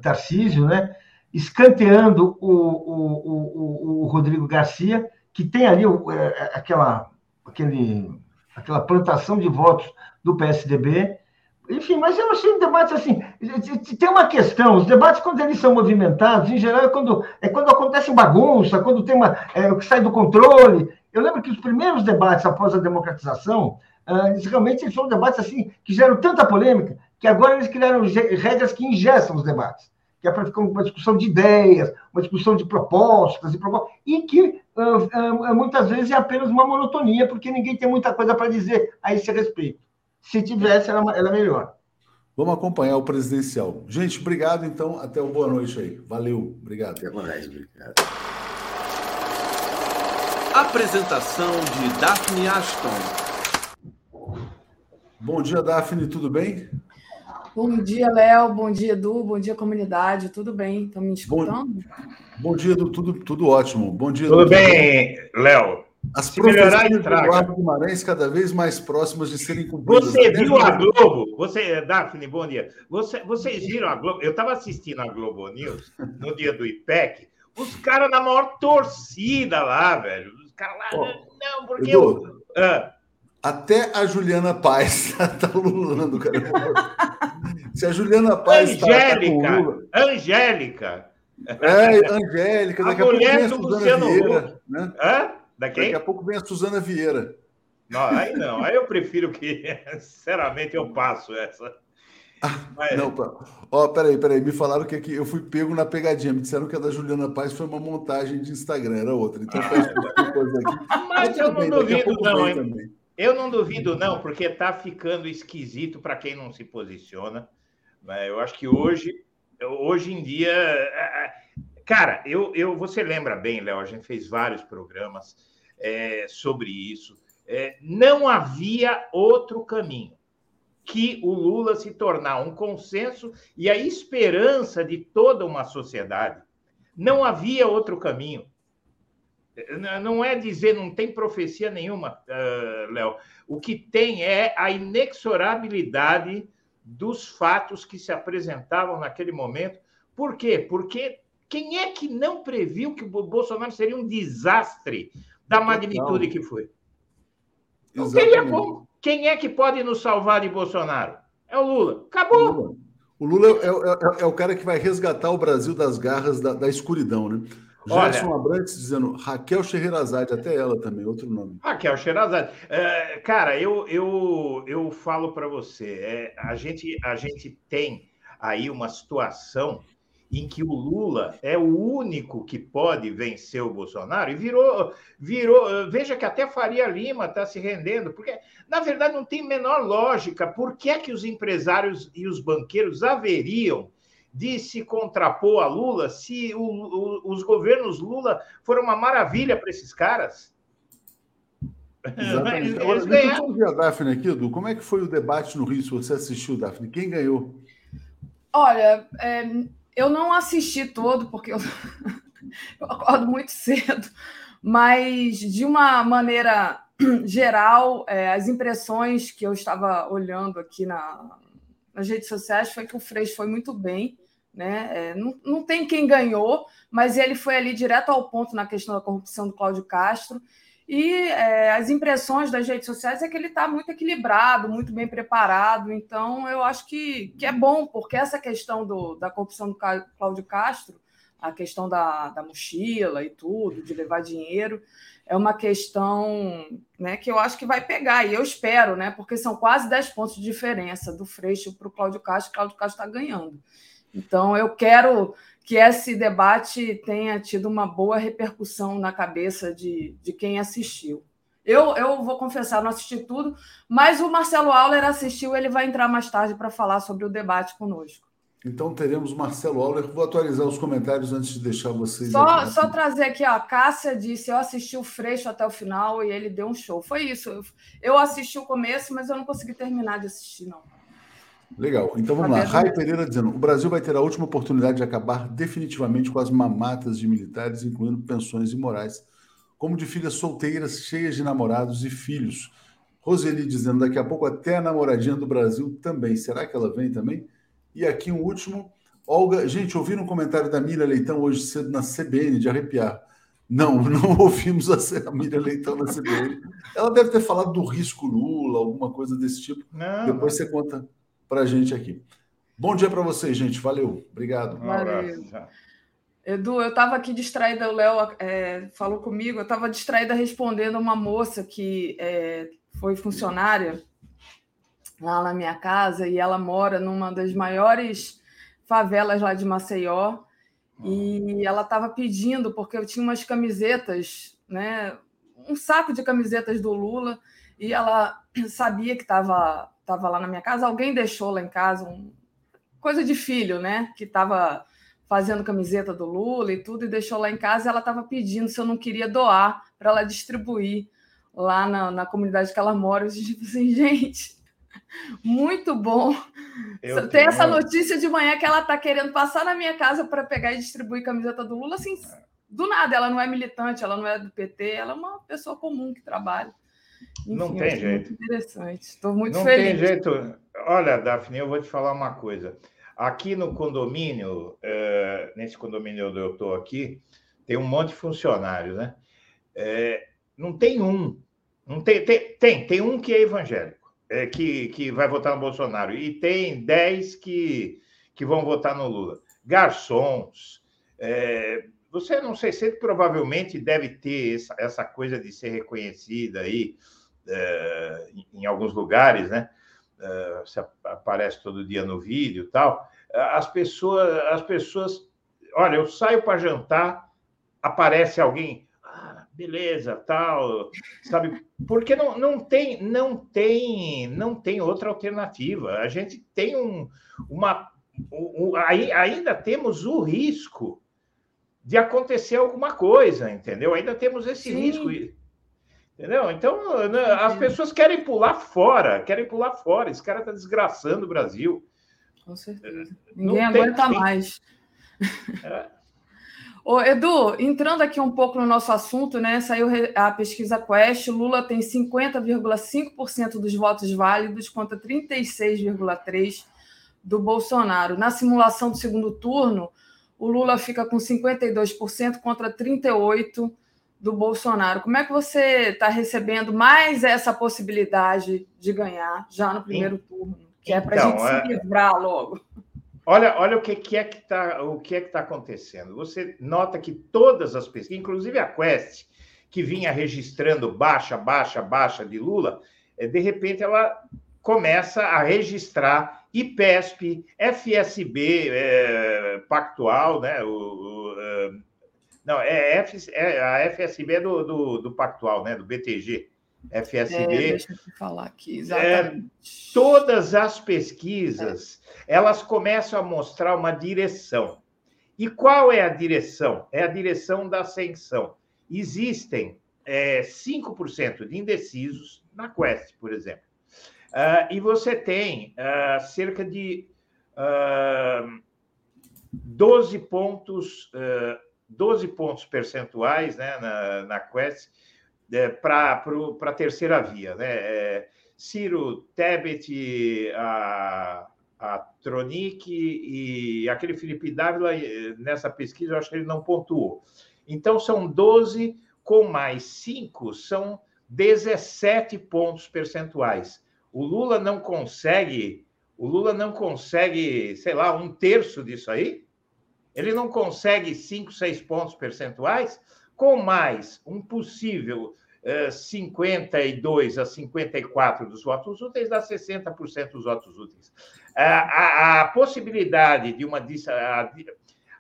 Tarcísio, né? escanteando o, o, o, o Rodrigo Garcia, que tem ali é, aquela, aquele, aquela plantação de votos do PSDB. Enfim, mas eu achei um debate assim. Tem uma questão: os debates, quando eles são movimentados, em geral, é quando, é quando acontece bagunça, quando tem uma. É, que sai do controle. Eu lembro que os primeiros debates após a democratização, eles, realmente eles são debates assim que geram tanta polêmica que agora eles criaram regras que ingessam os debates que é para ficar uma discussão de ideias, uma discussão de propostas e propostas, e que uh, uh, muitas vezes é apenas uma monotonia, porque ninguém tem muita coisa para dizer a esse respeito. Se tivesse, era, era melhor. Vamos acompanhar o presidencial. Gente, obrigado, então. Até uma boa noite aí. Valeu, obrigado. Até mais, obrigado. Apresentação de Daphne Ashton. Bom dia, Daphne, tudo bem? Bom dia, Léo. Bom dia, Edu. Bom dia, comunidade. Tudo bem? Estão me escutando? Bom, bom dia, Edu. Tudo, tudo ótimo. Bom dia, Tudo Edu. bem, Léo. As Se do Eduardo Guimarães cada vez mais próximas de serem cumpridas. Você viu a Globo? Você, Daphne, bom dia. Você, vocês viram a Globo? Eu estava assistindo a Globo News no dia do IPEC. Os caras na maior torcida lá, velho. Os caras lá, oh, não, porque Edu, eu... Ah. Até a Juliana Paz tá lulando, cara. Se a Juliana Paz Angélica, tá, tá Lula... Angélica. É, Angélica. Daqui a, pouco vem a Luciano Vieira, né? Hã? Da? Daqui a pouco vem a Suzana Vieira. Não, aí não. Aí eu prefiro que, sinceramente, eu passo essa. Mas... Não, ó, peraí, peraí. Me falaram que aqui eu fui pego na pegadinha. Me disseram que a da Juliana Paz foi uma montagem de Instagram, era outra. Então, peço coisa aqui. Mas, Mas eu não bem, duvido, não, hein? Também. Eu não duvido, não, porque está ficando esquisito para quem não se posiciona. Né? Eu acho que hoje, hoje em dia. É, é, cara, eu, eu, você lembra bem, Léo, a gente fez vários programas é, sobre isso. É, não havia outro caminho que o Lula se tornar um consenso e a esperança de toda uma sociedade. Não havia outro caminho. Não é dizer, não tem profecia nenhuma, uh, Léo. O que tem é a inexorabilidade dos fatos que se apresentavam naquele momento. Por quê? Porque quem é que não previu que o Bolsonaro seria um desastre da magnitude que foi? Não teria como. Quem é que pode nos salvar de Bolsonaro? É o Lula. Acabou. O Lula, é, é, é, o cara que vai resgatar o Brasil das garras da, da escuridão, né? Gerson Abrantes dizendo Raquel Scheherazade, até ela também, outro nome. Raquel Scheherazade. É, cara, eu, eu, eu falo para você, é, a, gente, a gente tem aí uma situação em que o Lula é o único que pode vencer o Bolsonaro e virou, virou. Veja que até Faria Lima está se rendendo, porque na verdade não tem menor lógica. Por que é que os empresários e os banqueiros haveriam de se contrapor a Lula se o, o, os governos Lula foram uma maravilha para esses caras? Exatamente. Agora, deixa eu ouvir a Daphne aqui, Edu. Como é que foi o debate no Rio? Se você assistiu, Daphne, quem ganhou? Olha, é, eu não assisti todo, porque eu, eu acordo muito cedo, mas de uma maneira geral, é, as impressões que eu estava olhando aqui na, nas redes sociais foi que o Freixo foi muito bem. Né? É, não, não tem quem ganhou, mas ele foi ali direto ao ponto na questão da corrupção do Cláudio Castro. E é, as impressões das redes sociais é que ele está muito equilibrado, muito bem preparado. Então, eu acho que, que é bom, porque essa questão do, da corrupção do Cláudio Castro, a questão da, da mochila e tudo, de levar dinheiro, é uma questão né, que eu acho que vai pegar, e eu espero, né, porque são quase 10 pontos de diferença do Freixo para o Cláudio Castro, Cláudio Castro está ganhando. Então, eu quero que esse debate tenha tido uma boa repercussão na cabeça de, de quem assistiu. Eu, eu vou confessar, não assisti tudo, mas o Marcelo Auler assistiu, ele vai entrar mais tarde para falar sobre o debate conosco. Então teremos Marcelo Auler. Vou atualizar os comentários antes de deixar vocês. Só, só trazer aqui, ó, a Cássia disse: eu assisti o Freixo até o final e ele deu um show. Foi isso. Eu, eu assisti o começo, mas eu não consegui terminar de assistir, não. Legal. Então vamos lá. Rai Pereira dizendo: o Brasil vai ter a última oportunidade de acabar definitivamente com as mamatas de militares, incluindo pensões imorais, como de filhas solteiras cheias de namorados e filhos. Roseli dizendo: daqui a pouco até a namoradinha do Brasil também. Será que ela vem também? E aqui um último. Olga, gente, ouvi no comentário da Mira Leitão hoje cedo na CBN de arrepiar. Não, não ouvimos a Miriam Leitão na CBN. Ela deve ter falado do risco Lula, alguma coisa desse tipo. Não, Depois você conta para a gente aqui. Bom dia para vocês, gente. Valeu. Obrigado. Valeu. Edu, eu estava aqui distraída, o Léo é, falou comigo, eu estava distraída respondendo a uma moça que é, foi funcionária lá na minha casa e ela mora numa das maiores favelas lá de Maceió. E ela estava pedindo, porque eu tinha umas camisetas, né? Um saco de camisetas do Lula, e ela sabia que estava tava lá na minha casa. Alguém deixou lá em casa, um, coisa de filho, né? Que estava fazendo camiseta do Lula e tudo, e deixou lá em casa. E ela estava pedindo se eu não queria doar para ela distribuir lá na, na comunidade que ela mora. Eu disse assim, gente, muito bom. Eu Tem essa notícia de manhã que ela está querendo passar na minha casa para pegar e distribuir camiseta do Lula, assim, do nada. Ela não é militante, ela não é do PT, ela é uma pessoa comum que trabalha. Enfim, não tem jeito. interessante. Estou muito não feliz. Não tem jeito. Olha, Daphne, eu vou te falar uma coisa. Aqui no condomínio, é, nesse condomínio onde eu estou aqui, tem um monte de funcionários, né? É, não tem um. Não tem, tem, tem, tem um que é evangélico é, que, que vai votar no Bolsonaro, e tem 10 que, que vão votar no Lula. Garçons, é, você não sei se provavelmente deve ter essa, essa coisa de ser reconhecida aí é, em, alguns lugares, né? É, você aparece todo dia no vídeo e tal. As pessoas, as pessoas, olha, eu saio para jantar, aparece alguém, beleza, tal, sabe? Porque não, não tem não tem não tem outra alternativa. A gente tem um uma um, ainda temos o risco de acontecer alguma coisa, entendeu? Ainda temos esse Sim. risco. Entendeu? Então, né, as pessoas querem pular fora, querem pular fora. Esse cara está desgraçando o Brasil. Com certeza. Ninguém não aguenta mais. É. Ô, Edu, entrando aqui um pouco no nosso assunto, né? Saiu a pesquisa Quest, Lula tem 50,5% dos votos válidos contra 36,3% do Bolsonaro. Na simulação do segundo turno, o Lula fica com 52% contra 38% do Bolsonaro. Como é que você está recebendo mais essa possibilidade de ganhar já no primeiro turno? Que é para a então, gente é... se livrar logo. Olha, olha o que, que é que está o que é que está acontecendo. Você nota que todas as pesquisas, inclusive a Quest, que vinha registrando baixa, baixa, baixa de Lula, eh, de repente ela começa a registrar IPESP, FSB é, pactual, né? O, o, eh, não, é, F, é, a FSB é do, do, do pactual, né? Do BTG. FSB. É, deixa eu falar aqui, exatamente. É, todas as pesquisas, é. elas começam a mostrar uma direção. E qual é a direção? É a direção da ascensão. Existem é, 5% de indecisos na Quest, por exemplo. Uh, e você tem uh, cerca de uh, 12 pontos, 12 pontos percentuais né, na, na Quest é, para a terceira via. Né? É, Ciro, Tebet, a, a Tronic e aquele Felipe Dávila, nessa pesquisa, eu acho que ele não pontuou. Então, são 12 com mais 5, são 17 pontos percentuais. O Lula não consegue, o Lula não consegue, sei lá, um terço disso aí? Ele não consegue 5, 6 pontos percentuais? com mais um possível 52 eh, a 54 dos votos úteis, dá 60% dos votos úteis. A, a, a possibilidade de uma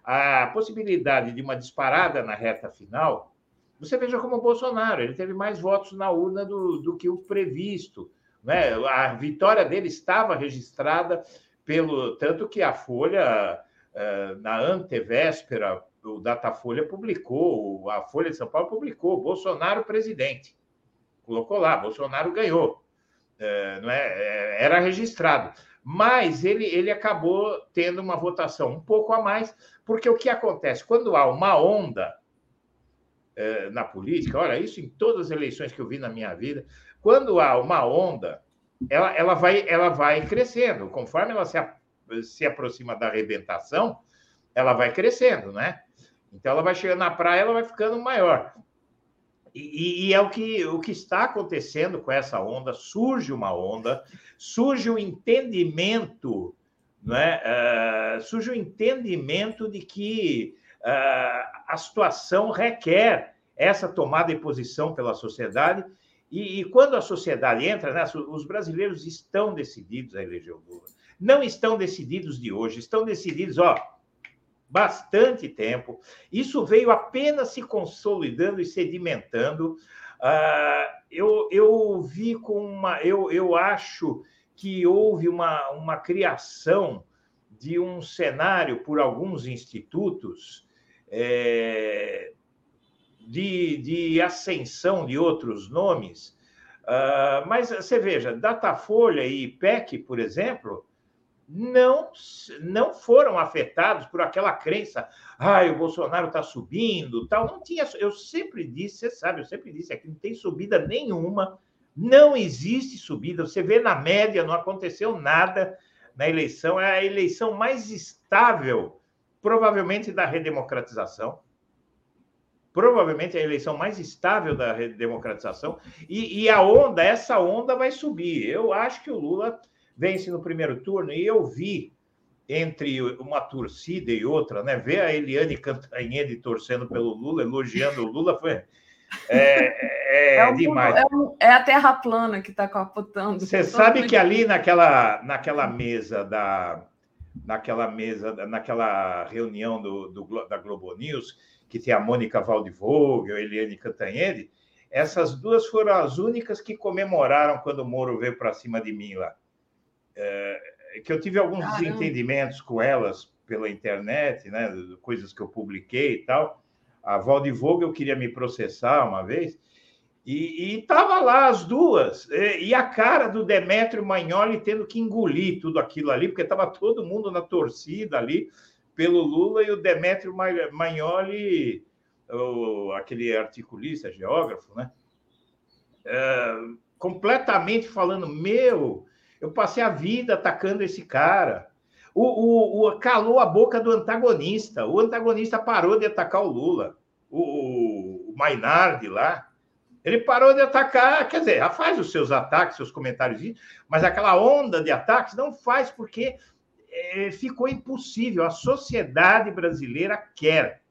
a, a, possibilidade de uma disparada na reta final, você veja como o Bolsonaro, ele teve mais votos na urna do, do que o previsto. Né? A vitória dele estava registrada pelo tanto que a Folha na antevéspera o Datafolha publicou, a Folha de São Paulo publicou, Bolsonaro presidente. Colocou lá, Bolsonaro ganhou. É, não é, é, era registrado. Mas ele, ele acabou tendo uma votação um pouco a mais, porque o que acontece? Quando há uma onda na política, olha, isso em todas as eleições que eu vi na minha vida, quando há uma onda, ela, ela, vai, ela vai crescendo. Conforme ela se, se aproxima da arrebentação, ela vai crescendo, né? Então ela vai chegando na praia, ela vai ficando maior. E, e, é o que, o que está acontecendo com essa onda. Surge uma onda, surge o um entendimento, né? Uh, surge o um entendimento de que uh, a situação requer essa tomada de posição pela sociedade. E, e quando a sociedade entra, né, os brasileiros estão decididos a eleger o Lula. Não estão decididos de hoje, estão decididos, ó, bastante tempo. Isso veio apenas se consolidando e sedimentando. Uh, eu, eu vi com uma. Eu, eu acho que houve uma, uma criação de um cenário por alguns institutos é, de, de ascensão de outros nomes. Uh, mas você veja, Datafolha e IPEC, por exemplo, não, não foram afetados por aquela crença, ah, o Bolsonaro está subindo, tal. Não tinha, eu sempre disse, você sabe, eu sempre disse aqui, não tem subida nenhuma, não existe subida. Você vê na média, não aconteceu nada na eleição, é a eleição mais estável, provavelmente da redemocratização. Provavelmente é a eleição mais estável da redemocratização. E, e a onda, essa onda vai subir. Eu acho que o Lula vence no primeiro turno, e eu vi entre uma torcida e outra, né? Ver a Eliane Cantanhede torcendo pelo Lula, elogiando o Lula, foi é, é, é demais. É, é, a terra plana que está capotando. Você sabe que ali naquela, naquela mesa da naquela mesa, naquela reunião do, do, da Globo News, que tem a Mônica Waldvogel, a Eliane Cantanhede, essas duas foram as únicas que comemoraram quando o Moro veio para cima de mim lá é, que eu tive alguns Caramba. desentendimentos com elas pela internet, né, coisas que eu publiquei e tal. A Valde Vogel queria me processar uma vez, e estava lá as duas, e, e, a cara do Demétrio Magnoli tendo que engolir tudo aquilo ali, porque estava todo mundo na torcida ali pelo Lula e o Demétrio Magnoli, o, aquele articulista, geógrafo, né? É, completamente falando, meu, eu passei a vida atacando esse cara. O, o, o, calou a boca do antagonista. O antagonista parou de atacar o Lula. O, o Mainardi lá. Ele parou de atacar, quer dizer, já faz os seus ataques, seus comentários, mas aquela onda de ataques não faz porque é, ficou impossível. A sociedade brasileira quer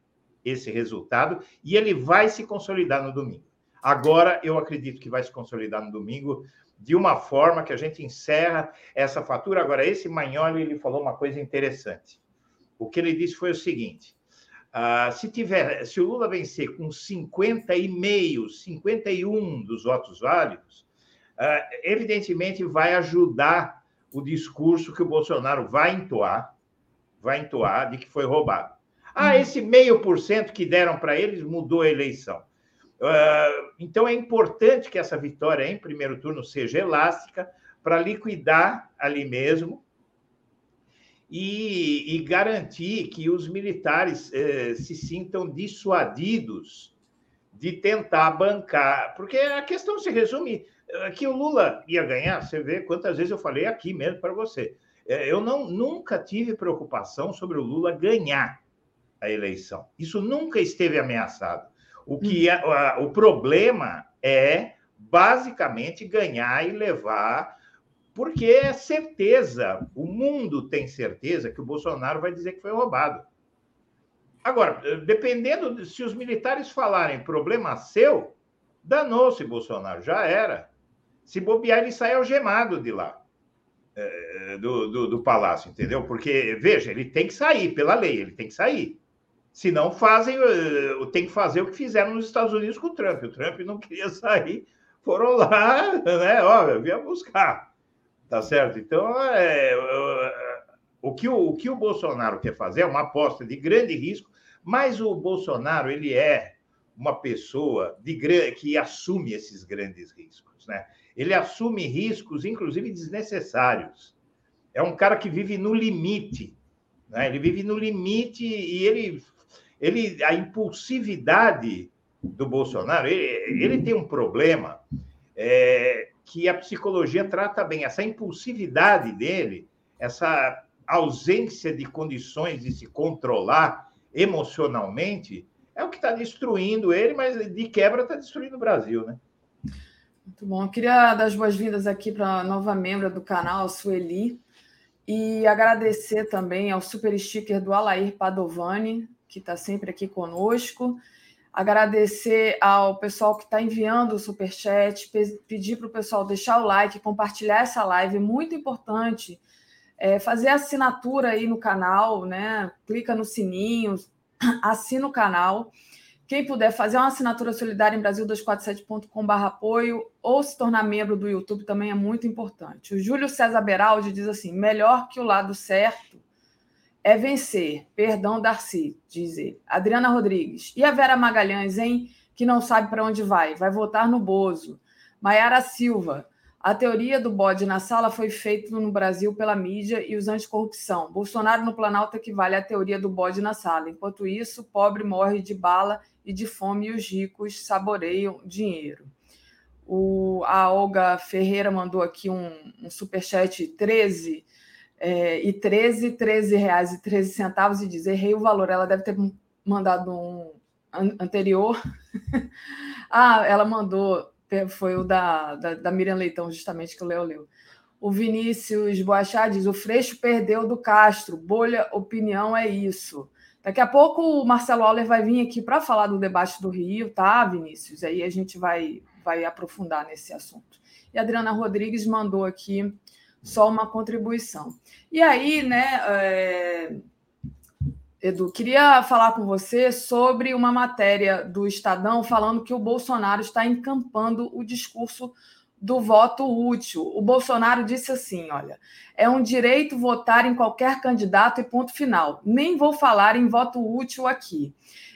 esse resultado e ele vai se consolidar no domingo. Agora, eu acredito que vai se consolidar no domingo de uma forma que a gente encerra essa fatura. Agora, esse Magnoli ele falou uma coisa interessante. O que ele disse foi o seguinte: uh, se tiver, se o Lula vencer com 50,5, 51 dos votos válidos, uh, evidentemente vai ajudar o discurso que o Bolsonaro vai entoar, vai entoar de que foi roubado. Ah, esse meio por cento que deram para eles mudou a eleição. Ah, então, é importante que essa vitória em primeiro turno seja elástica para liquidar ali mesmo e, e, garantir que os militares eh, se sintam dissuadidos de tentar bancar. Porque a questão se resume eh, que o Lula ia ganhar, você vê quantas vezes eu falei aqui mesmo para você. Eh, eu não, nunca tive preocupação sobre o Lula ganhar a eleição. Isso nunca esteve ameaçado. O que é, o problema é basicamente ganhar e levar, porque é certeza, o mundo tem certeza que o Bolsonaro vai dizer que foi roubado. Agora, dependendo de, se os militares falarem problema seu, danou-se Bolsonaro, já era. Se bobear, ele sai algemado de lá, é, do, do, do palácio, entendeu? Porque, veja, ele tem que sair pela lei, ele tem que sair. Se não fazem, eh, tem que fazer o que fizeram nos Estados Unidos com o Trump. O Trump não queria sair, foram lá, né? Ó, vinha buscar. Tá certo? Então, é, o, que o, o que o Bolsonaro quer fazer é uma aposta de grande risco, mas o Bolsonaro, ele é uma pessoa de, que assume esses grandes riscos, né? Ele assume riscos, inclusive desnecessários. É um cara que vive no limite, né? Ele vive no limite e ele ele, a impulsividade do Bolsonaro, ele, ele tem um problema é, que a psicologia trata bem. Essa impulsividade dele, essa ausência de condições de se controlar emocionalmente, é o que está destruindo ele, mas de quebra está destruindo o Brasil, né? Muito bom. Eu queria dar as boas-vindas aqui para a nova membra do canal, Sueli, e agradecer também ao super sticker do Alair Padovani, que está sempre aqui conosco. Agradecer ao pessoal que está enviando o superchat, pedir para o pessoal deixar o like, compartilhar essa live, muito importante é, fazer assinatura aí no canal, né? Clica no sininho, assina o canal. Quem puder fazer uma assinatura solidária em Brasil247.com.br apoio ou se tornar membro do YouTube também é muito importante. O Júlio César Beraldi diz assim: melhor que o lado certo é vencer. Perdão, Darcy, diz ele. Adriana Rodrigues. E a Vera Magalhães, hein? Que não sabe para onde vai. Vai votar no Bozo. Maiara Silva. A teoria do bode na sala foi feita no Brasil pela mídia e os anticorrupção. Bolsonaro no Planalto equivale à teoria do bode na sala. Enquanto isso, o pobre morre de bala e de fome e os ricos saboreiam dinheiro. O, a Olga Ferreira mandou aqui um, um superchat 13 é, e 13, 13 reais e 13 centavos e diz, errei o valor. Ela deve ter mandado um anterior. ah, ela mandou foi o da, da, da Miriam Leitão, justamente, que o Léo leu. O Vinícius Boachá diz: o Freixo perdeu do Castro. Bolha, opinião é isso. Daqui a pouco o Marcelo Auler vai vir aqui para falar do debate do Rio, tá, Vinícius? Aí a gente vai, vai aprofundar nesse assunto. E a Adriana Rodrigues mandou aqui só uma contribuição. E aí, né, é, Edu, queria falar com você sobre uma matéria do Estadão falando que o Bolsonaro está encampando o discurso do voto útil. O Bolsonaro disse assim: olha, é um direito votar em qualquer candidato e ponto final. Nem vou falar em voto útil aqui.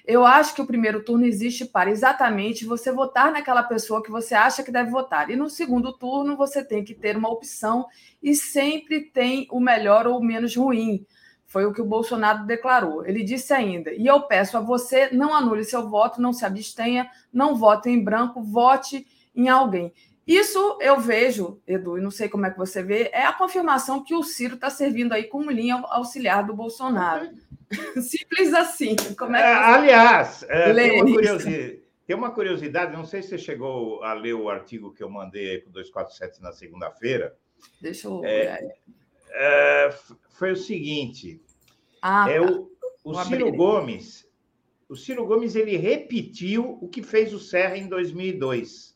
Eu acho que o primeiro turno existe para exatamente você votar naquela pessoa que você acha que deve votar. E no segundo turno você tem que ter uma opção e sempre tem o melhor ou o menos ruim. Foi o que o Bolsonaro declarou. Ele disse ainda: e eu peço a você, não anule seu voto, não se abstenha, não vote em branco, vote em alguém. Isso eu vejo, Edu, e não sei como é que você vê, é a confirmação que o Ciro está servindo aí como linha auxiliar do Bolsonaro. Simples assim. Como é que é, aliás, é, tem, uma curiosidade, tem uma curiosidade, não sei se você chegou a ler o artigo que eu mandei para o 247 na segunda-feira. Deixa eu é, é, foi o seguinte: ah, é tá. o, o Ciro Gomes, o Ciro Gomes ele repetiu o que fez o Serra em 2002.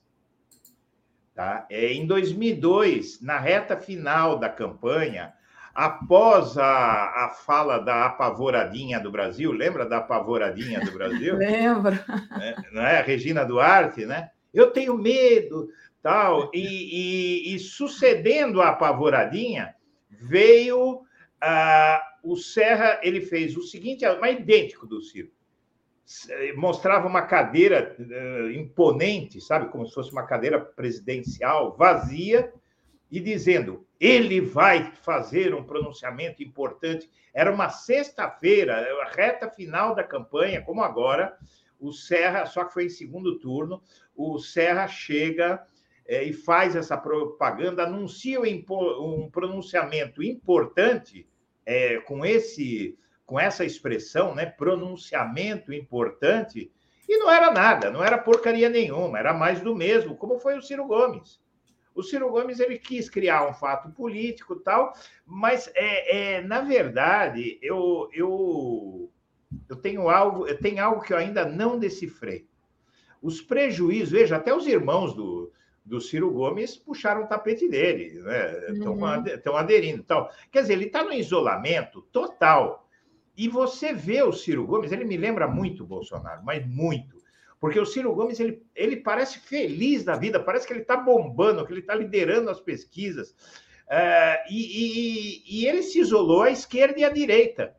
Tá? É, em 2002, na reta final da campanha, após a, a fala da apavoradinha do Brasil, lembra da apavoradinha do Brasil? Lembro. É, não é? A Regina Duarte, né? Eu tenho medo, tal. E, e, e sucedendo a apavoradinha, veio ah, o Serra, ele fez o seguinte, é mas idêntico do Ciro. Mostrava uma cadeira uh, imponente, sabe, como se fosse uma cadeira presidencial vazia, e dizendo: ele vai fazer um pronunciamento importante. Era uma sexta-feira, a reta final da campanha, como agora. O Serra, só que foi em segundo turno, o Serra chega é, e faz essa propaganda, anuncia um pronunciamento importante é, com esse com essa expressão, né, pronunciamento importante, e não era nada, não era porcaria nenhuma, era mais do mesmo, como foi o Ciro Gomes. O Ciro Gomes ele quis criar um fato político tal, mas é, é na verdade eu, eu eu tenho algo eu tenho algo que eu ainda não decifrei. Os prejuízos, veja, até os irmãos do, do Ciro Gomes puxaram o tapete dele, né? Estão uhum. aderindo. Então, quer dizer, ele está no isolamento total. E você vê o Ciro Gomes, ele me lembra muito Bolsonaro, mas muito. Porque o Ciro Gomes, ele, ele parece feliz da vida, parece que ele está bombando, que ele está liderando as pesquisas. Uh, e, e, e ele se isolou à esquerda e à direita.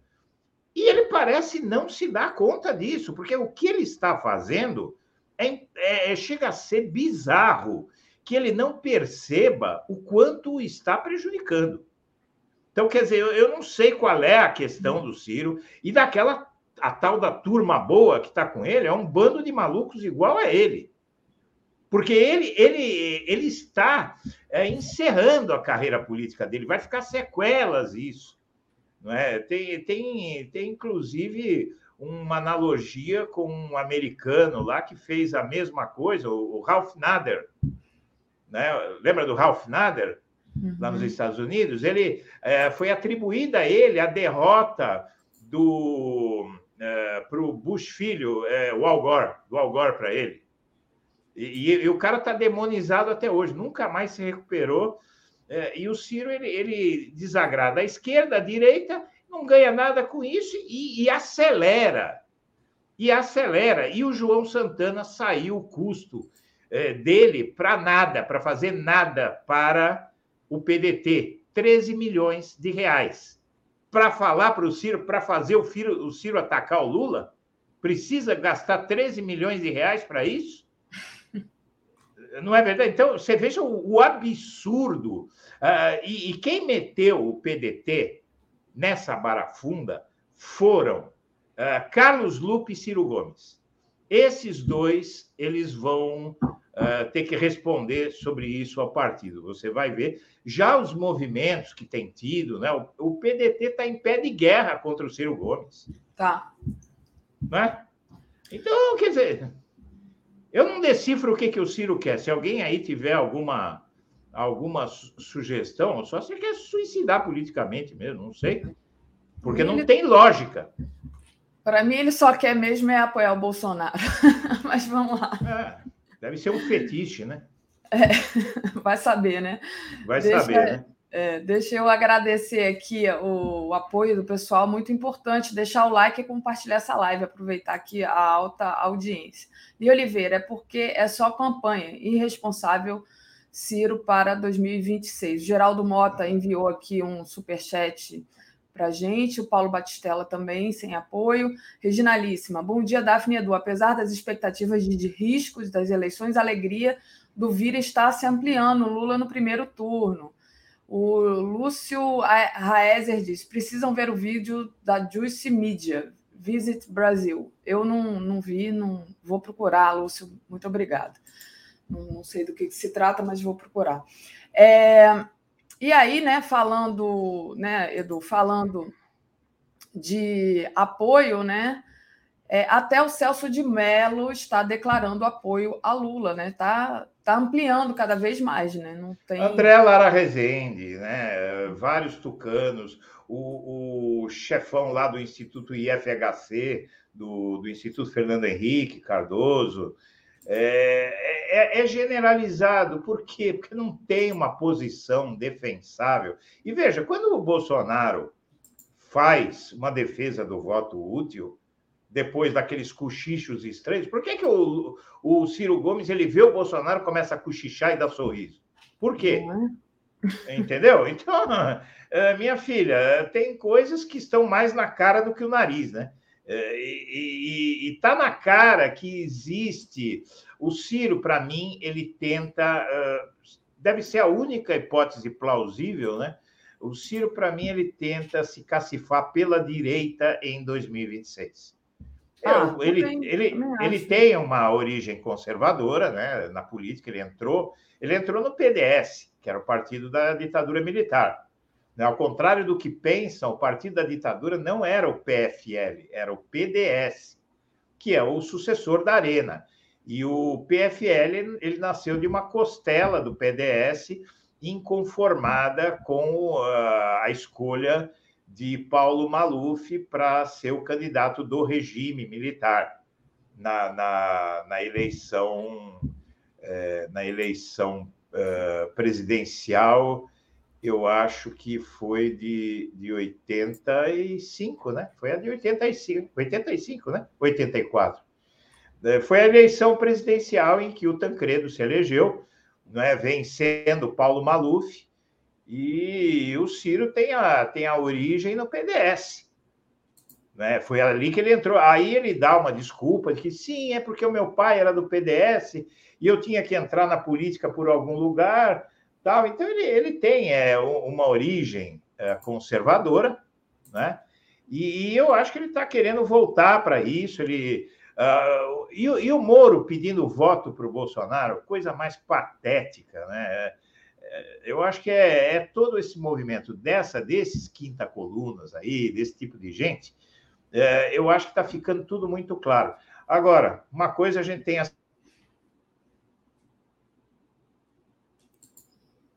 E ele parece não se dar conta disso, porque o que ele está fazendo é, é, é, chega a ser bizarro que ele não perceba o quanto está prejudicando. Então, quer dizer, eu, eu não sei qual é a questão do Ciro e daquela a tal da turma boa que está com ele, é um bando de malucos igual a ele. Porque ele, ele, ele está é, encerrando a carreira política dele, vai ficar sequelas isso. Não é? tem, tem, tem, inclusive, uma analogia com um americano lá que fez a mesma coisa, o, Ralph Nader. Né? Lembra do Ralph Nader? Uhum. Lá nos uhum. Estados Unidos? Ele é, foi atribuída a ele a derrota do é, para o Bush filho, é, o Al Gore, do Al Gore para ele. E, e, e, o cara está demonizado até hoje, nunca mais se recuperou É, e o Ciro ele, ele, desagrada a esquerda, a direita, não ganha nada com isso e, e acelera. E acelera. E o João Santana saiu o custo é, dele para nada, para fazer nada para o PDT. 13 milhões de reais. Para falar para o Ciro, para fazer o Ciro, o Ciro atacar o Lula, precisa gastar 13 milhões de reais para isso? Não é verdade? Então, você veja o, o absurdo. Uh, e, e, quem meteu o PDT nessa barafunda foram uh, Carlos Lupe e Ciro Gomes. Esses dois, eles vão uh, ter que responder sobre isso ao partido. Você vai ver. Já os movimentos que tem tido, né? o, o PDT está em pé de guerra contra o Ciro Gomes. Tá. Né? Então, quer dizer, eu não decifro o que, que o Ciro quer. Se alguém aí tiver alguma, alguma sugestão, só se quer suicidar politicamente mesmo, não sei. Porque não tem lógica. Para mim, ele só quer mesmo é apoiar o Bolsonaro. Mas vamos lá. É, deve ser um fetiche, né? É, vai saber, né? Vai Deixa... saber, né? É, deixa eu agradecer aqui o, o, apoio do pessoal, muito importante. Deixar o like e compartilhar essa live, aproveitar aqui a alta audiência. E Oliveira, é porque é só campanha irresponsável Ciro para 2026. Geraldo Mota enviou aqui um superchat para gente, o Paulo Batistella também, sem apoio. Reginalíssima, bom dia, Daphne Edu. Apesar das expectativas de, de riscos das eleições, a alegria do Vira está se ampliando. Lula no primeiro turno. O Lúcio Raezer diz: precisam ver o vídeo da Juice Media, Visit Brasil. Eu não, não vi, não vou procurar, Lúcio. Muito obrigada. Não, não sei do que, que, se trata, mas vou procurar. É, e aí, né, falando, né, Edu, falando de apoio, né? É, até o Celso de Mello está declarando apoio a Lula, né? Está tá ampliando cada vez mais, né? Não tem... André Lara Rezende, né? Vários tucanos, o, o chefão lá do Instituto IFHC, do, do Instituto Fernando Henrique Cardoso, é, é, é, generalizado. Por quê? Porque não tem uma posição defensável. E veja, quando o Bolsonaro faz uma defesa do voto útil, depois daqueles cochichos estranhos? Por que, que o, o Ciro Gomes ele vê o Bolsonaro começa a cochichar e dar sorriso? Por quê? É? Entendeu? Então, eh, minha filha, tem coisas que estão mais na cara do que o nariz, né? Eh, e está na cara que existe. O Ciro, para mim, ele tenta. Deve ser a única hipótese plausível, né? O Ciro, para mim, ele tenta se cacifar pela direita em 2026. É, ah, ele, ele, ele tem uma origem conservadora né, na política, ele entrou, ele entrou no PDS, que era o partido da ditadura militar. Né, ao contrário do que pensam, o partido da ditadura não era o PFL, era o PDS, que é o sucessor da Arena. E o PFL ele nasceu de uma costela do PDS inconformada com a escolha de Paulo Maluf para ser o candidato do regime militar na, na, na eleição é, na eleição é, presidencial, eu acho que foi de, de 85, né? Foi a de 85, 85, né? 84. É, foi a eleição presidencial em que o Tancredo se elegeu, né, vencendo Paulo Maluf, e o Ciro tem a, tem a origem no PDS. Né? Foi ali que ele entrou. Aí ele dá uma desculpa de que sim, é porque o meu pai era do PDS e eu tinha que entrar na política por algum lugar. Tal. Então ele, ele tem é, uma origem é, conservadora, né? E, e, eu acho que ele está querendo voltar para isso. Ele, uh, e, e, o Moro pedindo voto para o Bolsonaro, coisa mais patética, né? eu acho que é, é, todo esse movimento dessa, desses quinta colunas aí, desse tipo de gente, é, eu acho que está ficando tudo muito claro. Agora, uma coisa a gente tem a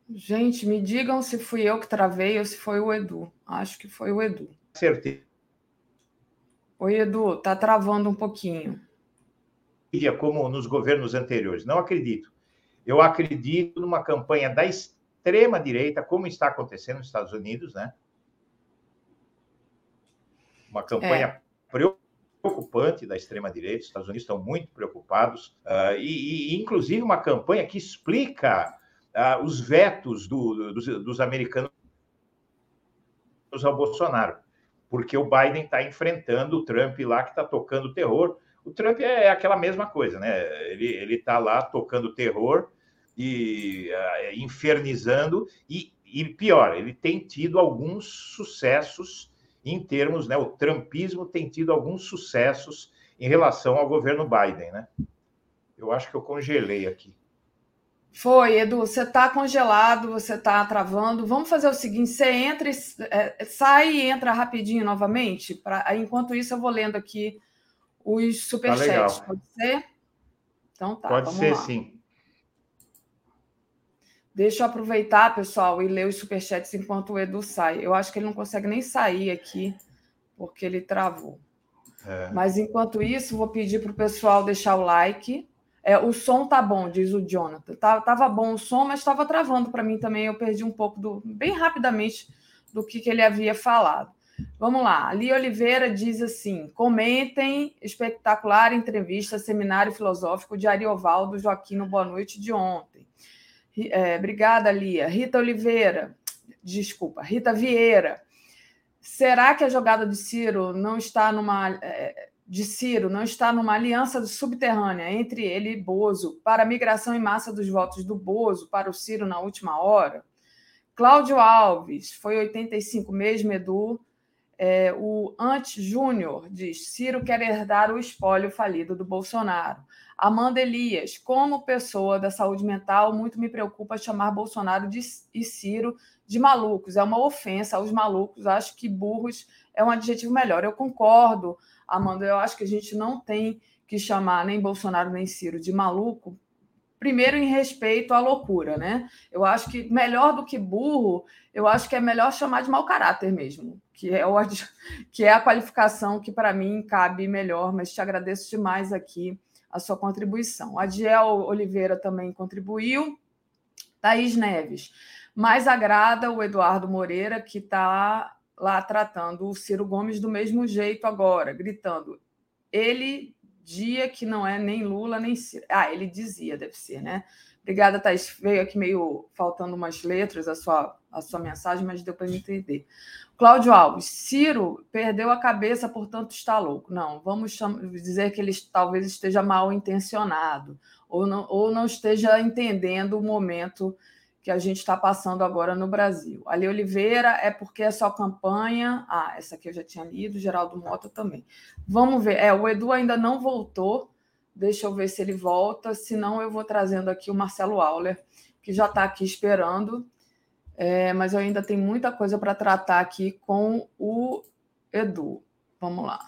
Gente, me digam se fui eu que travei ou se foi o Edu. Acho que foi o Edu. Certeza. Oi, Edu, tá travando um pouquinho. Como nos governos anteriores. Não acredito. Eu acredito numa campanha da extrema-direita, como está acontecendo nos Estados Unidos, né? Uma campanha é. preocupante da extrema-direita, os Estados Unidos estão muito preocupados, uh, e, e, inclusive uma campanha que explica uh, os vetos do, dos, dos americanos ao Bolsonaro, porque o Biden está enfrentando o Trump lá que está tocando terror. O Trump é aquela mesma coisa, né? Ele está lá tocando terror e uh, infernizando, e, e, pior, ele tem tido alguns sucessos em termos, né? O trumpismo tem tido alguns sucessos em relação ao governo Biden, né? Eu acho que eu congelei aqui. Foi, Edu, você está congelado, você está travando. Vamos fazer o seguinte: você entra, é, sai e entra rapidinho novamente. Pra, enquanto isso, eu vou lendo aqui os superchats. Tá pode ser? Então tá. Pode ser, lá. sim. Deixa eu aproveitar, pessoal, e ler os superchats enquanto o Edu sai. Eu acho que ele não consegue nem sair aqui, porque ele travou. É. Mas enquanto isso, vou pedir para o pessoal deixar o like é, o som tá bom, diz o Jonathan. Tá, tava bom o som, mas estava travando para mim também. Eu perdi um pouco do, bem rapidamente do que, que ele havia falado. Vamos lá. Ali Oliveira diz assim: comentem espetacular entrevista, seminário filosófico de Ariovaldo Joaquim no Boa Noite de ontem. É, obrigada, Lia. Rita Oliveira, desculpa, Rita Vieira. Será que a jogada de Ciro não está numa. É, de Ciro não está numa aliança subterrânea entre ele e Bozo para a migração em massa dos votos do Bozo para o Ciro na última hora? Cláudio Alves, foi 85 mesmo, Edu. É, o Ante Júnior diz: Ciro quer herdar o espólio falido do Bolsonaro. Amanda Elias, como pessoa da saúde mental, muito me preocupa chamar Bolsonaro de, e Ciro de malucos. É uma ofensa aos malucos. Acho que burros é um adjetivo melhor. Eu concordo Amanda, eu acho que a gente não tem que chamar nem Bolsonaro nem Ciro de maluco, primeiro em respeito à loucura, né? Eu acho que melhor do que burro, eu acho que é melhor chamar de mau caráter mesmo, que é, o, que é a qualificação que para mim cabe melhor, mas te agradeço demais aqui a sua contribuição. A Diel Oliveira também contribuiu. Thaís Neves. Mais agrada o Eduardo Moreira, que está lá tratando o Ciro Gomes do mesmo jeito agora, gritando. Ele dia que não é nem Lula nem Ciro. Ah, ele dizia, deve ser, né? Obrigada, Thais. Veio aqui meio faltando umas letras a sua, a sua mensagem, mas deu para entender. Cláudio Alves, Ciro perdeu a cabeça, portanto está louco. Não, vamos dizer que ele talvez esteja mal intencionado ou não, ou não esteja entendendo o momento que a gente está passando agora no Brasil. Ali Oliveira é porque é só campanha. Ah, essa aqui eu já tinha lido, Geraldo Mota também. Vamos ver. É, o Edu ainda não voltou. Deixa eu ver se ele volta. Senão, eu vou trazendo aqui o Marcelo Auler, que já está aqui esperando. É, mas eu ainda tenho muita coisa para tratar aqui com o Edu. Vamos lá.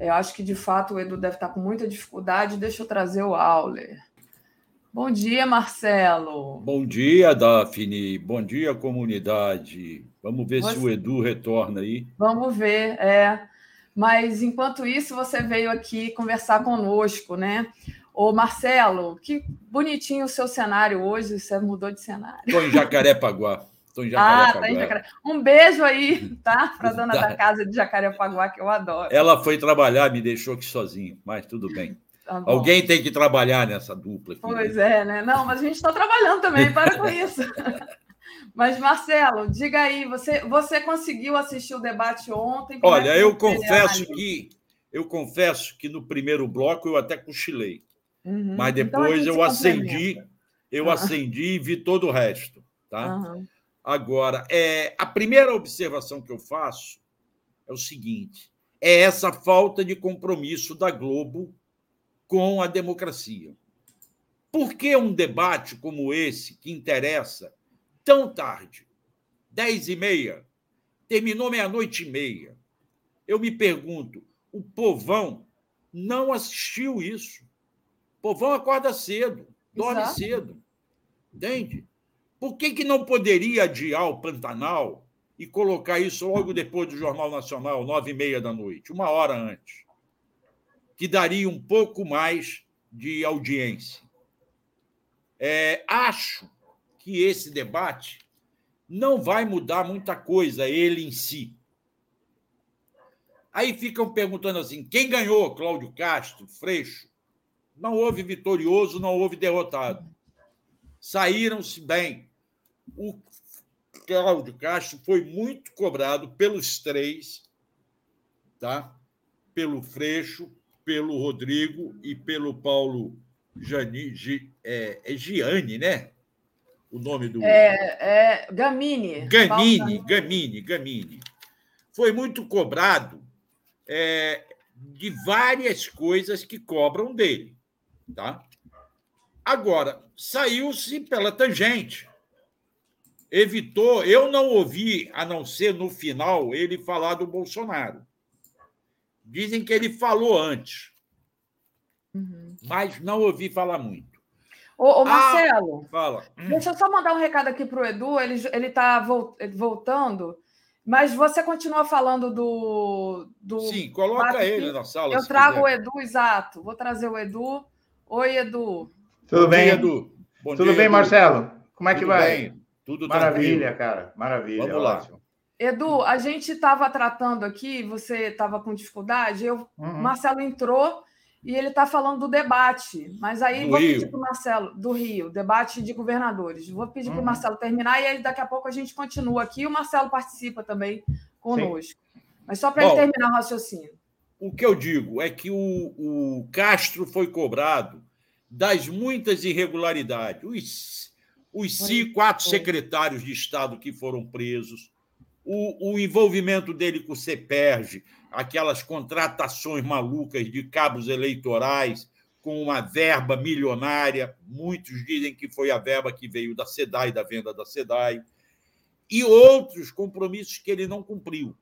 Eu acho que de fato o Edu deve estar tá com muita dificuldade. Deixa eu trazer o Auler. Bom dia, Marcelo. Bom dia, Daphne. Bom dia, comunidade. Vamos ver você... se o Edu retorna aí. Vamos ver, é. Mas enquanto isso, você veio aqui conversar conosco, né? Ô, Marcelo, que bonitinho o seu cenário hoje. Você mudou de cenário. Estou em Jacarepaguá. Estou em Jacarepaguá. Ah, tá em Jacaré. Um beijo aí, tá? Para a dona da casa de Jacarepaguá, que eu adoro. Ela foi trabalhar, me deixou aqui sozinho, mas tudo bem. Tá Alguém tem que trabalhar nessa dupla. Aqui, pois né? é, né? Não, mas a gente está trabalhando também, para com isso. mas, Marcelo, diga aí, você, você conseguiu assistir o debate ontem? É Olha, é eu confesso que eu confesso que no primeiro bloco eu até cochilei. Uhum. Mas então depois então eu acendi, eu uhum. acendi e vi todo o resto. Tá? Uhum. Agora, é, a primeira observação que eu faço é o seguinte: é essa falta de compromisso da Globo com a democracia. Por que um debate como esse, que interessa tão tarde, dez e meia, terminou meia-noite e meia? Eu me pergunto, o povão não assistiu isso. O povão acorda cedo, dorme Exato. cedo. Entende? Por que, que não poderia adiar o Pantanal e colocar isso logo depois do Jornal Nacional, nove e meia da noite, uma hora antes? Que daria um pouco mais de audiência. É, acho que esse debate não vai mudar muita coisa, ele em si. Aí ficam perguntando assim: quem ganhou? Cláudio Castro, Freixo? Não houve vitorioso, não houve derrotado. Saíram-se bem. O Cláudio Castro foi muito cobrado pelos três, tá? pelo Freixo, pelo Rodrigo e pelo Paulo Jani, G, é, é Gianni, né? O nome do. É, é Gamini. Gamini, Gamini, Gamini. Foi muito cobrado é, de várias coisas que cobram dele. Tá? Agora, saiu-se pela tangente. Evitou. Eu não ouvi, a não ser no final, ele falar do Bolsonaro. Dizem que ele falou antes. Uhum. Mas não ouvi falar muito. Ô, ô Marcelo, ah, fala. deixa eu só mandar um recado aqui para o Edu. Ele está voltando. Mas você continua falando do. do Sim, coloca ele na sala. Eu trago quiser. o Edu, exato. Vou trazer o Edu. Oi, Edu. Tudo Bom bem, dia, Edu? Bom Tudo dia, bem, Edu. Marcelo? Como é que Tudo vai? Bem. Tudo Maravilha, tranquilo. cara. Maravilha. Vamos lá. Ótimo. Edu, a gente estava tratando aqui, você estava com dificuldade, eu, uhum. Marcelo entrou e ele está falando do debate, mas aí do vou Rio. pedir para o Marcelo, do Rio, debate de governadores. Vou pedir uhum. para o Marcelo terminar e aí daqui a pouco a gente continua aqui. O Marcelo participa também conosco. Sim. Mas só para ele terminar o raciocínio. O que eu digo é que o, o Castro foi cobrado das muitas irregularidades. Os, os foi, quatro foi. secretários de Estado que foram presos, o, o envolvimento dele com o CEPERG, aquelas contratações malucas de cabos eleitorais com uma verba milionária, muitos dizem que foi a verba que veio da SEDAI, da venda da SEDAI, e outros compromissos que ele não cumpriu.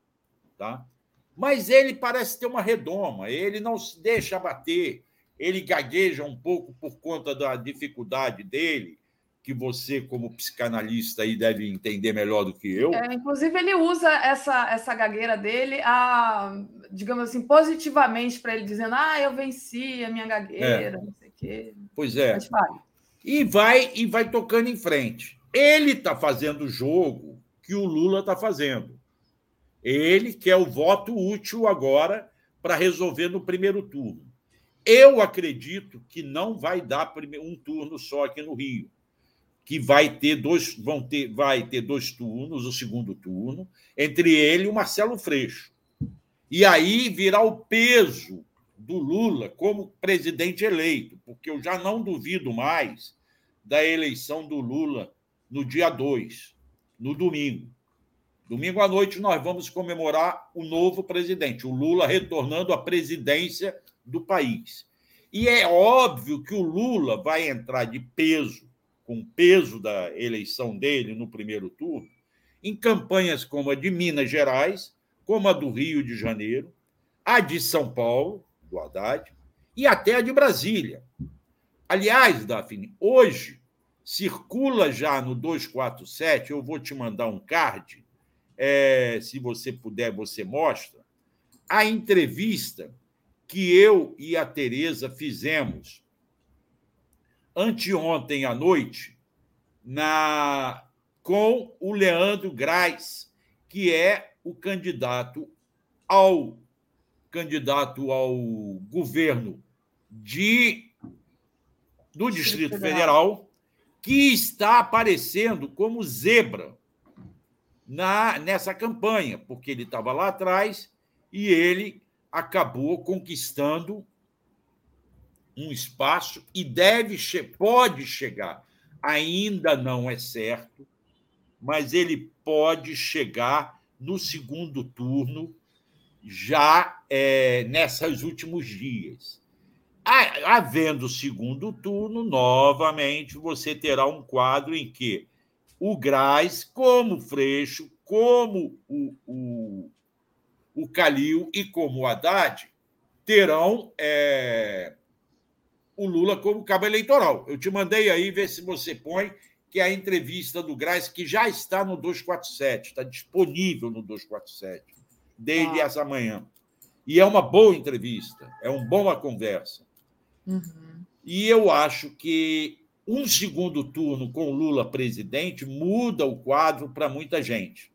Tá? Mas ele parece ter uma redoma, ele não se deixa abater, ele gagueja um pouco por conta da dificuldade dele, que você, como psicanalista, aí deve entender melhor do que eu. É, inclusive, ele usa essa, essa gagueira dele, a, digamos assim, positivamente para ele, dizendo: ah, eu venci a minha gagueira, é. não sei o quê. Pois é. E vai, e vai tocando em frente. Ele está fazendo o jogo que o Lula está fazendo. Ele quer o voto útil agora para resolver no primeiro turno. Eu acredito que não vai dar um turno só aqui no Rio que vai ter dois, vão ter, vai ter dois turnos, o segundo turno, entre ele e o Marcelo Freixo. E aí virá o peso do Lula como presidente eleito, porque eu já não duvido mais da eleição do Lula no dia 2, no domingo. Domingo à noite nós vamos comemorar o novo presidente, o Lula retornando à presidência do país. E é óbvio que o Lula vai entrar de peso com o peso da eleição dele no primeiro turno, em campanhas como a de Minas Gerais, como a do Rio de Janeiro, a de São Paulo, do Haddad, e até a de Brasília. Aliás, Daphne, hoje circula já no 247, eu vou te mandar um card, é, se você puder, você mostra, a entrevista que eu e a Tereza fizemos anteontem à noite na com o Leandro Graz, que é o candidato ao candidato ao governo de do Distrito Federal, que está aparecendo como zebra na nessa campanha, porque ele estava lá atrás e ele acabou conquistando um espaço e deve pode chegar. Ainda não é certo, mas ele pode chegar no segundo turno já é, nesses últimos dias. Havendo segundo turno, novamente você terá um quadro em que o Graz, como o Freixo, como o, o, o Calil e como o Haddad, terão é, o Lula como cabo eleitoral. Eu te mandei aí ver se você põe que é a entrevista do Graz, que já está no 247, está disponível no 247, desde ah. essa manhã. E é uma boa entrevista, é uma boa conversa. Uhum. E eu acho que um segundo turno com Lula presidente muda o quadro para muita gente.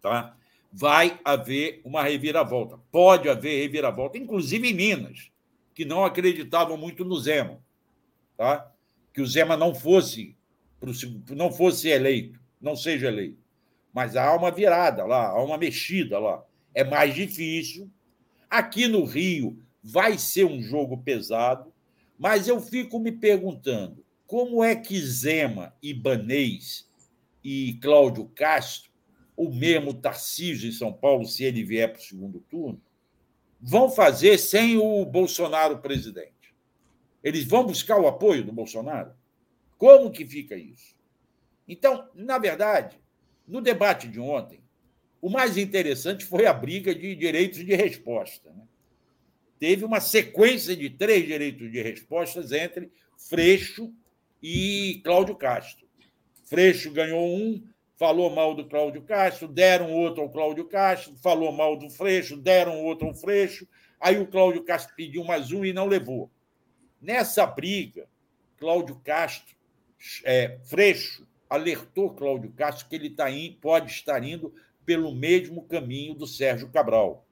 Tá? Vai haver uma reviravolta. Pode haver reviravolta, inclusive em Minas, que não acreditavam muito no Zema. Tá? Que o Zema não fosse, não fosse eleito, não seja eleito. Mas há uma virada lá, há uma mexida lá. É mais difícil. Aqui no Rio vai ser um jogo pesado mas eu fico me perguntando como é que Zema, Ibanês e Cláudio Castro, o mesmo Tarcísio em São Paulo, se ele vier para o segundo turno, vão fazer sem o Bolsonaro presidente? Eles vão buscar o apoio do Bolsonaro? Como que fica isso? Então, na verdade, no debate de ontem, o mais interessante foi a briga de direitos de resposta. Né? teve uma sequência de três direitos de respostas entre Freixo e Cláudio Castro. Freixo ganhou um, falou mal do Cláudio Castro, deram outro ao Cláudio Castro, falou mal do Freixo, deram outro ao Freixo, aí o Cláudio Castro pediu mais um e não levou. Nessa briga, Cláudio Castro, é, Freixo, alertou Cláudio Castro que ele tá in, pode estar indo pelo mesmo caminho do Sérgio Cabral.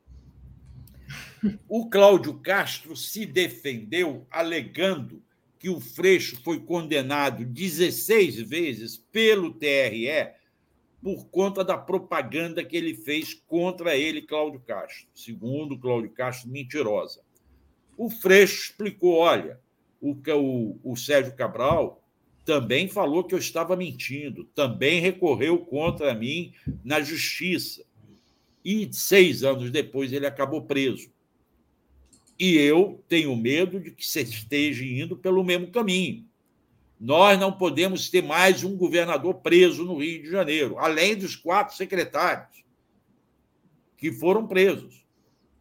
O Cláudio Castro se defendeu alegando que o Freixo foi condenado 16 vezes pelo TRE por conta da propaganda que ele fez contra ele, Cláudio Castro. Segundo Cláudio Castro, mentirosa. O Freixo explicou: olha, o, o, o Sérgio Cabral também falou que eu estava mentindo, também recorreu contra mim na justiça. E seis anos depois ele acabou preso. E eu tenho medo de que você esteja indo pelo mesmo caminho. Nós não podemos ter mais um governador preso no Rio de Janeiro, além dos quatro secretários que foram presos.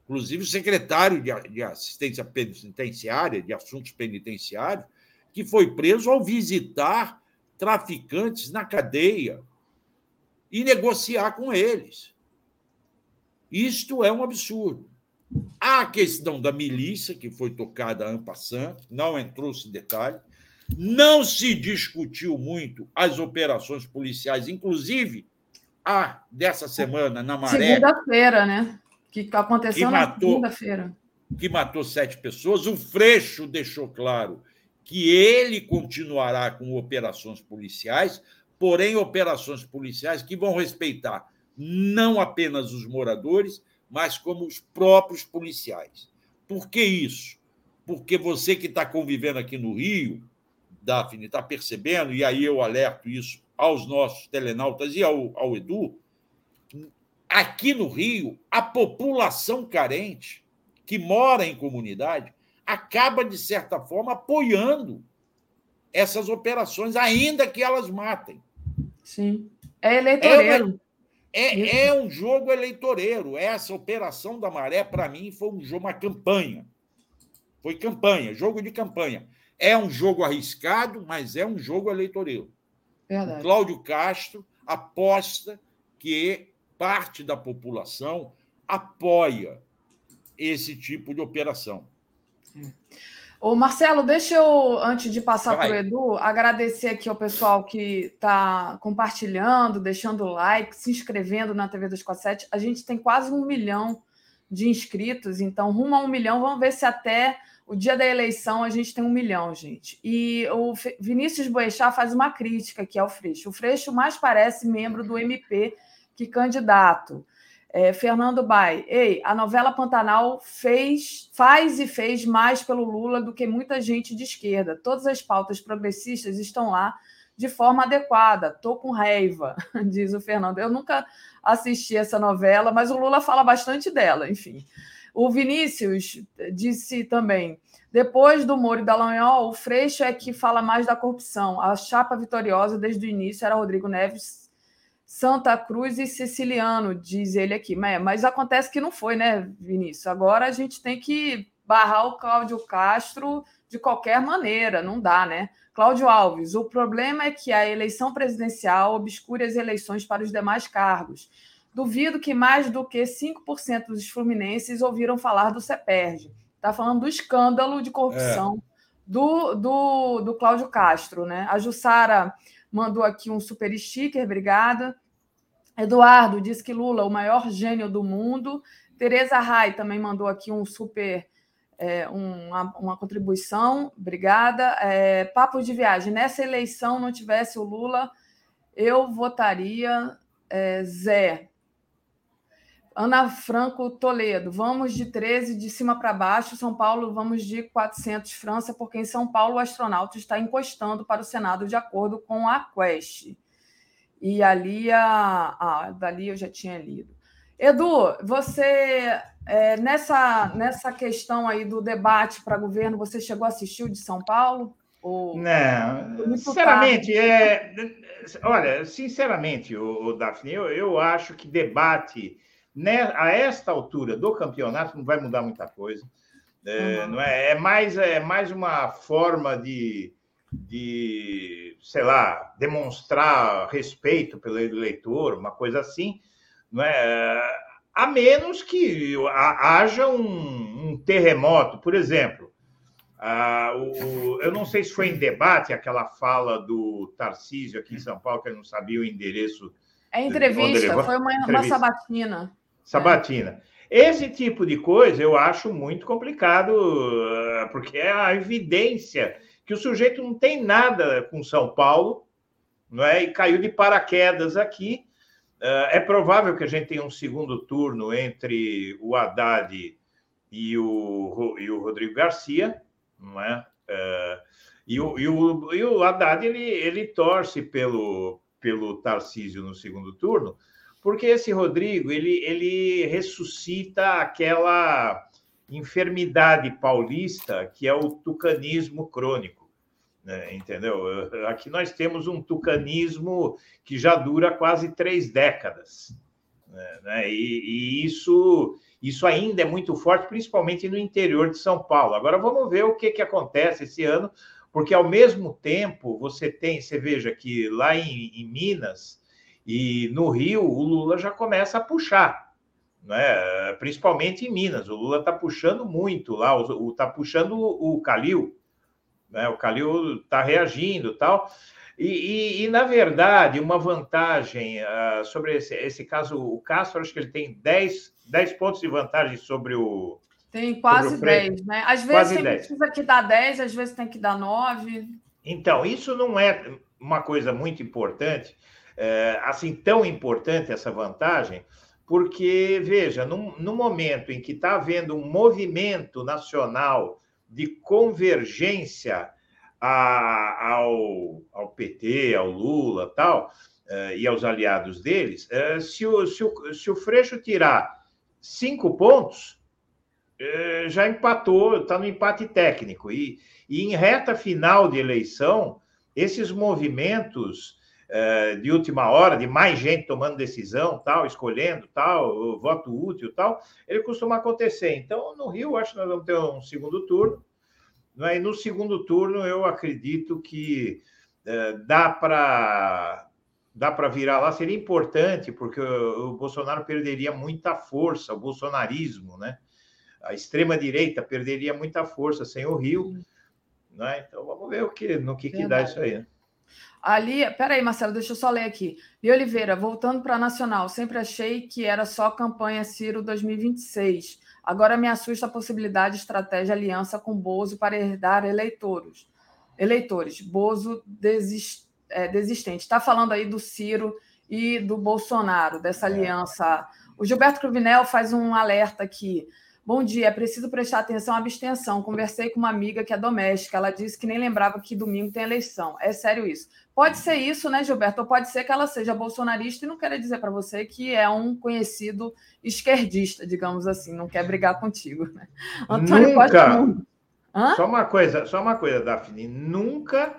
Inclusive o secretário de assistência penitenciária, de assuntos penitenciários, que foi preso ao visitar traficantes na cadeia e negociar com eles. Isto é um absurdo. Há a questão da milícia, que foi tocada en passant, não entrou-se detalhe. Não se discutiu muito as operações policiais, inclusive a dessa semana na Maré. Segunda-feira, né? Que aconteceu que na segunda-feira. Que matou sete pessoas. O Freixo deixou claro que ele continuará com operações policiais, porém operações policiais que vão respeitar não apenas os moradores, mas como os próprios policiais. Por que isso? Porque você que está convivendo aqui no Rio, Daphne, está percebendo, e aí eu alerto isso aos nossos telenautas e ao, ao Edu, aqui no Rio, a população carente que mora em comunidade acaba, de certa forma, apoiando essas operações, ainda que elas matem. Sim. É eleitoreiro. É, é um jogo eleitoreiro. Essa operação da maré, para mim, foi um jogo, uma campanha. Foi campanha, jogo de campanha. É um jogo arriscado, mas é um jogo eleitoreiro. Verdade. O Cláudio Castro aposta que parte da população apoia esse tipo de operação. Ô, Marcelo, deixa eu, antes de passar para o Edu, agradecer aqui ao pessoal que está compartilhando, deixando like, se inscrevendo na TV 247. A gente tem quase um milhão de inscritos, então rumo a um milhão. Vamos ver se até o dia da eleição a gente tem um milhão, gente. E o Vinícius Boechat faz uma crítica aqui ao Freixo. O Freixo mais parece membro do MP que candidato. É, Fernando Bai, ei, a novela Pantanal fez, faz e fez mais pelo Lula do que muita gente de esquerda. Todas as pautas progressistas estão lá de forma adequada. Tô com raiva, diz o Fernando. Eu nunca assisti essa novela, mas o Lula fala bastante dela, enfim. O Vinícius disse também: depois do Moro e da Lanhol, o Freixo é que fala mais da corrupção. A chapa vitoriosa desde o início era Rodrigo Neves Santa Cruz e Siciliano, diz ele aqui. Mas, mas acontece que não foi, né, Vinícius? Agora a gente tem que barrar o Cláudio Castro de qualquer maneira, não dá, né? Cláudio Alves, o problema é que a eleição presidencial obscure as eleições para os demais cargos. Duvido que mais do que 5% dos fluminenses ouviram falar do CEPERJ. Está falando do escândalo de corrupção. É do, do, do Cláudio Castro, né? A Jussara mandou aqui um super sticker, obrigada. Eduardo diz que Lula, o maior gênio do mundo. Tereza Rai também mandou aqui um super é, uma, uma, contribuição, obrigada. É, papo de viagem. Nessa eleição, não tivesse o Lula, eu votaria é, Zé. Ana Franco Toledo, vamos de 13 de cima para baixo. São Paulo, vamos de 400 França, porque em São Paulo o astronauta está encostando para o Senado de acordo com a Quest. E ali, a, ah, dali eu já tinha lido. Edu, você é, nessa, nessa questão aí do debate para governo, você chegou a assistir o de São Paulo? Ou... Não, sinceramente, é, olha, sinceramente, o, o Daphne, eu, eu acho que debate a esta altura do campeonato não vai mudar muita coisa. É, não é, é, mais, é mais uma forma de, de, sei lá, demonstrar respeito pelo eleitor, uma coisa assim. Não é? a menos que haja um, um terremoto, por exemplo. Uh, o, eu não sei se foi em debate aquela fala do Tarcísio aqui em São Paulo, que ele não sabia o endereço. É entrevista, foi uma, entrevista. uma sabatina. Sabatina. Esse tipo de coisa eu acho muito complicado, ah, porque é a evidência que o sujeito não tem nada com São Paulo, não é? E caiu de paraquedas aqui é provável que a gente tenha um segundo turno entre o Haddad e o, e o Rodrigo Garcia, não é? é e, o, e, o, e o Haddad ele, ele torce pelo, pelo Tarcísio no segundo turno, porque esse Rodrigo ele, ele ressuscita aquela enfermidade paulista que é o tucanismo crônico né, entendeu? Aqui nós temos um tucanismo que já dura quase três décadas. Né? E, e, isso, isso ainda é muito forte, principalmente no interior de São Paulo. Agora vamos ver o que, que acontece esse ano, porque ao mesmo tempo você tem, você veja que lá em, em Minas e no Rio, o Lula já começa a puxar. Né? Principalmente em Minas, o Lula está puxando muito lá, está puxando o, Calil, né? O Calil está reagindo tal. E, e, e, na verdade, uma vantagem uh, sobre esse, esse caso, o Castro, acho que ele tem 10, 10 pontos de vantagem sobre o. Tem quase 10, né? Às vezes tem, precisa que dar 10, às vezes tem que dar 9. Então, isso não é uma coisa muito importante, é, assim, tão importante essa vantagem, porque, veja, no, momento em que está havendo um movimento nacional de convergência a, ao, ao PT, ao Lula tal, uh, e aos aliados deles, uh, se, o, se, o, se o Freixo tirar cinco pontos, uh, já empatou, está no empate técnico. E, e em reta final de eleição, esses movimentos é, de última hora, de mais gente tomando decisão, tal, escolhendo, tal, voto útil, tal, ele costuma acontecer. Então, no Rio, acho que nós vamos ter um segundo turno. Né? E no segundo turno, eu acredito que é, dá para dá para virar lá. Seria importante, porque o, o Bolsonaro perderia muita força, o bolsonarismo, né? A extrema-direita perderia muita força sem o Rio. Né? Então, vamos ver o que, no que, que dá isso aí. Né? Ali, peraí, Marcelo, deixa eu só ler aqui. E Oliveira, voltando para a Nacional, sempre achei que era só campanha Ciro 2026. Agora me assusta a possibilidade de estratégia aliança com Bozo para herdar eleitores. Eleitores, Bozo desist, é, desistente. Está falando aí do Ciro e do Bolsonaro, dessa é. aliança. O Gilberto Cruvinel faz um alerta aqui. Bom dia, é preciso prestar atenção à abstenção. Conversei com uma amiga que é doméstica, ela disse que nem lembrava que domingo tem eleição. É sério isso. Pode ser isso, né, Gilberto? Ou pode ser que ela seja bolsonarista e não queira dizer para você que é um conhecido esquerdista, digamos assim, não quer brigar contigo. Né? Antônio nunca. Hã? Só uma coisa, só uma coisa, Daphne. Nunca,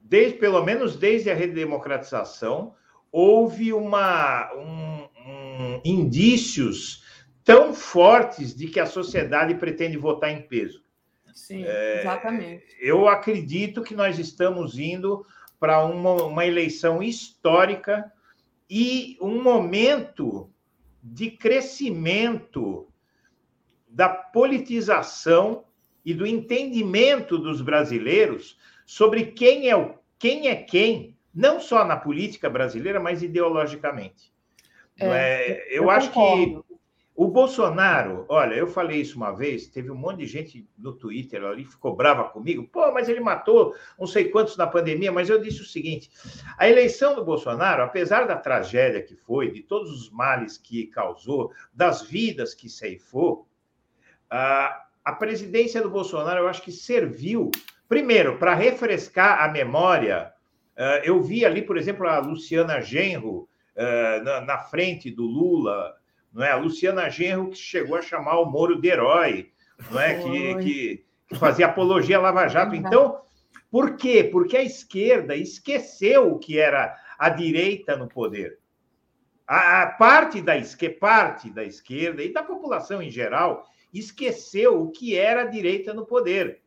desde pelo menos desde a redemocratização, houve uma um, um, indícios tão fortes de que a sociedade pretende votar em peso. Sim, é, exatamente. Eu acredito que nós estamos indo para uma, uma eleição histórica e um momento de crescimento da politização e do entendimento dos brasileiros sobre quem é o quem é quem, não só na política brasileira, mas ideologicamente. É, é, eu, eu acho que o Bolsonaro, olha, eu falei isso uma vez, teve um monte de gente no Twitter ali ficou brava comigo. Pô, mas ele matou não sei quantos na pandemia. Mas eu disse o seguinte: a eleição do Bolsonaro, apesar da tragédia que foi, de todos os males que causou, das vidas que ceifou, a, presidência do Bolsonaro, eu acho que serviu, primeiro, para refrescar a memória. Uh, eu vi ali, por exemplo, a Luciana Genro na, na frente do Lula não é? A Luciana Genro que chegou a chamar o Moro de herói, não é? Que, que, que, fazia apologia à Lava Jato. Então, por quê? Porque a esquerda esqueceu o que era a direita no poder. A, a parte da esquerda, parte da esquerda e da população em geral esqueceu o que era a direita no poder.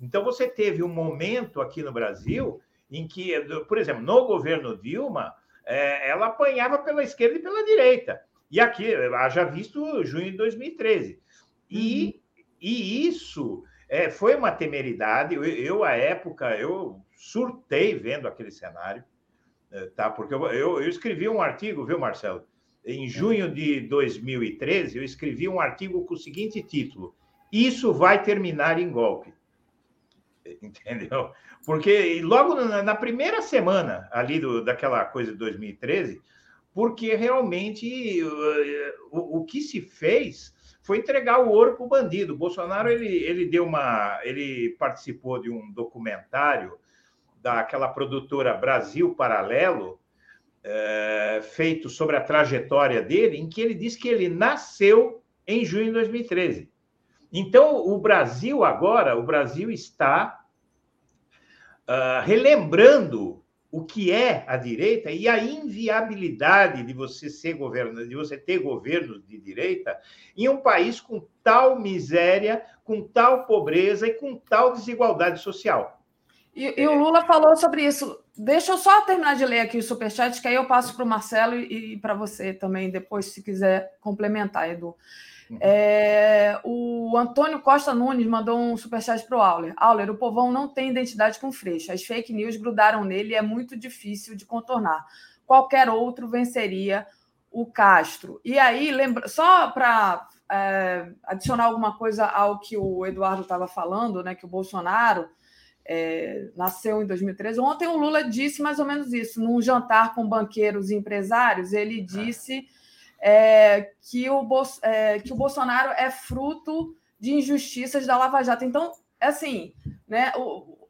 Então você teve um momento aqui no Brasil em que, por exemplo, no governo Dilma, é, ela apanhava pela esquerda e pela direita. E aqui, haja visto junho de 2013. E, uhum. e isso é, foi uma temeridade. Eu, eu, à época, eu surtei vendo aquele cenário, é, tá? Porque eu, eu, eu escrevi um artigo, viu, Marcelo? Em junho de 2013, eu escrevi um artigo com o seguinte título: Isso vai terminar em golpe. Entendeu? Porque logo na, na primeira semana ali do, daquela coisa de 2013, porque realmente o, o que se fez foi entregar o ouro para o bandido. O Bolsonaro ele, ele deu uma, ele participou de um documentário daquela produtora Brasil Paralelo, é, feito sobre a trajetória dele, em que ele diz que ele nasceu em junho de 2013. Então, o Brasil agora, o Brasil está uh, relembrando o que é a direita e a inviabilidade de você ser governo, de você ter governos de direita em um país com tal miséria, com tal pobreza e com tal desigualdade social. E, e o Lula falou sobre isso. Deixa eu só terminar de ler aqui o superchat, que aí eu passo para o Marcelo e, e para você também, depois, se quiser complementar, Edu. Uhum. É, o Antônio Costa Nunes mandou um superchat para o Auler. Auler, o povão não tem identidade com Freixo. As fake news grudaram nele e é muito difícil de contornar. Qualquer outro venceria o Castro. E aí, lembra... só para é, adicionar alguma coisa ao que o Eduardo estava falando, né, que o Bolsonaro é, nasceu em 2013. Ontem o Lula disse mais ou menos isso, num jantar com banqueiros e empresários, ele disse é, que, o é, que o Bolsonaro é fruto de injustiças da Lava Jato. Então, é assim, né, o,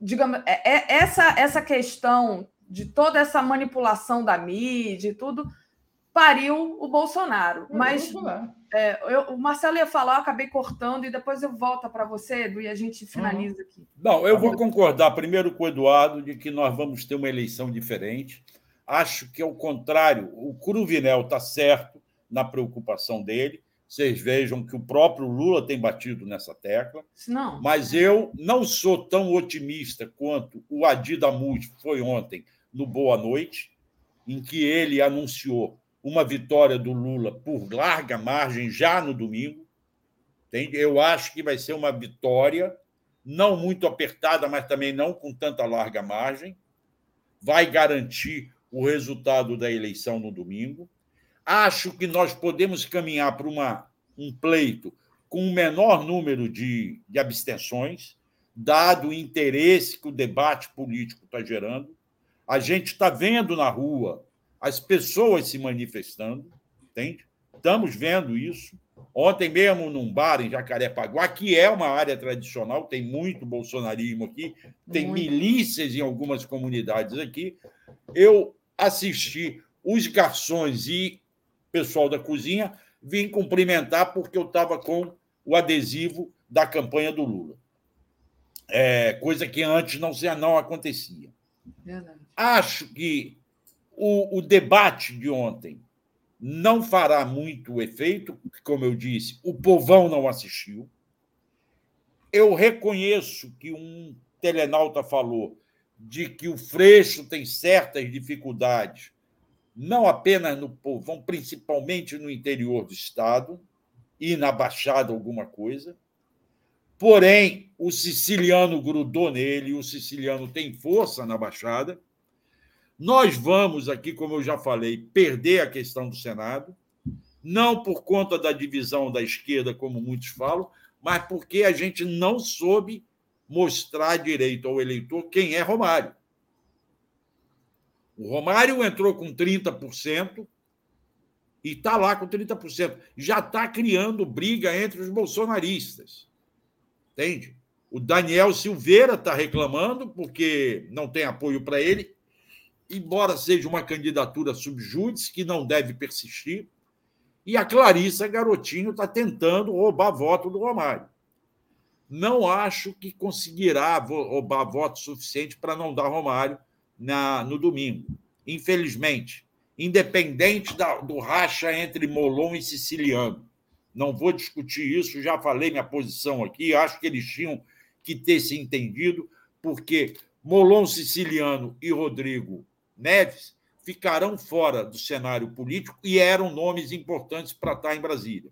digamos, é, é, essa, essa questão de toda essa manipulação da mídia e tudo pariu o Bolsonaro. É, Mas. É, eu, o Marcelo ia falar, eu acabei cortando e depois eu volto para você, Edu, e a gente finaliza aqui. Não, eu vou concordar primeiro com o Eduardo de que nós vamos ter uma eleição diferente. Acho que, ao contrário, o Cruvinel está certo na preocupação dele. Vocês vejam que o próprio Lula tem batido nessa tecla. Não. Mas eu não sou tão otimista quanto o Adi Damus foi ontem no Boa Noite, em que ele anunciou uma vitória do Lula por larga margem já no domingo. Eu acho que vai ser uma vitória, não muito apertada, mas também não com tanta larga margem. Vai garantir o resultado da eleição no domingo. Acho que nós podemos caminhar para uma, um pleito com um menor número de, de abstenções, dado o interesse que o debate político está gerando. A gente está vendo na rua as pessoas se manifestando, entende? Estamos vendo isso. Ontem mesmo, num bar em Jacarepaguá, que é uma área tradicional, tem muito bolsonarismo aqui, tem muito. milícias em algumas comunidades aqui. Eu assisti os garçons e pessoal da cozinha, vim cumprimentar porque eu estava com o adesivo da campanha do Lula. É, coisa que antes não, não acontecia. Verdade. Acho que o, o debate de ontem não fará muito efeito, como eu disse, o povão não assistiu. Eu reconheço que um telenauta falou de que o Freixo tem certas dificuldades, não apenas no povão, principalmente no interior do Estado e na Baixada alguma coisa. Porém, o siciliano grudou nele, o siciliano tem força na Baixada. Nós vamos aqui, como eu já falei, perder a questão do Senado, não por conta da divisão da esquerda, como muitos falam, mas porque a gente não soube mostrar direito ao eleitor quem é Romário. O Romário entrou com 30% e está lá com 30%. Já está criando briga entre os bolsonaristas. Entende? O Daniel Silveira está reclamando porque não tem apoio para ele, embora seja uma candidatura subjúdice que não deve persistir. E a Clarissa Garotinho está tentando roubar voto do Romário. Não acho que conseguirá roubar voto suficiente para não dar Romário na, no domingo. Infelizmente, independente da, do racha entre Molon e Siciliano. Não vou discutir isso, já falei minha posição aqui, acho que eles tinham que ter se entendido, porque Molon Siciliano e Rodrigo Neves ficarão fora do cenário político e eram nomes importantes para estar em Brasília.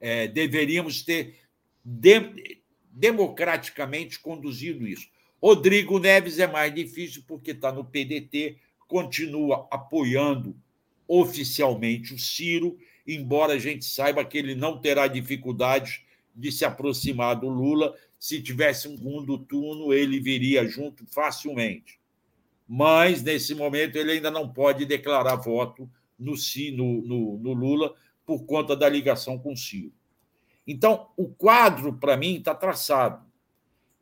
É, deveríamos ter de, democraticamente conduzido isso. Rodrigo Neves é mais difícil porque está no PDT, continua apoiando oficialmente o Ciro, embora a gente saiba que ele não terá dificuldades de se aproximar do Lula. Se tivesse um segundo turno, ele viria junto facilmente. Mas, nesse momento, ele ainda não pode declarar voto no, no, no, no Lula por conta da ligação com o Ciro. Então, o quadro, para mim, está traçado.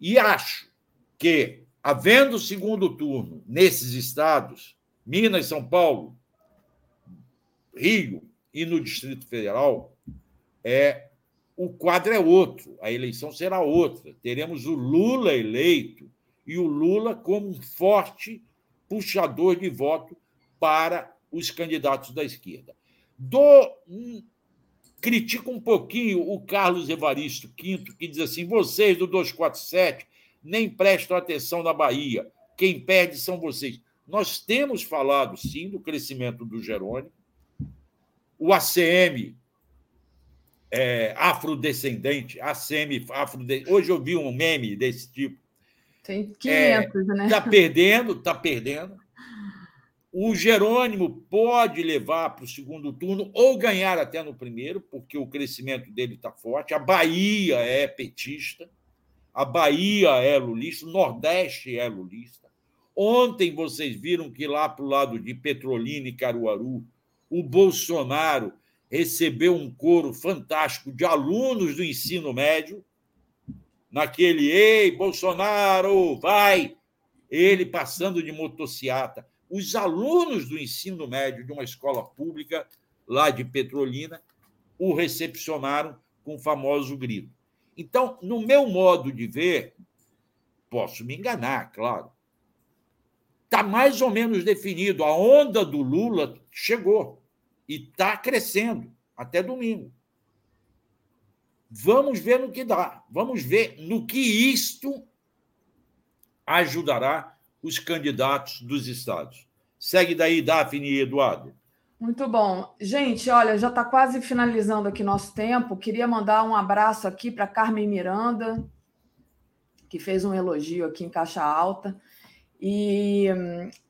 E acho que, havendo segundo turno nesses estados, Minas, São Paulo, Rio e no Distrito Federal, é o quadro é outro, a eleição será outra. Teremos o Lula eleito e o Lula como um forte puxador de voto para os candidatos da esquerda. Do critico um pouquinho o Carlos Evaristo Quinto, que diz assim: vocês do 247 nem prestam atenção na Bahia. Quem perde são vocês. Nós temos falado, sim, do crescimento do Jerônimo. O ACM é, afrodescendente, ACM afrodescendente. Hoje eu vi um meme desse tipo. Tem 500, é, né? Está perdendo, está perdendo. O Jerônimo pode levar para o segundo turno ou ganhar até no primeiro, porque o crescimento dele está forte. A Bahia é petista. A Bahia é lulista, o Nordeste é lulista. Ontem vocês viram que lá para o lado de Petrolina e Caruaru, o Bolsonaro recebeu um coro fantástico de alunos do ensino médio, naquele Ei, Bolsonaro, vai! Ele passando de motociata. Os alunos do ensino médio de uma escola pública lá de Petrolina o recepcionaram com o famoso grito. Então, no meu modo de ver, posso me enganar, claro. Está mais ou menos definido. A onda do Lula chegou e está crescendo até domingo. Vamos ver no que dá. Vamos ver no que isto ajudará os candidatos dos estados. Segue daí, Daphne e Eduardo. Muito bom. Gente, olha, já está quase finalizando aqui nosso tempo. Queria mandar um abraço aqui para Carmen Miranda, que fez um elogio aqui em Caixa Alta. E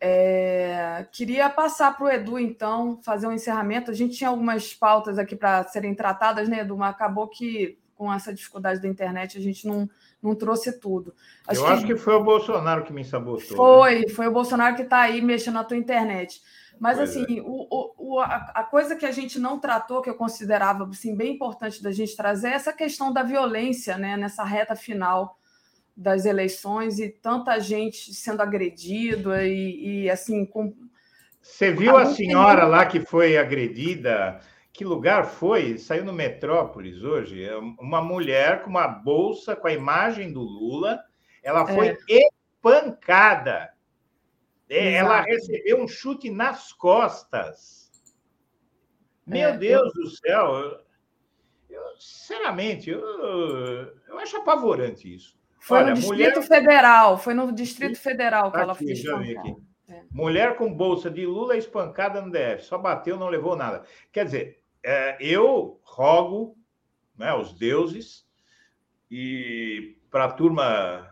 é, queria passar para o Edu, então, fazer um encerramento. A gente tinha algumas pautas aqui para serem tratadas, né, Edu? Mas acabou que, com essa dificuldade da internet, a gente não, não trouxe tudo. Acho Eu que... acho que foi o Bolsonaro que me sabotou. Foi, né? foi o Bolsonaro que está aí mexendo na tua internet. Mas, pois assim, é. o, o, a, coisa que a gente não tratou, que eu considerava assim, bem importante da gente trazer, é essa questão da violência né, nessa reta final das eleições e tanta gente sendo agredida e, e assim. Com... Você viu a senhora lá que foi agredida? Que lugar foi? Saiu no Metrópolis hoje. É uma mulher com uma bolsa com a imagem do Lula. Ela foi é. espancada é, ela recebeu um chute nas costas. Meu é, Deus eu... do céu! Eu, eu, sinceramente, eu, eu acho apavorante isso. Foi Olha, no Distrito mulher... Federal, foi no Distrito Federal que aqui, ela fez. Aqui. É. Mulher com bolsa de Lula espancada no DF, só bateu, não levou nada. Quer dizer, é, eu rogo né, aos deuses e para a turma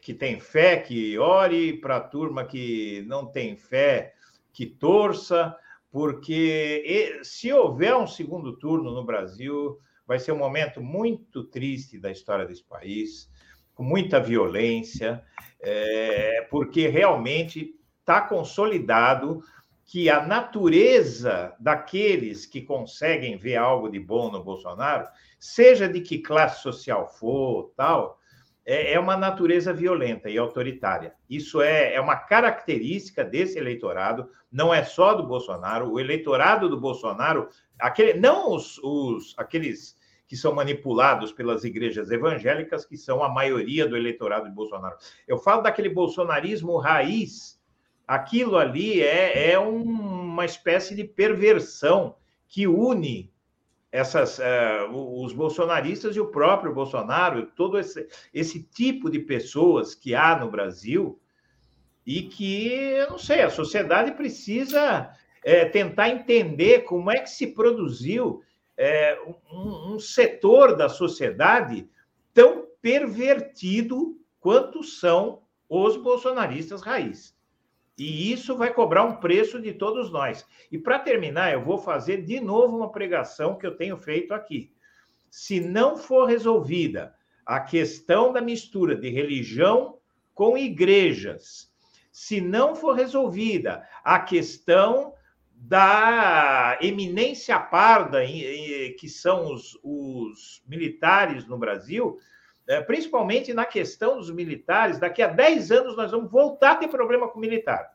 que tem fé, que ore, para a turma que não tem fé, que torça, porque se houver um segundo turno no Brasil, vai ser um momento muito triste da história desse país, com muita violência, é, porque realmente está consolidado que a natureza daqueles que conseguem ver algo de bom no Bolsonaro, seja de que classe social for, tal, é, é uma natureza violenta e autoritária. Isso é, é uma característica desse eleitorado, não é só do Bolsonaro. O eleitorado do Bolsonaro, aquele, não os, os aqueles que são manipulados pelas igrejas evangélicas, que são a maioria do eleitorado de Bolsonaro. Eu falo daquele bolsonarismo raiz. Aquilo ali é, é um, uma espécie de perversão que une essas, uh, os bolsonaristas e o próprio Bolsonaro, todo esse, esse tipo de pessoas que há no Brasil e que, eu não sei, a sociedade precisa é, tentar entender como é que se produziu é, um, um setor da sociedade tão pervertido quanto são os bolsonaristas raiz. E isso vai cobrar um preço de todos nós. E para terminar, eu vou fazer de novo uma pregação que eu tenho feito aqui. Se não for resolvida a questão da mistura de religião com igrejas, se não for resolvida a questão da eminência parda, que são os, os militares no Brasil, principalmente na questão dos militares, daqui a 10 anos nós vamos voltar a ter problema com o militar.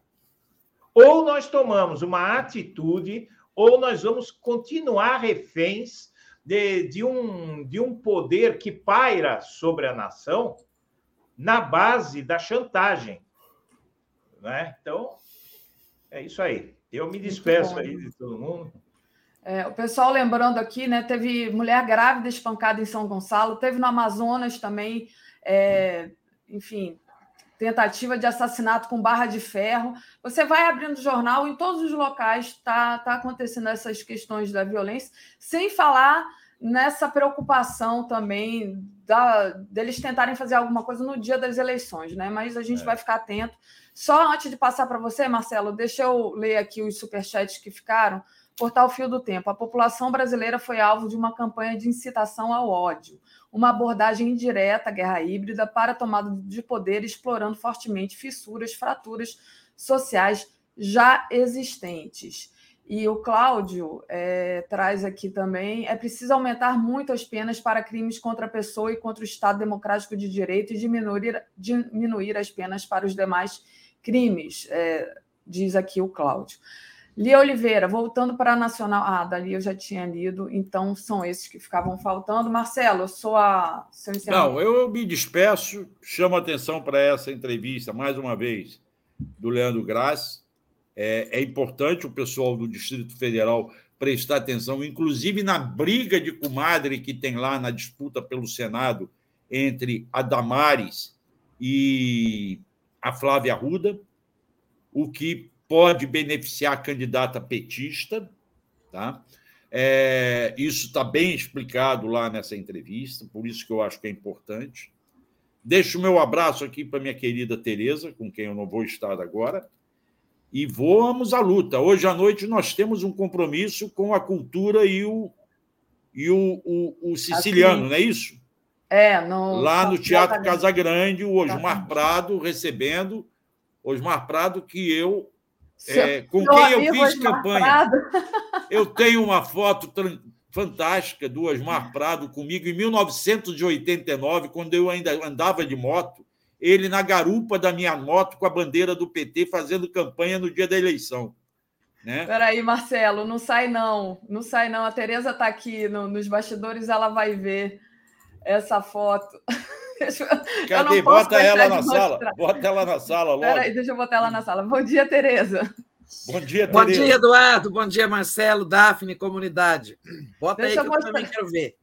Ou nós tomamos uma atitude, ou nós vamos continuar reféns de, de, um, de um poder que paira sobre a nação na base da chantagem. Né? Então, é isso aí. Eu me despeço aí de todo mundo. É, o pessoal lembrando aqui, né? Teve mulher grávida espancada em São Gonçalo, teve no Amazonas também, é, enfim, tentativa de assassinato com barra de ferro. Você vai abrindo jornal, em todos os locais está tá acontecendo essas questões da violência, sem falar nessa preocupação também da, deles tentarem fazer alguma coisa no dia das eleições, né? Mas a gente é. vai ficar atento. Só antes de passar para você, Marcelo, deixa eu ler aqui os superchats que ficaram. Portal Fio do Tempo. A população brasileira foi alvo de uma campanha de incitação ao ódio, uma abordagem indireta à guerra híbrida para a tomada de poder, explorando fortemente fissuras, fraturas sociais já existentes. E o Cláudio é, traz aqui também: é preciso aumentar muito as penas para crimes contra a pessoa e contra o Estado Democrático de Direito e diminuir, diminuir as penas para os demais crimes, é, diz aqui o Cláudio. Lia Oliveira, voltando para a Nacional. Ah, dali eu já tinha lido, então são esses que ficavam faltando. Marcelo, eu sou a. Seu Não, eu me despeço, chamo atenção para essa entrevista, mais uma vez, do Leandro Graça. É, é importante o pessoal do Distrito Federal prestar atenção, inclusive na briga de comadre que tem lá na disputa pelo Senado entre a Damares e a Flávia Arruda, o que pode beneficiar a candidata petista, tá? É, isso está bem explicado lá nessa entrevista, por isso que eu acho que é importante. Deixo o meu abraço aqui para minha querida Tereza, com quem eu não vou estar agora, e vamos à luta. Hoje à noite nós temos um compromisso com a cultura e o, e o, o, o siciliano, assim, não é isso? É, no, lá no Teatro Casa Grande, o Osmar Prado recebendo Osmar Prado, que eu é, com quem eu fiz campanha. Eu tenho uma foto fantástica do Osmar Prado comigo em 1989, quando eu ainda andava de moto, ele na garupa da minha moto com a bandeira do PT fazendo campanha no dia da eleição. Né? Peraí, Marcelo, não sai não, não sai não. A Tereza está aqui no, nos bastidores, ela vai ver essa foto. Cadê? Bota ela na sala. Bota ela na sala logo. Peraí, deixa eu botar ela na sala. Bom dia, Tereza. Bom dia, Tereza. Bom dia, Eduardo. Bom dia, Marcelo, Daphne, comunidade. Bota deixa aí que eu, também quero ver.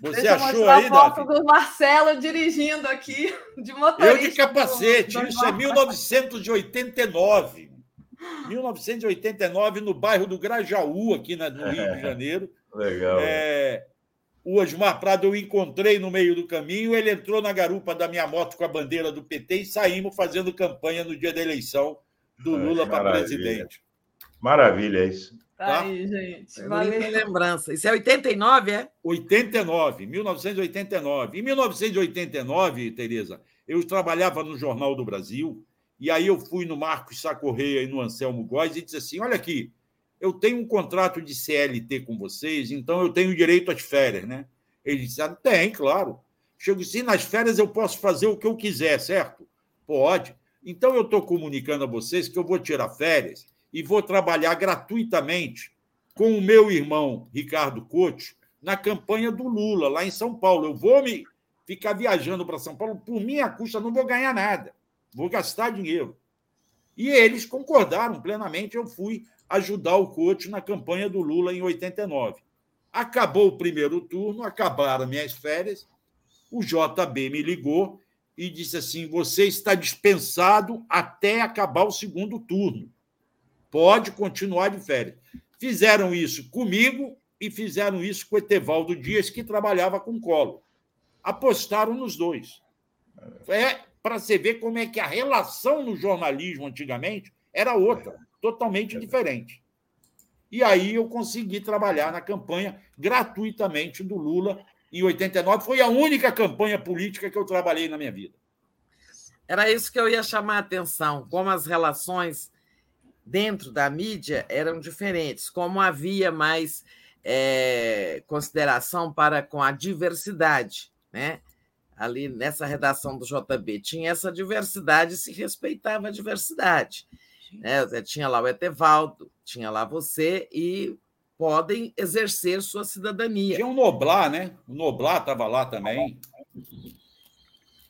Você deixa achou aí, a foto do Marcelo dirigindo aqui, de motorista. Eu de capacete, isso é 1989. 1989, no bairro do Grajaú, aqui no Rio de Janeiro. Legal. É, o Osmar Prado eu encontrei no meio do caminho, ele entrou na garupa da minha moto com a bandeira do PT e saímos fazendo campanha no dia da eleição do Lula para presidente. Maravilha isso. Tá, tá aí, gente. Valeu. lembrança. Isso é 89, é? 89, 1989. Em 1989, Tereza, eu trabalhava no Jornal do Brasil, e aí eu fui no Marcos Sacorreia e no Anselmo Góes e disse assim: olha aqui, eu tenho um contrato de CLT com vocês, então eu tenho direito às férias, né? Ele disse: ah, tem, claro. Chego assim, nas férias eu posso fazer o que eu quiser, certo? Pode. Então eu estou comunicando a vocês que eu vou tirar férias e vou trabalhar gratuitamente com o meu irmão Ricardo Couto na campanha do Lula, lá em São Paulo. Eu vou me ficar viajando para São Paulo por minha custa, não vou ganhar nada, vou gastar dinheiro. E eles concordaram plenamente, eu fui ajudar o Couto na campanha do Lula em 89. Acabou o primeiro turno, acabaram minhas férias, o JB me ligou e disse assim: você está dispensado até acabar o segundo turno pode continuar de férias. Fizeram isso comigo e fizeram isso com o Etevaldo Dias, que trabalhava com colo. Apostaram nos dois. É para você ver como é que a relação no jornalismo antigamente era outra, totalmente diferente. E aí eu consegui trabalhar na campanha gratuitamente do Lula em 89. Foi a única campanha política que eu trabalhei na minha vida. Era isso que eu ia chamar a atenção, como as relações dentro da mídia eram diferentes, como havia mais é, consideração para com a diversidade, né? Ali nessa redação do JB tinha essa diversidade, se respeitava a diversidade. Né? Tinha lá o Etevaldo, tinha lá você e podem exercer sua cidadania. Tinha o Noblar, né? O Noblar estava lá também.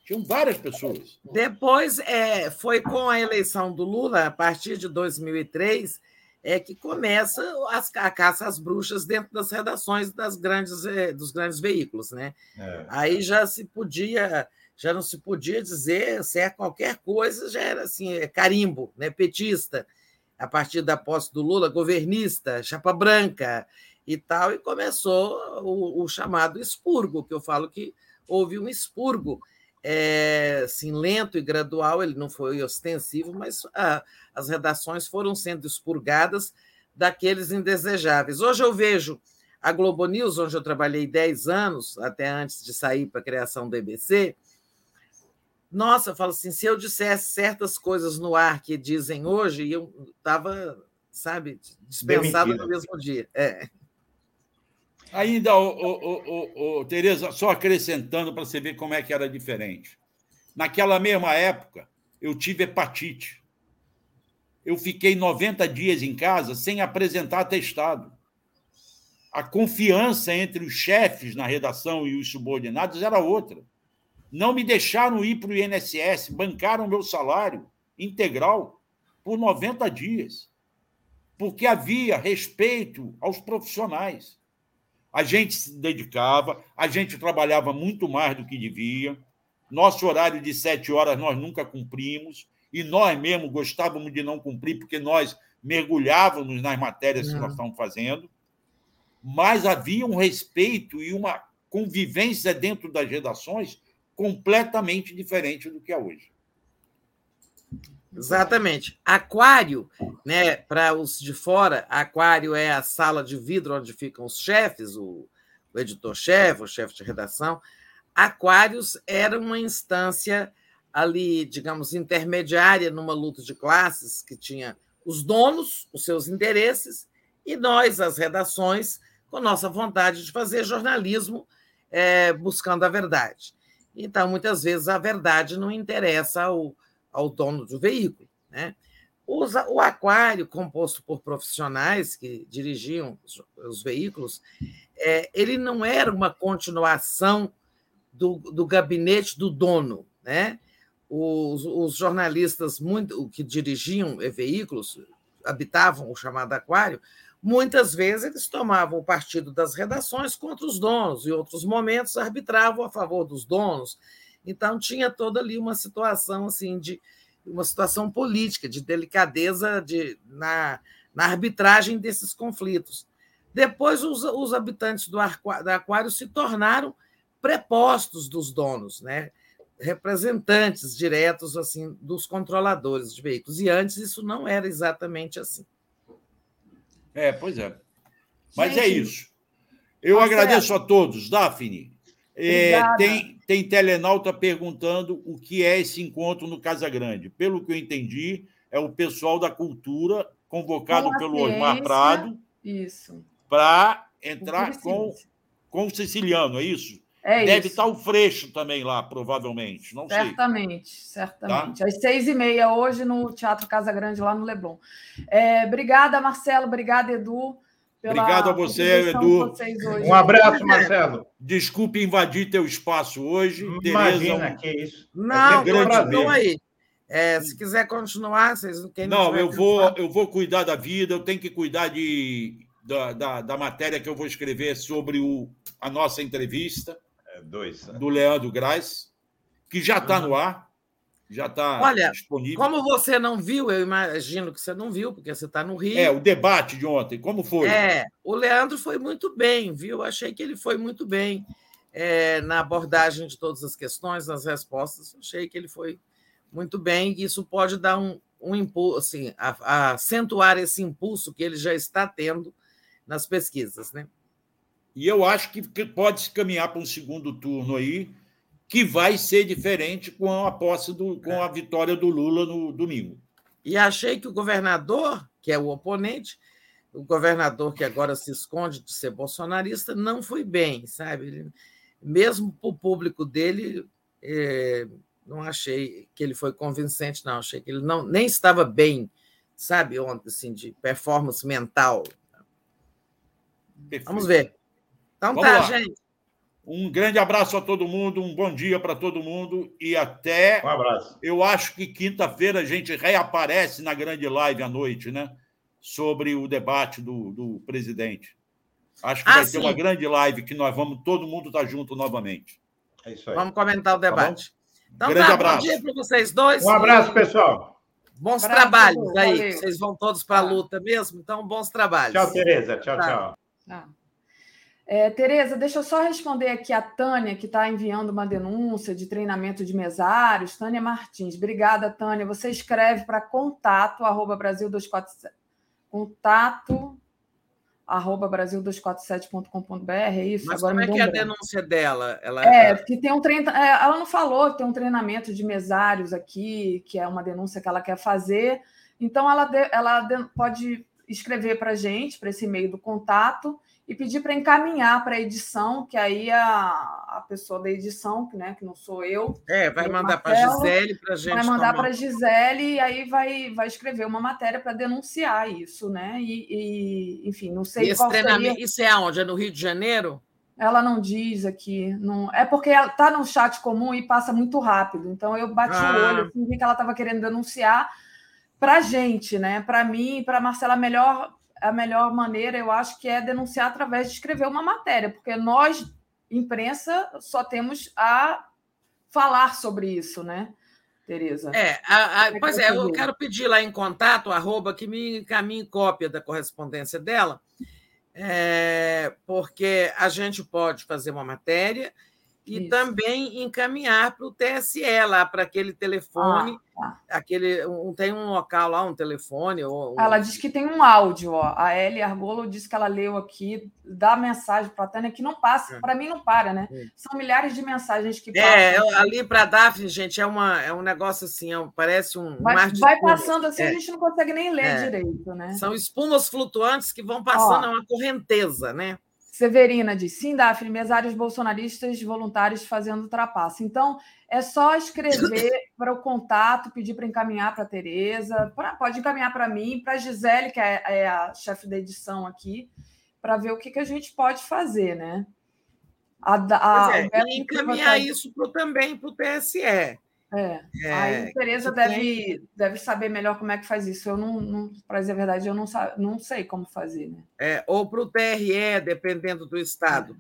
Tinham várias pessoas. Depois, é, foi com a eleição do Lula, a partir de 2003, é que começa as, a caça às bruxas dentro das redações das grandes, é, dos grandes veículos. Né? É. Aí já se podia, já não se podia dizer se é qualquer coisa, já era assim, é carimbo, né? petista, a partir da posse do Lula, governista, chapa branca e tal, e começou o, o chamado expurgo, que eu falo que houve um expurgo é, assim, lento e gradual, ele não foi ostensivo, mas ah, as redações foram sendo expurgadas daqueles indesejáveis. Hoje eu vejo a Globo News, onde eu trabalhei 10 anos, até antes de sair para a criação do EBC. Nossa, eu falo assim, se eu dissesse certas coisas no ar que dizem hoje, eu estava, sabe, dispensado no mesmo dia. É. Ainda, o, o, o, Tereza, só acrescentando para você ver como é que era diferente. Naquela mesma época, eu tive hepatite. Eu fiquei 90 dias em casa sem apresentar atestado. A confiança entre os chefes na redação e os subordinados era outra. Não me deixaram ir para o INSS, bancaram meu salário integral por 90 dias, porque havia respeito aos profissionais. A gente se dedicava, a gente trabalhava muito mais do que devia. Nosso horário de sete horas nós nunca cumprimos, e nós mesmo gostávamos de não cumprir, porque nós mergulhávamos nas matérias que nós estávamos fazendo. Mas havia um respeito e uma convivência dentro das redações completamente diferente do que é hoje. Exatamente. Aquário, né, para os de fora, aquário é a sala de vidro onde ficam os chefes, o, editor-chefe, o chefe de redação. Aquários era uma instância ali, digamos, intermediária numa luta de classes que tinha os donos, os seus interesses, e nós, as redações, com nossa vontade de fazer jornalismo é, buscando a verdade. Então, muitas vezes, a verdade não interessa ao ao dono do veículo. Né? Usa o aquário, composto por profissionais que dirigiam os, os veículos, é, ele não era uma continuação do, do gabinete do dono. Né? Os, os, jornalistas muito que dirigiam veículos, habitavam o chamado aquário, muitas vezes eles tomavam o partido das redações contra os donos, e outros momentos arbitravam a favor dos donos. Então tinha toda ali uma situação assim de uma situação política, de delicadeza de, na, na arbitragem desses conflitos. Depois, os, os habitantes do aquário se tornaram prepostos dos donos, né? representantes diretos assim dos controladores de veículos. E antes isso não era exatamente assim. É, pois é. Mas é Gente, é isso. Eu agradeço a todos. Daphne, é, tem, tem telenauta perguntando o que é esse encontro no Casa Grande. Pelo que eu entendi, é o pessoal da cultura convocado pelo ciência, Osmar Prado. Para entrar com, com o siciliano, é isso? É Deve isso. estar o Freixo também lá, provavelmente. Não certamente, sei. certamente. Tá? Às seis e meia, hoje, no Teatro Casa Grande, lá no Leblon. É, obrigada, Marcelo. Obrigada, Edu. Obrigado a você, Edu. Um abraço, Marcelo. Desculpe invadir teu espaço hoje. Imagina Tereza, que é isso. Não, é continua aí. É, se quiser continuar, vocês não. Não, eu vou, eu vou cuidar da vida, eu tenho que cuidar de, da, da, da matéria que eu vou escrever sobre o, a nossa entrevista. É, dois. Né? Do Leandro Graz, que já está uhum. no ar já está disponível. Como você não viu, eu imagino que você não viu, porque você está no Rio. É, o debate de ontem, como foi? É, o Leandro foi muito bem, viu? Achei que ele foi muito bem é, na abordagem de todas as questões, nas respostas. Achei que ele foi muito bem. Isso pode dar um, um impulso, assim, a, a acentuar esse impulso que ele já está tendo nas pesquisas, né? E eu acho que pode se caminhar para um segundo turno aí que vai ser diferente com a posse do, com a vitória do Lula no domingo. E achei que o governador, que é o oponente, o governador que agora se esconde de ser bolsonarista, não foi bem, sabe? Ele, mesmo para o público dele, é, não achei que ele foi convincente, não. Achei que ele não, nem estava bem, sabe, ontem, assim, de performance mental. Perfeito. Vamos ver. Então Vamos tá, lá. gente. Um grande abraço a todo mundo, um bom dia para todo mundo e até. Um abraço. Eu acho que quinta-feira a gente reaparece na grande live à noite, né? Sobre o debate do, do presidente. Acho que ah, vai sim. ter uma grande live que nós vamos, todo mundo estar tá junto novamente. É isso aí. Vamos comentar o tá debate. Tá então, grande tá, abraço. Bom dia para vocês dois. Um abraço, pessoal. Bons abraço, trabalhos aí. Valeu. Vocês vão todos para a luta mesmo, então bons trabalhos. Tchau, Tereza. Tchau, tá. tchau. tchau. É, Tereza, deixa eu só responder aqui a Tânia, que está enviando uma denúncia de treinamento de mesários. Tânia Martins. Obrigada, Tânia. Você escreve para contato, arroba Brasil 247. Contato, arroba brasil247.com.br, é isso? Mas Agora como é que é a denúncia dela? Ela, é, que tem um treino, é, ela não falou que tem um treinamento de mesários aqui, que é uma denúncia que ela quer fazer. Então, ela, de, ela de, pode escrever para a gente, para esse e-mail do contato, e pedir para encaminhar para a edição, que aí a, a pessoa da edição, que, né, que não sou eu. É, vai mandar para a Gisele para a gente. Vai mandar para a Gisele e aí vai, vai escrever uma matéria para denunciar isso, né? E, e, enfim, não sei e qual treinamento, seria... Isso é aonde? É no Rio de Janeiro? Ela não diz aqui. Não... É porque ela está no chat comum e passa muito rápido. Então eu bati ah. o olho, assim, vi que ela estava querendo denunciar para a gente, né? Para mim e para Marcela, melhor a melhor maneira, eu acho que é denunciar através de escrever uma matéria, porque nós, imprensa, só temos a falar sobre isso, né, Tereza? É, a, a, pois é, eu quero pedir lá em contato, arroba, que me encaminhe cópia da correspondência dela, é, porque a gente pode fazer uma matéria e Isso. também encaminhar para o TSE, lá para aquele telefone. Ah, tá. aquele, um, tem um local lá, um telefone. Ou um... Ela diz que tem um áudio. Ó. A Ellie Argolo disse que ela leu aqui, dá mensagem para a Tânia, que não passa, é. para mim não para, né? É. São milhares de mensagens que é, passam. É, ali para a Daphne, gente, é, uma, é um negócio assim, é um, parece um. Vai, vai passando assim, a gente não consegue nem ler é. direito, né? São espumas flutuantes que vão passando, ó, é uma correnteza, né? Severina diz: sim, Daphne, mesários bolsonaristas voluntários fazendo trapaça. Então, é só escrever para o contato, pedir para encaminhar para a Tereza, pode encaminhar para mim, para a Gisele, que é, é a chefe da edição aqui, para ver o que, que a gente pode fazer, né? A, a, é, e encaminhar isso pro, também para o TSE. É. é Aí a Tereza deve, tem... deve saber melhor como é que faz isso. Eu não, não para dizer a verdade, eu não, não sei como fazer, né? É, ou para o TRE, dependendo do estado. É.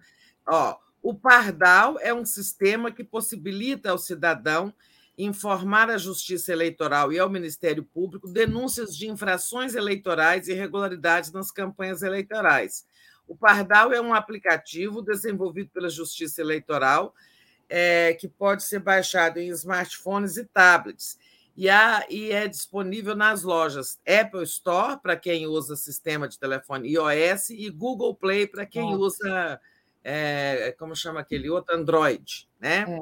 Ó, o Pardal é um sistema que possibilita ao cidadão informar a Justiça Eleitoral e ao Ministério Público denúncias de infrações eleitorais e irregularidades nas campanhas eleitorais. O Pardal é um aplicativo desenvolvido pela Justiça Eleitoral é, que pode ser baixado em smartphones e tablets. E, há, e é disponível nas lojas Apple Store, para quem usa sistema de telefone iOS, e Google Play, para quem Nossa. usa, é, como chama aquele outro, Android. Né? É.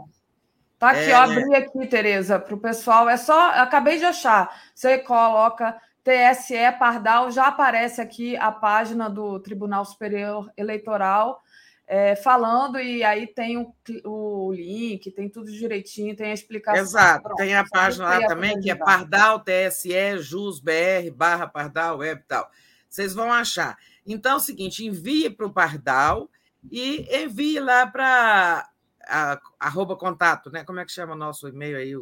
Tá aqui, é... eu abri aqui, Tereza, para o pessoal. É só, acabei de achar. Você coloca TSE Pardal, já aparece aqui a página do Tribunal Superior Eleitoral é, falando, e aí tem o, o, link, tem tudo direitinho, tem a explicação. Exato, Pronto, tem a página lá também, que é Pardal TSE Jus BR barra Pardal Web e tal. Vocês vão achar. Então é o seguinte: envie para o Pardal e envie lá para arroba contato, né? Como é que chama o nosso e-mail aí?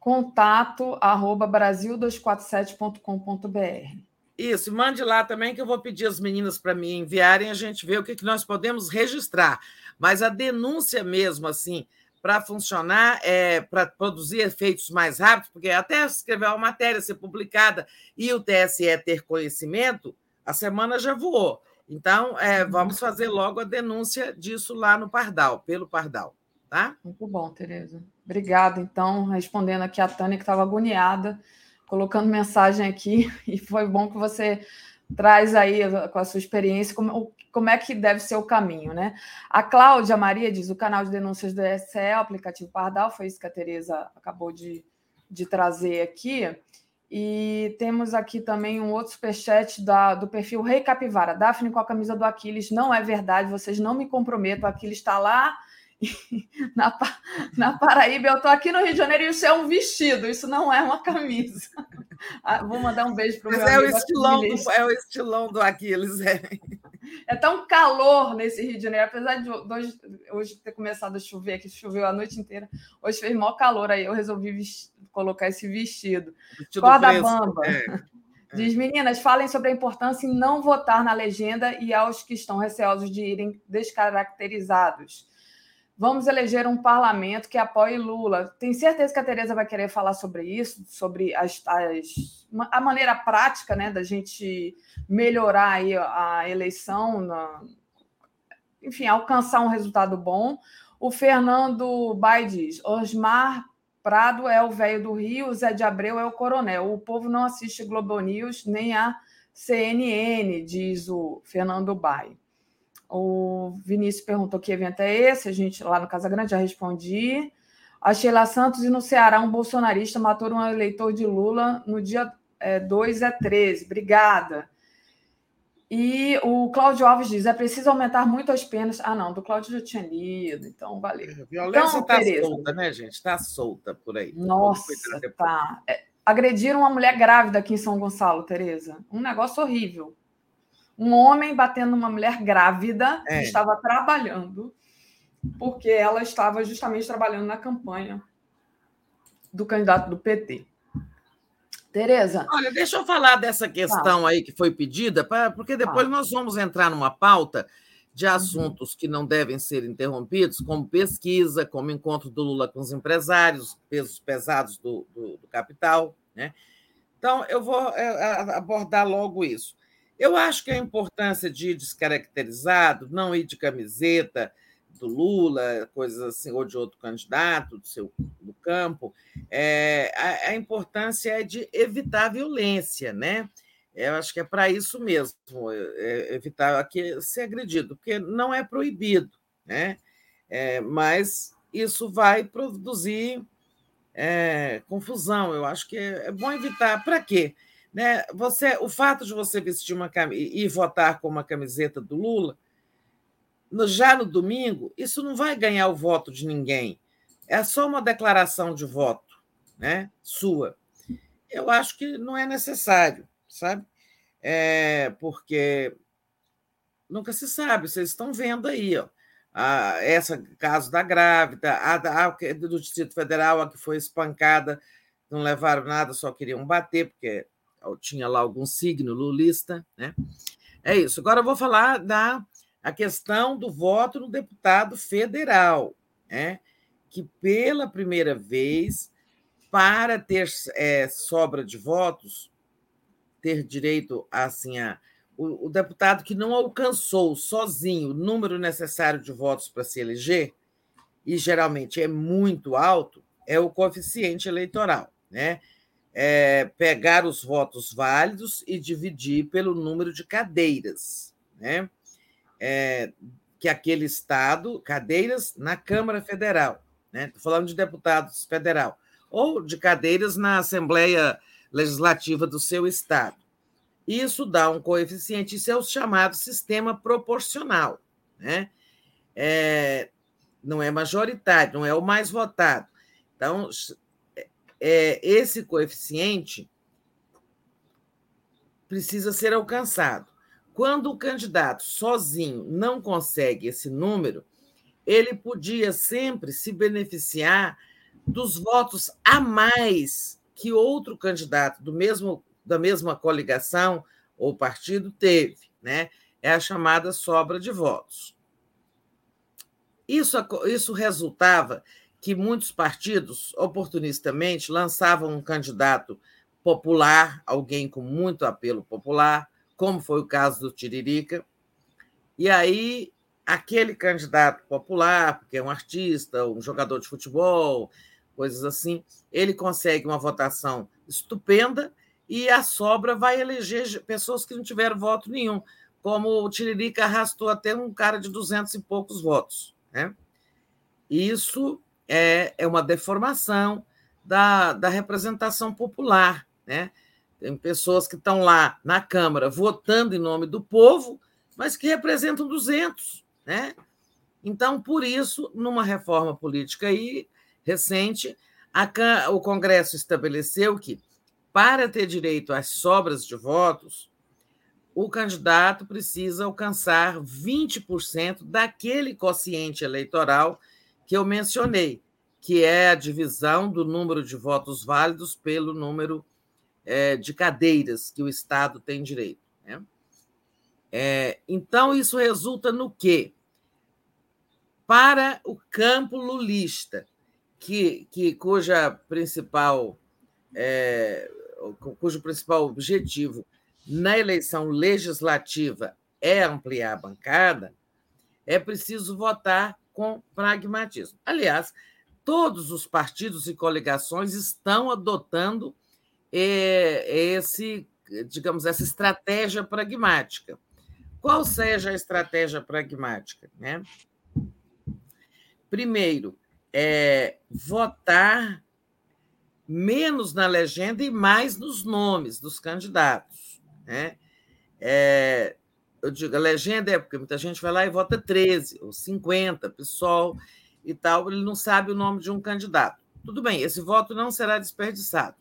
Contato arroba brasil247.com.br. Isso, mande lá também que eu vou pedir as meninas para me enviarem, a gente vê o que, que nós podemos registrar. Mas a denúncia mesmo, assim, para funcionar, é, para produzir efeitos mais rápidos, porque até escrever uma matéria, ser publicada e o TSE ter conhecimento, a semana já voou. Então, é, vamos fazer logo a denúncia disso lá no Pardal, pelo Pardal. Tá? Muito bom, Tereza. Obrigada. Então, respondendo aqui a Tânia, que estava agoniada colocando mensagem aqui, e foi bom que você traz aí com a sua experiência como, como é que deve ser o caminho, né? A Cláudia Maria diz: o canal de denúncias do SE, o aplicativo Pardal, foi isso que a Tereza acabou de, de trazer aqui. E temos aqui também um outro superchat da, do perfil Rei Capivara. Daphne com a camisa do Aquiles. Não é verdade, vocês não me comprometam. O Aquiles está lá na, na Paraíba, eu estou aqui no Rio de Janeiro e isso é um vestido, isso não é uma camisa. Ah, vou mandar um beijo para o meu é o estilão do, É o estilão do Aquiles. É. é tão calor nesse Rio de Janeiro, apesar de hoje, hoje ter começado a chover aqui, choveu a noite inteira, hoje fez maior calor, aí eu resolvi vestir, colocar esse vestido. vestido Corda fresco, bamba. É. Diz, meninas, falem sobre a importância em não votar na legenda e aos que estão receosos de irem descaracterizados. Vamos eleger um parlamento que apoie Lula. Tenho certeza que a Tereza vai querer falar sobre isso, sobre as, as, a maneira prática né, da gente melhorar aí a eleição, na, enfim, alcançar um resultado bom. O Fernando Bai diz: Osmar Prado é o velho do Rio, Zé de Abreu é o coronel. O povo não assiste Globo News nem a CNN, diz o Fernando Bai. O Vinícius perguntou que evento é esse, a gente lá no Casa Grande já respondi. A Sheila Santos e no Ceará, um bolsonarista matou um eleitor de Lula no dia é, 2 a 13. Obrigada. E o Cláudio Alves diz: é preciso aumentar muito as penas. Ah, não, do Cláudio já tinha lido, então valeu. A violência está então, solta, né, gente? Está solta por aí. Nossa, tá. É, agrediram uma mulher grávida aqui em São Gonçalo, Tereza. Um negócio horrível um homem batendo uma mulher grávida é. que estava trabalhando, porque ela estava justamente trabalhando na campanha do candidato do PT. Tereza. Olha, deixa eu falar dessa questão ah. aí que foi pedida, porque depois ah. nós vamos entrar numa pauta de uhum. assuntos que não devem ser interrompidos, como pesquisa, como encontro do Lula com os empresários, pesos pesados do, do, do capital. Né? Então, eu vou é, abordar logo isso. Eu acho que a importância de ir descaracterizado, não ir de camiseta do Lula, coisas assim, ou de outro candidato do seu do campo, é, a, a importância é de evitar a violência, né? Eu acho que é para isso mesmo, é, evitar que ser agredido, porque não é proibido, né? É, mas isso vai produzir é, confusão. Eu acho que é, é bom evitar. Para quê? Né? Você, o fato de você vestir uma e votar com uma camiseta do Lula, no, já no domingo, isso não vai ganhar o voto de ninguém. É só uma declaração de voto, né? Sua. Eu acho que não é necessário, sabe? É, porque nunca se sabe. Vocês estão vendo aí, ó. Essa caso da grávida, a, a, do Distrito Federal, a que foi espancada, não levaram nada, só queriam bater, porque tinha lá algum signo lulista, né? É isso. Agora eu vou falar da a questão do voto no deputado federal, né? que pela primeira vez, para ter é, sobra de votos, ter direito assim, a o, o deputado que não alcançou sozinho o número necessário de votos para se eleger, e geralmente é muito alto, é o coeficiente eleitoral, né? É pegar os votos válidos e dividir pelo número de cadeiras, né? É, que aquele estado, cadeiras na Câmara Federal, né? Estou falando de deputados federal, ou de cadeiras na Assembleia Legislativa do seu estado. Isso dá um coeficiente, isso é o chamado sistema proporcional, né? É, não é majoritário, não é o mais votado. Então, é, esse coeficiente precisa ser alcançado. Quando o candidato sozinho não consegue esse número, ele podia sempre se beneficiar dos votos a mais que outro candidato do mesmo da mesma coligação ou partido teve, né? É a chamada sobra de votos. Isso, isso resultava que muitos partidos, oportunistamente, lançavam um candidato popular, alguém com muito apelo popular, como foi o caso do Tiririca, e aí aquele candidato popular, porque é um artista, um jogador de futebol, coisas assim, ele consegue uma votação estupenda e a sobra vai eleger pessoas que não tiveram voto nenhum, como o Tiririca arrastou até um cara de duzentos e poucos votos. Né? Isso é, é uma deformação da, da representação popular. Né? Tem pessoas que estão lá na Câmara votando em nome do povo, mas que representam 200. Né? Então, por isso, numa reforma política aí, recente, a, o Congresso estabeleceu que para ter direito às sobras de votos, o candidato precisa alcançar 20% daquele quociente eleitoral que eu mencionei, que é a divisão do número de votos válidos pelo número é, de cadeiras que o Estado tem direito. Né? É, então, isso resulta no quê? Para o campo lulista, que, que, cuja principal é, cujo principal objetivo na eleição legislativa é ampliar a bancada, é preciso votar com pragmatismo. Aliás, todos os partidos e coligações estão adotando é, esse, digamos, essa estratégia pragmática. Qual seja a estratégia pragmática? Né? Primeiro, é votar menos na legenda e mais nos nomes dos candidatos. Né? É, eu digo, a legenda é porque muita gente vai lá e vota 13 ou 50, pessoal e tal, ele não sabe o nome de um candidato. Tudo bem, esse voto não será desperdiçado,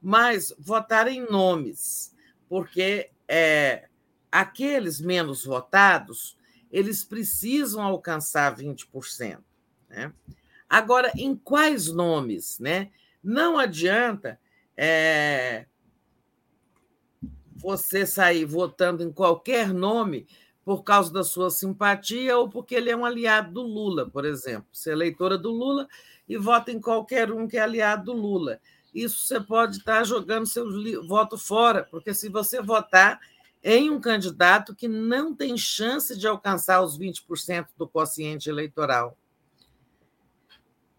mas votar em nomes, porque é, aqueles menos votados, eles precisam alcançar 20%. Né? Agora, em quais nomes? Né? Não adianta é, você sair votando em qualquer nome por causa da sua simpatia ou porque ele é um aliado do Lula, por exemplo. Você é eleitora do Lula e vota em qualquer um que é aliado do Lula. Isso você pode estar jogando seu voto fora, porque se você votar em um candidato que não tem chance de alcançar os 20% do quociente eleitoral.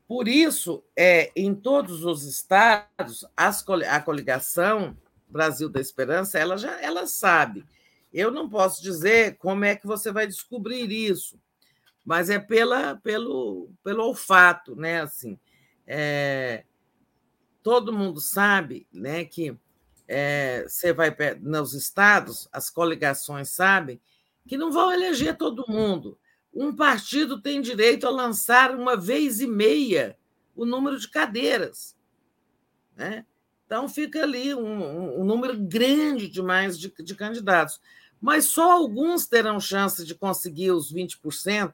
Por isso, é, em todos os estados, as, a coligação Brasil da Esperança, ela já ela sabe. Eu não posso dizer como é que você vai descobrir isso, mas é pela, pelo, pelo olfato, né? Assim, é, todo mundo sabe, né, que é, você vai nos estados, as coligações sabem que não vão eleger todo mundo um partido tem direito a lançar uma vez e meia o número de cadeiras. Né? Então, fica ali um, um, número grande demais de, de candidatos. Mas só alguns terão chance de conseguir os 20%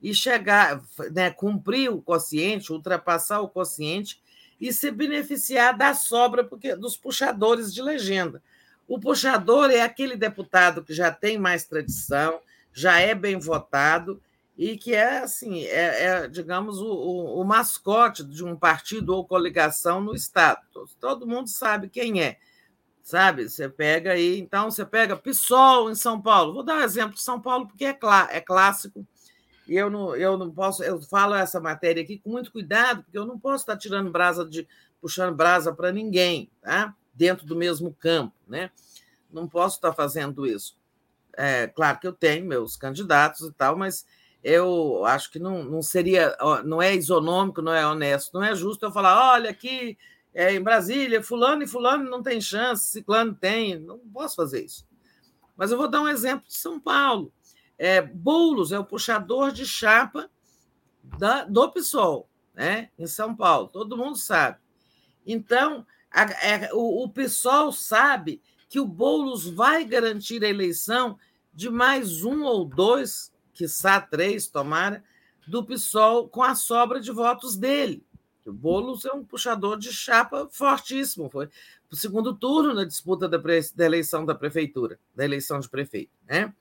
e chegar, né, cumprir o quociente, ultrapassar o quociente e se beneficiar da sobra porque, dos puxadores de legenda. O puxador é aquele deputado que já tem mais tradição, já é bem votado e que é assim é, é digamos o, o, o, mascote de um partido ou coligação no estado todo mundo sabe quem é sabe? Você pega aí, então você pega PSOL em São Paulo. Vou dar um exemplo de São Paulo, porque é, clá é clássico. E eu não, eu não posso, eu falo essa matéria aqui com muito cuidado, porque eu não posso estar tirando brasa de puxando brasa para ninguém, tá? Dentro do mesmo campo, né? Não posso estar fazendo isso. É, claro que eu tenho meus candidatos e tal, mas eu acho que não, não seria, não é isonômico, não é honesto, não é justo eu falar, olha, aqui é, em Brasília, fulano e fulano não tem chance, ciclano tem, não posso fazer isso. Mas eu vou dar um exemplo de São Paulo. É, Boulos é o puxador de chapa da, do PSOL, né, em São Paulo, todo mundo sabe. Então, a, é, o, o PSOL sabe que o Boulos vai garantir a eleição de mais um ou dois quiçá três, tomara, do PSOL com a sobra de votos dele. O Boulos é um puxador de chapa fortíssimo. Foi o segundo turno na disputa da, da, eleição da prefeitura, da eleição de prefeito. Né?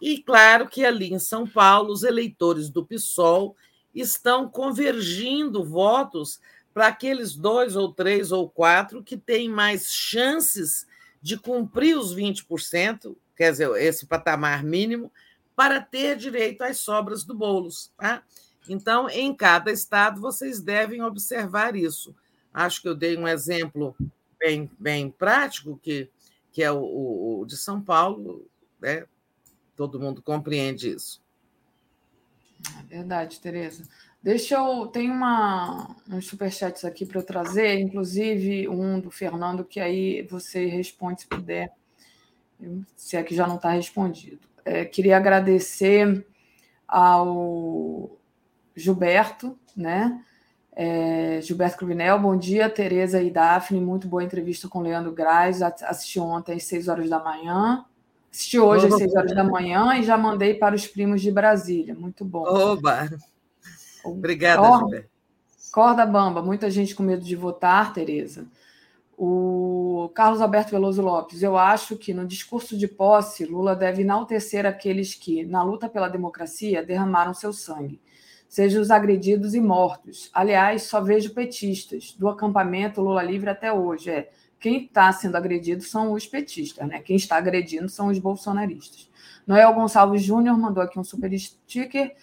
E claro que ali em São Paulo, os eleitores do PSOL estão convergindo votos para aqueles dois ou três ou quatro que têm mais chances de cumprir os 20%, quer dizer, esse patamar mínimo, para ter direito às sobras do Boulos. Tá? Então, em cada estado, vocês devem observar isso. Acho que eu dei um exemplo bem, bem prático, que, que é o, o de São Paulo, né? todo mundo compreende isso. É verdade, Tereza. Deixa eu. Tem uma, uns superchats aqui para eu trazer, inclusive um do Fernando, que aí você responde se puder, se é que já não está respondido. É, queria agradecer ao Gilberto, né? É, Gilberto Cruvinel, bom dia, Tereza e Daphne, muito boa entrevista com Leandro Graz, assisti ontem às 6 horas da manhã, assisti hoje Oba. às 6 horas da manhã e já mandei para os primos de Brasília, muito bom. Oba! Obrigada, Corda, Gilberto. Corda bamba, muita gente com medo de votar, Tereza. O Carlos Alberto Veloso Lopes, eu acho que no discurso de posse, Lula deve enaltecer aqueles que, na luta pela democracia, derramaram seu sangue, sejam os agredidos e mortos. Aliás, só vejo petistas, do acampamento Lula Livre até hoje. É, quem está sendo agredido são os petistas, né? Quem está agredindo são os bolsonaristas. Noel Gonçalves Júnior mandou aqui um super sticker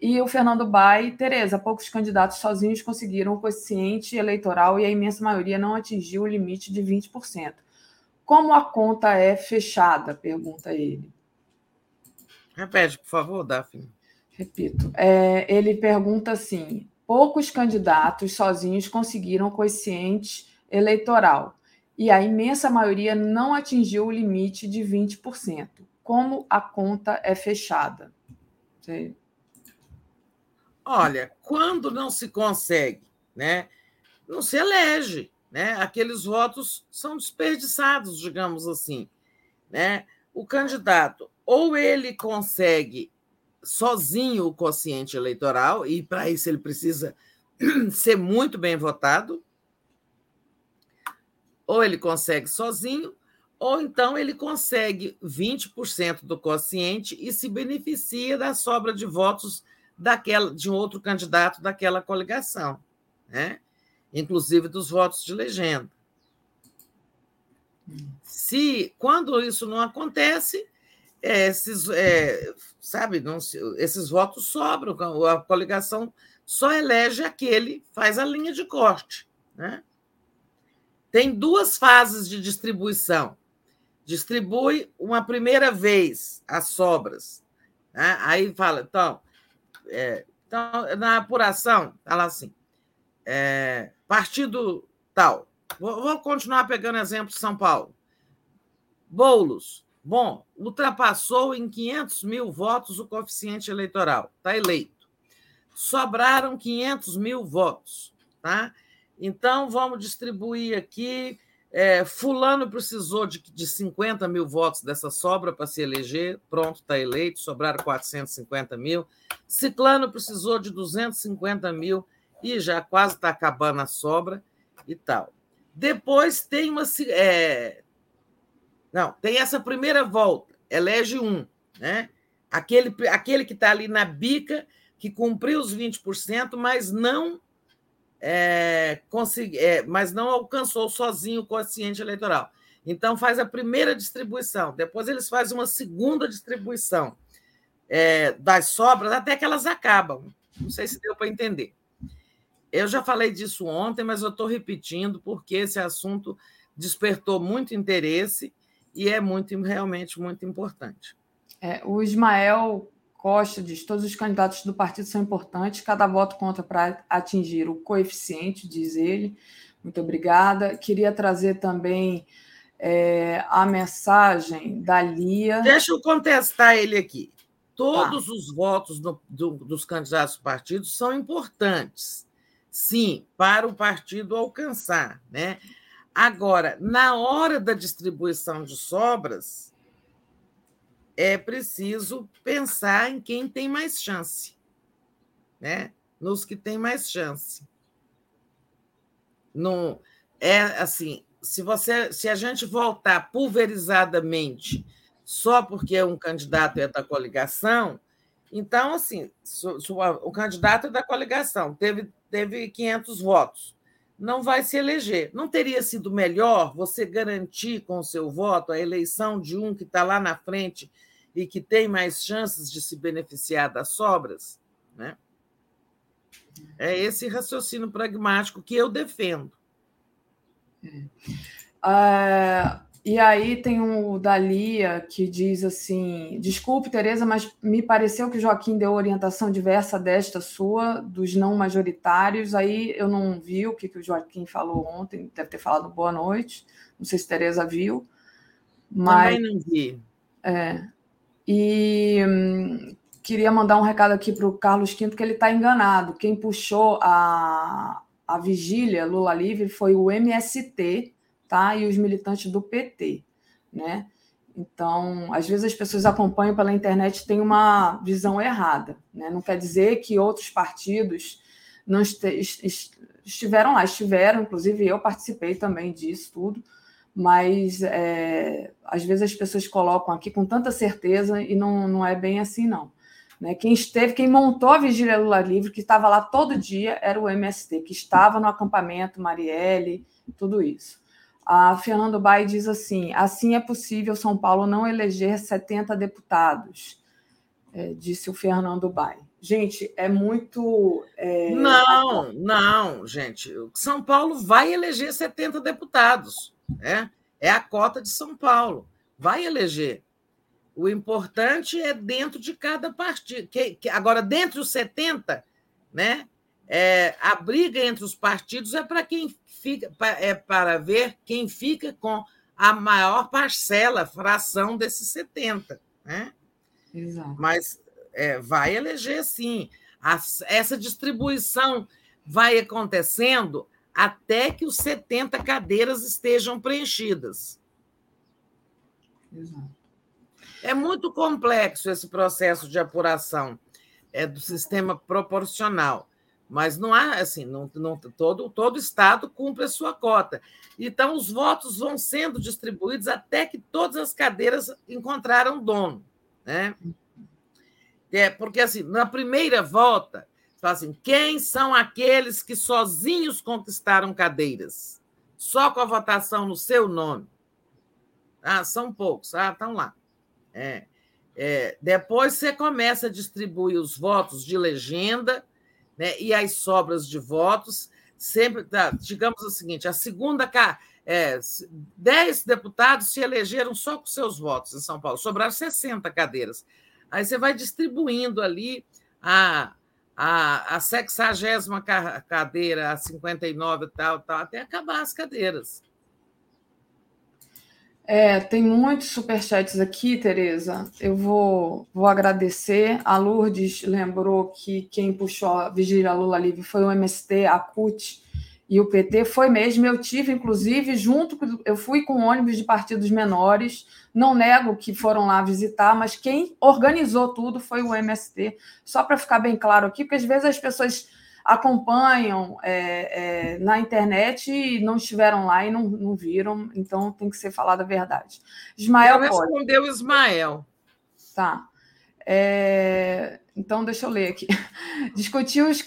e o Fernando Bai, Tereza, poucos candidatos sozinhos conseguiram o coeficiente eleitoral e a imensa maioria não atingiu o limite de 20%. Como a conta é fechada? Pergunta ele. Repete, por favor, Daphne. Repito. É, ele pergunta assim: poucos candidatos sozinhos conseguiram o coeficiente eleitoral e a imensa maioria não atingiu o limite de 20%. Como a conta é fechada? Você Olha, quando não se consegue, né, não se elege, né? Aqueles votos são desperdiçados, digamos assim, né? O candidato ou ele consegue sozinho o quociente eleitoral e para isso ele precisa ser muito bem votado, ou ele consegue sozinho, ou então ele consegue 20% do quociente e se beneficia da sobra de votos daquela, de um outro candidato daquela coligação, né? inclusive dos votos de legenda. Se quando isso não acontece, esses, é, sabe, não, esses votos sobram, a coligação só elege aquele, faz a linha de corte. Né? Tem duas fases de distribuição. Distribui uma primeira vez as sobras. Né? Aí fala, então, é, então, na apuração, lá assim: é, partido tal. Vou, vou, continuar pegando exemplo de São Paulo. Boulos, bom, ultrapassou em 500 mil votos o coeficiente eleitoral, está eleito. Sobraram 500 mil votos, tá? Então, vamos distribuir aqui é, fulano precisou de, de 50 mil votos dessa sobra para se eleger, pronto, está eleito, sobraram 450 mil. Ciclano precisou de 250 mil e já quase está acabando a sobra e tal. Depois tem uma. É... Não, tem essa primeira volta, elege um, né? Aquele, aquele que está ali na bica, que cumpriu os 20%, mas não é, consegui, é, mas não alcançou sozinho o quociente eleitoral. Então, faz a primeira distribuição, depois eles fazem uma segunda distribuição é, das sobras até que elas acabam. Não sei se deu para entender. Eu já falei disso ontem, mas eu estou repetindo porque esse assunto despertou muito interesse e é muito realmente muito importante. É, o Ismael Costa diz: todos os candidatos do partido são importantes, cada voto conta para atingir o coeficiente, diz ele. Muito obrigada. Queria trazer também é, a mensagem da Lia. Deixa eu contestar ele aqui. Todos tá. os votos do, do, dos candidatos do partido são importantes, sim, para o partido alcançar. Né? Agora, na hora da distribuição de sobras, é preciso pensar em quem tem mais chance, né? nos que têm mais chance. Não, é assim, se você se a gente voltar pulverizadamente só porque um candidato é da coligação, então, assim, o candidato é da coligação, teve, teve 500 votos, não vai se eleger. Não teria sido melhor você garantir com o seu voto a eleição de um que está lá na frente e que tem mais chances de se beneficiar das sobras? Né? É esse raciocínio pragmático que eu defendo. É. E aí tem o da Lia que diz assim: desculpe, Tereza, mas me pareceu que o Joaquim deu orientação diversa desta sua, dos não majoritários. Aí eu não vi o que, que o Joaquim falou ontem, deve ter falado boa noite. Não sei se Tereza viu. Mas, Também não vi. É. E hum, queria mandar um recado aqui para o Carlos Quinto que ele está enganado. Quem puxou a, a vigília Lula Livre foi o MST tá? e os militantes do PT. Né? Então, às vezes as pessoas acompanham pela internet têm uma visão errada. Né? Não quer dizer que outros partidos não estiveram lá, estiveram, inclusive eu participei também disso tudo, mas é, às vezes as pessoas colocam aqui com tanta certeza e não, não é bem assim, não. Né? Quem esteve, quem montou a Vigília Lula Livre, que estava lá todo dia, era o MST, que estava no acampamento, Marielle, tudo isso. A Fernando Bai diz assim: assim é possível São Paulo não eleger 70 deputados, é, disse o Fernando Bai. Gente, é muito. É... Não, não, gente. São Paulo vai eleger 70 deputados. Né? É a cota de São Paulo. Vai eleger. O importante é dentro de cada partido. Que, que, agora, dentro dos 70, né? É, a briga entre os partidos é para quem fica é para ver quem fica com a maior parcela, fração desses 70. Né? Exato. Mas é, vai eleger sim. essa distribuição vai acontecendo até que os 70 cadeiras estejam preenchidas. Exato. É muito complexo esse processo de apuração é, do sistema proporcional. Mas não há assim, não, não, todo, todo Estado cumpre a sua cota. Então, os votos vão sendo distribuídos até que todas as cadeiras encontraram dono. Né? É, porque, assim, na primeira volta, fala assim: quem são aqueles que sozinhos conquistaram cadeiras? Só com a votação no seu nome. Ah, são poucos. Ah, estão lá. É, é, depois você começa a distribuir os votos de legenda né, e as sobras de votos, sempre, tá, digamos o seguinte, a segunda, é, 10 deputados se elegeram só com seus votos em São Paulo, sobraram 60 cadeiras. Aí você vai distribuindo ali a, a, a 60 cadeira, a 59 e tal, tal, até acabar as cadeiras. É, tem muitos superchats aqui, Tereza. Eu vou, vou agradecer. A Lourdes lembrou que quem puxou a Vigília Lula Livre foi o MST, a CUT e o PT. Foi mesmo. Eu tive, inclusive, junto. Eu fui com ônibus de partidos menores. Não nego que foram lá visitar, mas quem organizou tudo foi o MST. Só para ficar bem claro aqui, porque às vezes as pessoas acompanham é, é, na internet e não estiveram lá e não, não viram, então tem que ser falada a verdade. Ismael Eu respondeu Ismael. Tá. É, Então, deixa eu ler aqui. Discutir os,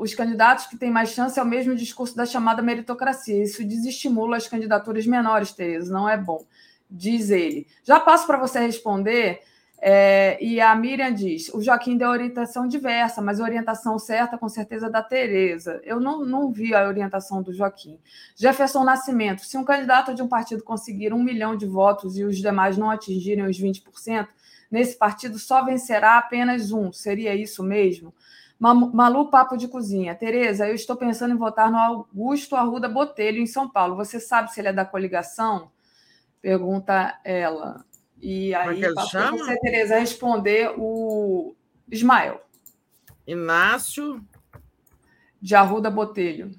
os candidatos que têm mais chance é o mesmo discurso da chamada meritocracia. Isso desestimula as candidaturas menores, Tereza, não é bom, diz ele. Já passo para você responder. É, e a Miriam diz: o Joaquim deu orientação diversa, mas a orientação certa, com certeza, é da Tereza. Eu não, não vi a orientação do Joaquim. Jefferson Nascimento: se um candidato de um partido conseguir um milhão de votos e os demais não atingirem os 20%, nesse partido só vencerá apenas um. Seria isso mesmo? Malu Papo de Cozinha. Tereza, eu estou pensando em votar no Augusto Arruda Botelho, em São Paulo. Você sabe se ele é da coligação? Pergunta ela. E é aí, para você, Tereza, responder o Ismael. Inácio. De Arruda Botelho.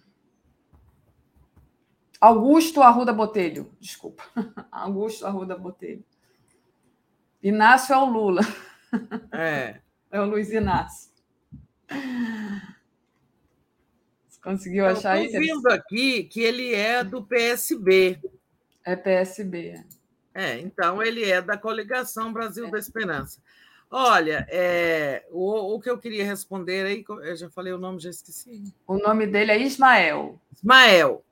Augusto Arruda Botelho, desculpa. Augusto Arruda Botelho. Inácio é o Lula. É. É o Luiz Inácio. Você conseguiu achar isso? Estou vendo aqui que ele é do PSB. É PSB. É, então ele é da coligação Brasil é. da Esperança. Olha, é, o, o, que eu queria responder aí, eu já falei o nome, já esqueci. O nome dele é Ismael. Ismael.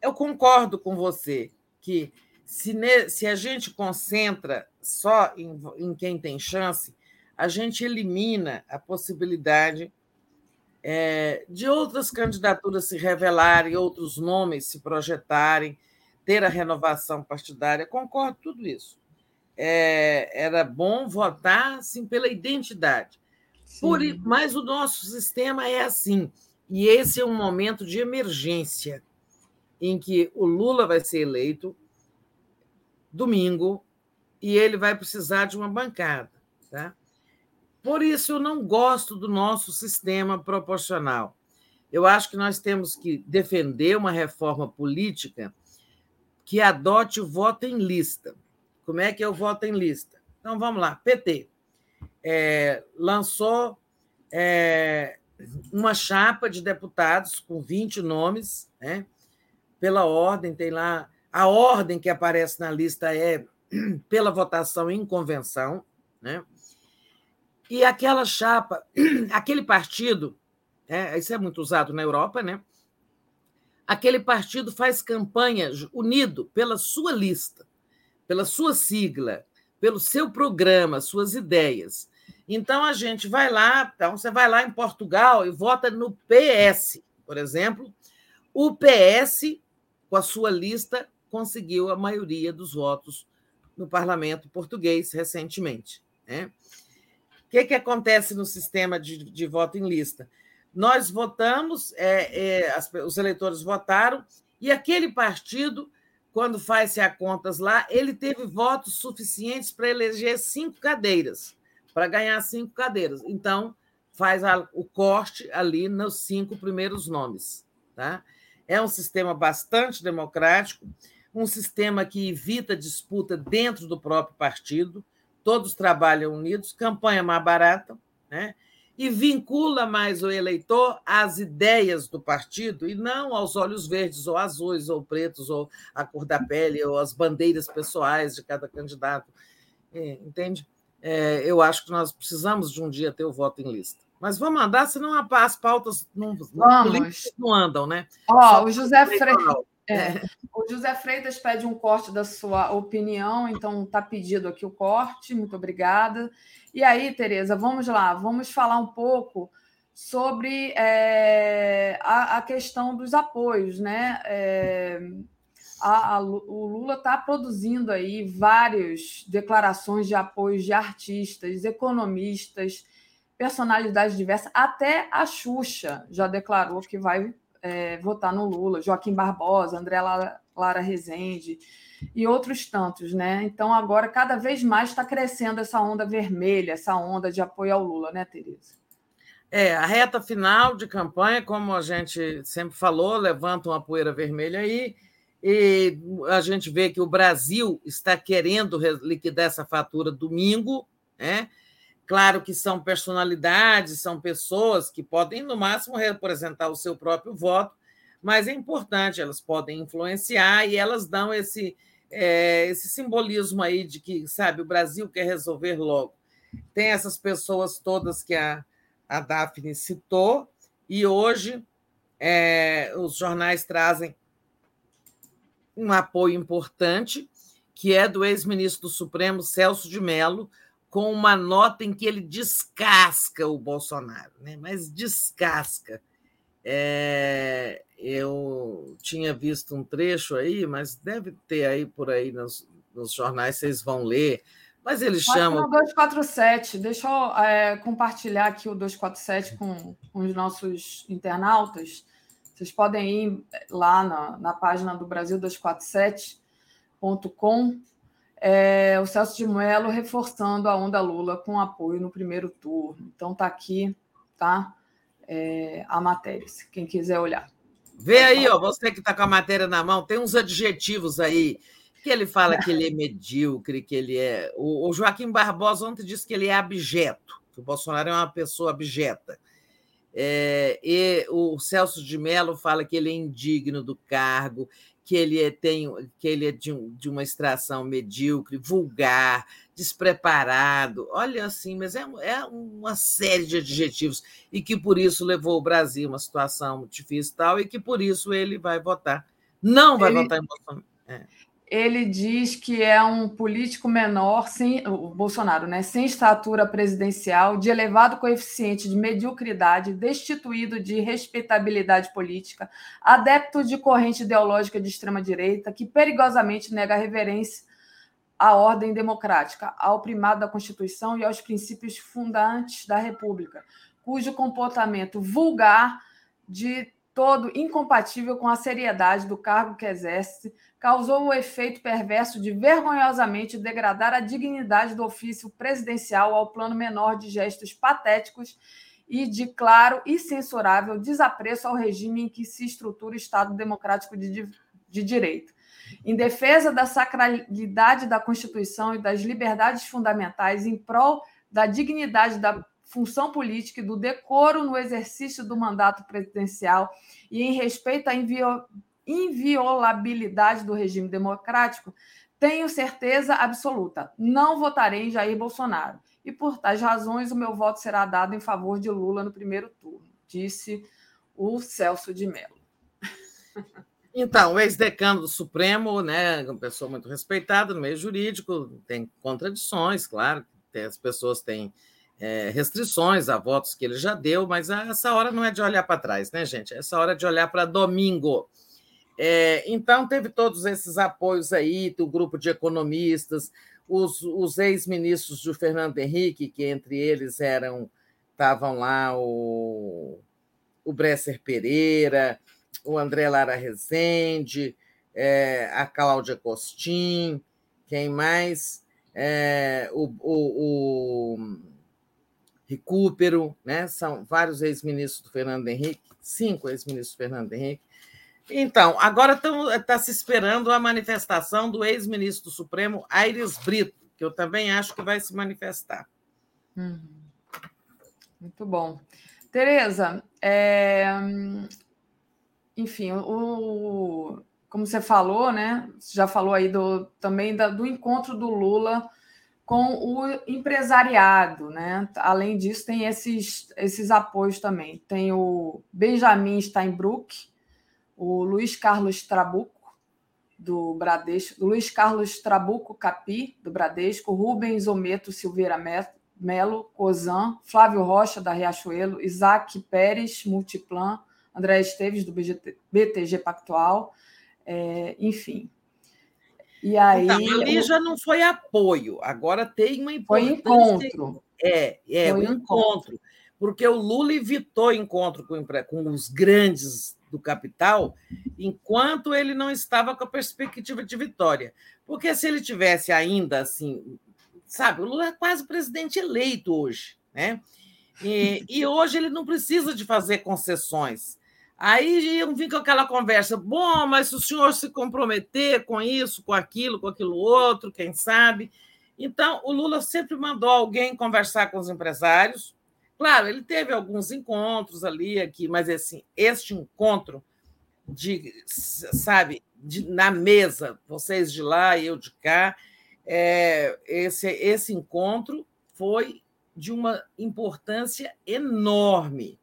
Eu concordo com você que se, ne, se a gente concentra só em, em, quem tem chance, a gente elimina a possibilidade é, de outras candidaturas se revelarem, outros nomes se projetarem ter a renovação partidária, concordo com tudo isso. É, era bom votar sim, pela identidade. Por, mas o nosso sistema é assim, e esse é um momento de emergência, em que o Lula vai ser eleito domingo e ele vai precisar de uma bancada. Tá? Por isso, eu não gosto do nosso sistema proporcional. Eu acho que nós temos que defender uma reforma política que adote o voto em lista. Como é que é o voto em lista? Então, vamos lá. PT é, lançou é, uma chapa de deputados com 20 nomes, né? pela ordem, tem lá. A ordem que aparece na lista é pela votação em convenção, né? E aquela chapa, aquele partido, é, isso é muito usado na Europa, né? aquele partido faz campanha unido pela sua lista, pela sua sigla, pelo seu programa, suas ideias. Então a gente vai lá, então você vai lá em Portugal e vota no PS, por exemplo. O PS, com a sua lista, conseguiu a maioria dos votos no parlamento português recentemente. Né? O que, que acontece no sistema de, de voto em lista? Nós votamos, é, é, as, os eleitores votaram, e aquele partido, quando faz-se a contas lá, ele teve votos suficientes para eleger cinco cadeiras, para ganhar cinco cadeiras. Então, faz a, o corte ali nos cinco primeiros nomes. Tá? É um sistema bastante democrático, um sistema que evita disputa dentro do próprio partido, todos trabalham unidos, campanha mais barata, né? e vincula mais o eleitor às ideias do partido e não aos olhos verdes ou azuis ou pretos ou a cor da pele ou as bandeiras pessoais de cada candidato. É, entende? É, eu acho que nós precisamos de um dia ter o voto em lista. Mas vamos andar, senão as pautas não, não andam, né? Ó, o José Freire. É, o José Freitas pede um corte da sua opinião, então está pedido aqui o corte, muito obrigada. E aí, Tereza, vamos lá, vamos falar um pouco sobre é, a, a, questão dos apoios, né? É, a, a, o Lula está produzindo aí várias declarações de apoio de artistas, economistas, personalidades diversas, até a Xuxa já declarou que vai é, votar no Lula, Joaquim Barbosa, André Lara, Lara Rezende e outros tantos, né? Então agora cada vez mais está crescendo essa onda vermelha, essa onda de apoio ao Lula, né, Tereza? É, a reta final de campanha, como a gente sempre falou, levanta uma poeira vermelha aí, e a gente vê que o Brasil está querendo liquidar essa fatura domingo, né? Claro que são personalidades, são pessoas que podem, no máximo, representar o seu próprio voto, mas é importante, elas podem influenciar e elas dão esse, é, esse simbolismo aí de que, sabe, o Brasil quer resolver logo. tem essas pessoas todas que a, a Daphne citou, e hoje é, os jornais trazem um apoio importante, que é do ex-ministro do Supremo, Celso de Mello, com uma nota em que ele descasca o Bolsonaro, né? mas descasca. É, eu tinha visto um trecho aí, mas deve ter aí por aí nos, nos jornais, vocês vão ler. Mas ele chama. O 247, deixa eu é, compartilhar aqui o 247 com, com os nossos internautas. Vocês podem ir lá na, na página do Brasil247.com. É, o Celso de Mello reforçando a onda Lula com apoio no primeiro turno. Então tá aqui, tá? É, a matéria, quem quiser olhar. Vê aí, ó, você que está com a matéria na mão, tem uns adjetivos aí que ele fala que ele é medíocre, que ele é. O, o Joaquim Barbosa ontem disse que ele é abjeto, que o Bolsonaro é uma pessoa abjeta. É, e o Celso de Mello fala que ele é indigno do cargo, que ele é, tem, que ele é de, um, de uma extração medíocre, vulgar, despreparado. Olha assim, mas é, é uma série de adjetivos e que por isso levou o Brasil a uma situação difícil e tal, e que por isso ele vai votar. Não vai ele... votar em Bolsonaro. É ele diz que é um político menor, sem, o Bolsonaro, né, sem estatura presidencial, de elevado coeficiente de mediocridade, destituído de respeitabilidade política, adepto de corrente ideológica de extrema-direita, que perigosamente nega reverência à ordem democrática, ao primado da Constituição e aos princípios fundantes da República, cujo comportamento vulgar de todo incompatível com a seriedade do cargo que exerce, causou o efeito perverso de vergonhosamente degradar a dignidade do ofício presidencial ao plano menor de gestos patéticos e de claro e censurável desapreço ao regime em que se estrutura o Estado democrático de, de direito. Em defesa da sacralidade da Constituição e das liberdades fundamentais, em prol da dignidade da função política e do decoro no exercício do mandato presidencial e em respeito à inviolabilidade do regime democrático, tenho certeza absoluta, não votarei em Jair Bolsonaro. E por tais razões, o meu voto será dado em favor de Lula no primeiro turno, disse o Celso de Mello. Então, o ex-decano do Supremo, né, uma pessoa muito respeitada no meio jurídico, tem contradições, claro, as pessoas têm é, restrições a votos que ele já deu, mas essa hora não é de olhar para trás, né, gente? Essa hora é de olhar para domingo. É, então, teve todos esses apoios aí do grupo de economistas, os, os ex-ministros do Fernando Henrique, que entre eles eram, estavam lá o, o Bresser Pereira, o André Lara Rezende, é, a Cláudia Costin, quem mais? É, o, o, o Recupero, né? são vários ex-ministros do Fernando Henrique, cinco ex-ministros do Fernando Henrique. Então, agora está se esperando a manifestação do ex-ministro do Supremo, Aires Brito, que eu também acho que vai se manifestar. Hum. Muito bom. Tereza, é... enfim, o... como você falou, né? Você já falou aí do, também da, do encontro do Lula com o empresariado, né? Além disso, tem esses, esses apoios também. Tem o Benjamin Steinbrück, o Luiz Carlos Trabuco, do Bradesco, Luiz Carlos Trabuco Capi, do Bradesco, Rubens Ometo Silveira Melo, Cozan, Flávio Rocha, da Riachuelo, Isaac Pérez, Multiplan, André Esteves, do BTG Pactual, é, enfim, e aí, então, ali já não foi apoio, agora tem uma importância. Foi encontro. É, é foi um encontro. encontro. Porque o Lula evitou encontro com, com os grandes do capital, enquanto ele não estava com a perspectiva de vitória. Porque se ele tivesse ainda assim, sabe, o Lula é quase presidente eleito hoje, né? E, e hoje ele não precisa de fazer concessões. Aí iam vir com aquela conversa, bom, mas se o senhor se comprometer com isso, com aquilo, com aquilo outro, quem sabe. Então, o Lula sempre mandou alguém conversar com os empresários. Claro, ele teve alguns encontros ali, aqui, mas assim, este encontro de, sabe, de, na mesa, vocês de lá e eu de cá, é, esse, esse encontro foi de uma importância enorme.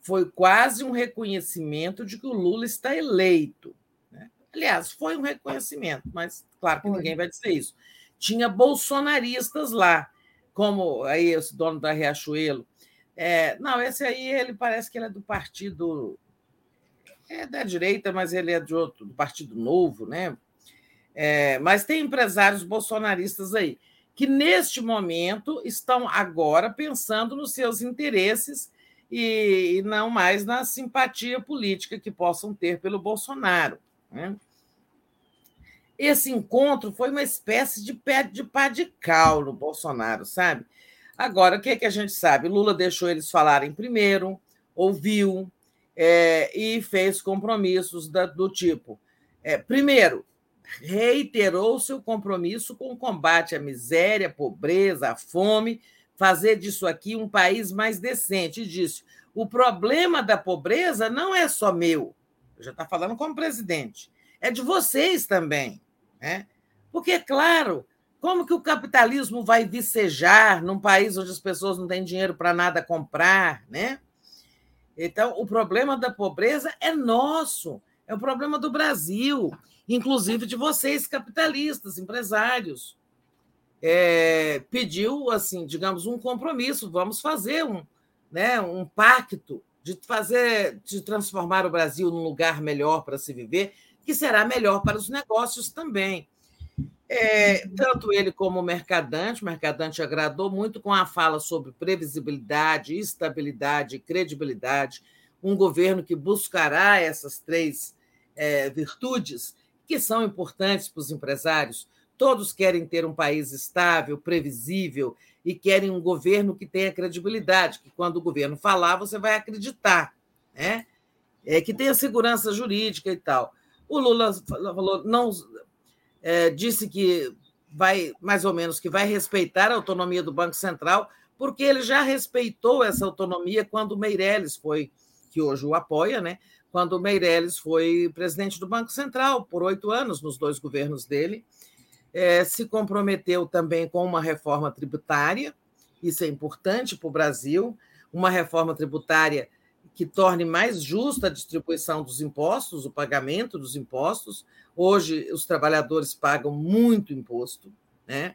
Foi quase um reconhecimento de que o Lula está eleito. Né? Aliás, foi um reconhecimento, mas claro que foi. ninguém vai dizer isso. Tinha bolsonaristas lá, como aí esse dono da Riachuelo. É, não, esse aí ele parece que ele é do partido é da direita, mas ele é de outro, do Partido Novo, né? É, mas tem empresários bolsonaristas aí que, neste momento, estão agora pensando nos seus interesses e, e não mais na simpatia política que possam ter pelo Bolsonaro. Né? Esse encontro foi uma espécie de pé de pá de cal no Bolsonaro, sabe? Agora, o que, é que a gente sabe? Lula deixou eles falarem primeiro, ouviu é, e fez compromissos da, do tipo: é, primeiro, reiterou seu compromisso com o combate à miséria, à pobreza, à fome, fazer disso aqui um país mais decente. E disse: o problema da pobreza não é só meu, eu já está falando como presidente, é de vocês também. Né? Porque, é claro, como que o capitalismo vai vicejar num país onde as pessoas não têm dinheiro para nada comprar? Né? Então, o problema da pobreza é nosso, é o problema do Brasil inclusive de vocês, capitalistas, empresários. É, pediu, assim, digamos, um compromisso, vamos fazer um, né, um pacto de fazer, de transformar o Brasil num lugar melhor para se viver, que será melhor para os negócios também. É, tanto ele como o Mercadante, o Mercadante agradou muito com a fala sobre previsibilidade, estabilidade e credibilidade, um governo que buscará essas três é, virtudes que são importantes para os empresários. Todos querem ter um país estável, previsível e querem um governo que tenha credibilidade, que quando o governo falar, você vai acreditar, né? É, que tenha segurança jurídica e tal. O Lula falou, não é, disse que vai mais ou menos que vai respeitar a autonomia do Banco Central, porque ele já respeitou essa autonomia quando o Meirelles foi, que hoje o apoia, né? quando o Meirelles foi presidente do Banco Central por oito anos, nos dois governos dele, é, se comprometeu também com uma reforma tributária, isso é importante para o Brasil, uma reforma tributária que torne mais justa a distribuição dos impostos, o pagamento dos impostos. Hoje, os trabalhadores pagam muito imposto, né?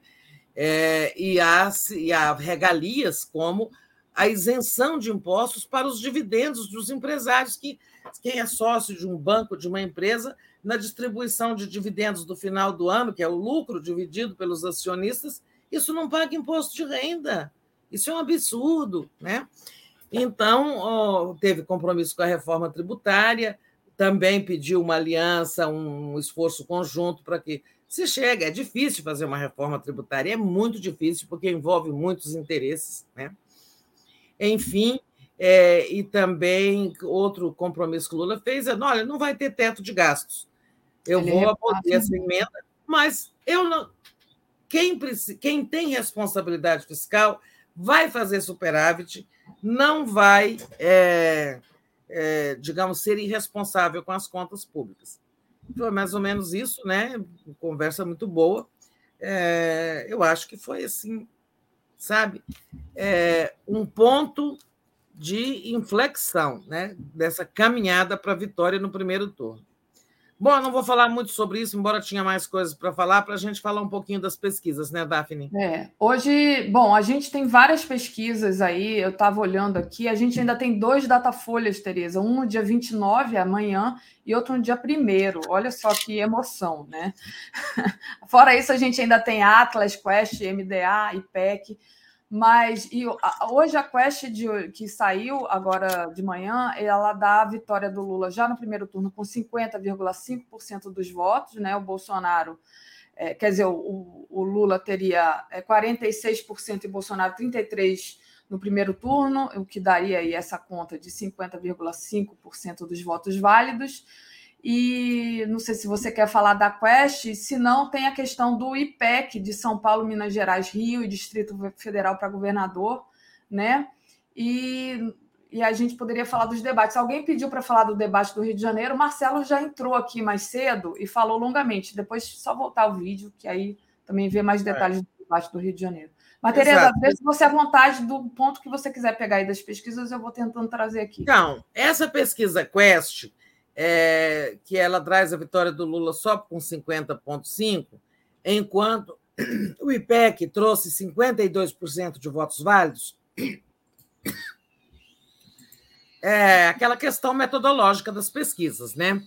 É, e, há, e há regalias como a isenção de impostos para os dividendos dos empresários que quem é sócio de um banco, de uma empresa, na distribuição de dividendos do final do ano, que é o lucro dividido pelos acionistas, isso não paga imposto de renda. Isso é um absurdo, né? Então, teve compromisso com a reforma tributária, também pediu uma aliança, um esforço conjunto para que se chegue. É difícil fazer uma reforma tributária, é muito difícil, porque envolve muitos interesses, né? Enfim, é, e também outro compromisso que o Lula fez é: olha, não vai ter teto de gastos. Eu Ele vou abolir essa emenda, mas eu não. Quem, quem tem responsabilidade fiscal vai fazer superávit, não vai, é, é, digamos, ser irresponsável com as contas públicas. Foi mais ou menos isso, né? Conversa muito boa. É, eu acho que foi assim, sabe? É, um ponto de inflexão né, dessa caminhada para a vitória no primeiro turno. Bom, não vou falar muito sobre isso, embora tinha mais coisas para falar, para a gente falar um pouquinho das pesquisas, né, Daphne? É, hoje, bom, a gente tem várias pesquisas aí, eu estava olhando aqui, a gente ainda tem dois datafolhas, Tereza, um no dia 29, amanhã, e outro no dia 1 Olha só que emoção, né? Fora isso, a gente ainda tem Atlas, Quest, MDA, IPEC, mas e, hoje a Quest de, que saiu agora de manhã, ela dá a vitória do Lula já no primeiro turno com 50,5% dos votos, né? O Bolsonaro, é, quer dizer, o, o Lula teria 46% é, e Bolsonaro 33% no primeiro turno, o que daria aí essa conta de 50,5% dos votos válidos. E não sei se você quer falar da Quest, se não, tem a questão do IPEC de São Paulo, Minas Gerais, Rio e Distrito Federal para governador, né? E, e a gente poderia falar dos debates. Alguém pediu para falar do debate do Rio de Janeiro, o Marcelo já entrou aqui mais cedo e falou longamente. Depois só voltar o vídeo, que aí também vê mais é. detalhes é. do debate do Rio de Janeiro. Mas, Tereza, deixe você à vontade do ponto que você quiser pegar aí das pesquisas, eu vou tentando trazer aqui. Então, essa pesquisa Quest, é, que ela traz a vitória do Lula só com 50,5%, enquanto o IPEC trouxe 52% de votos válidos. É aquela questão metodológica das pesquisas, né?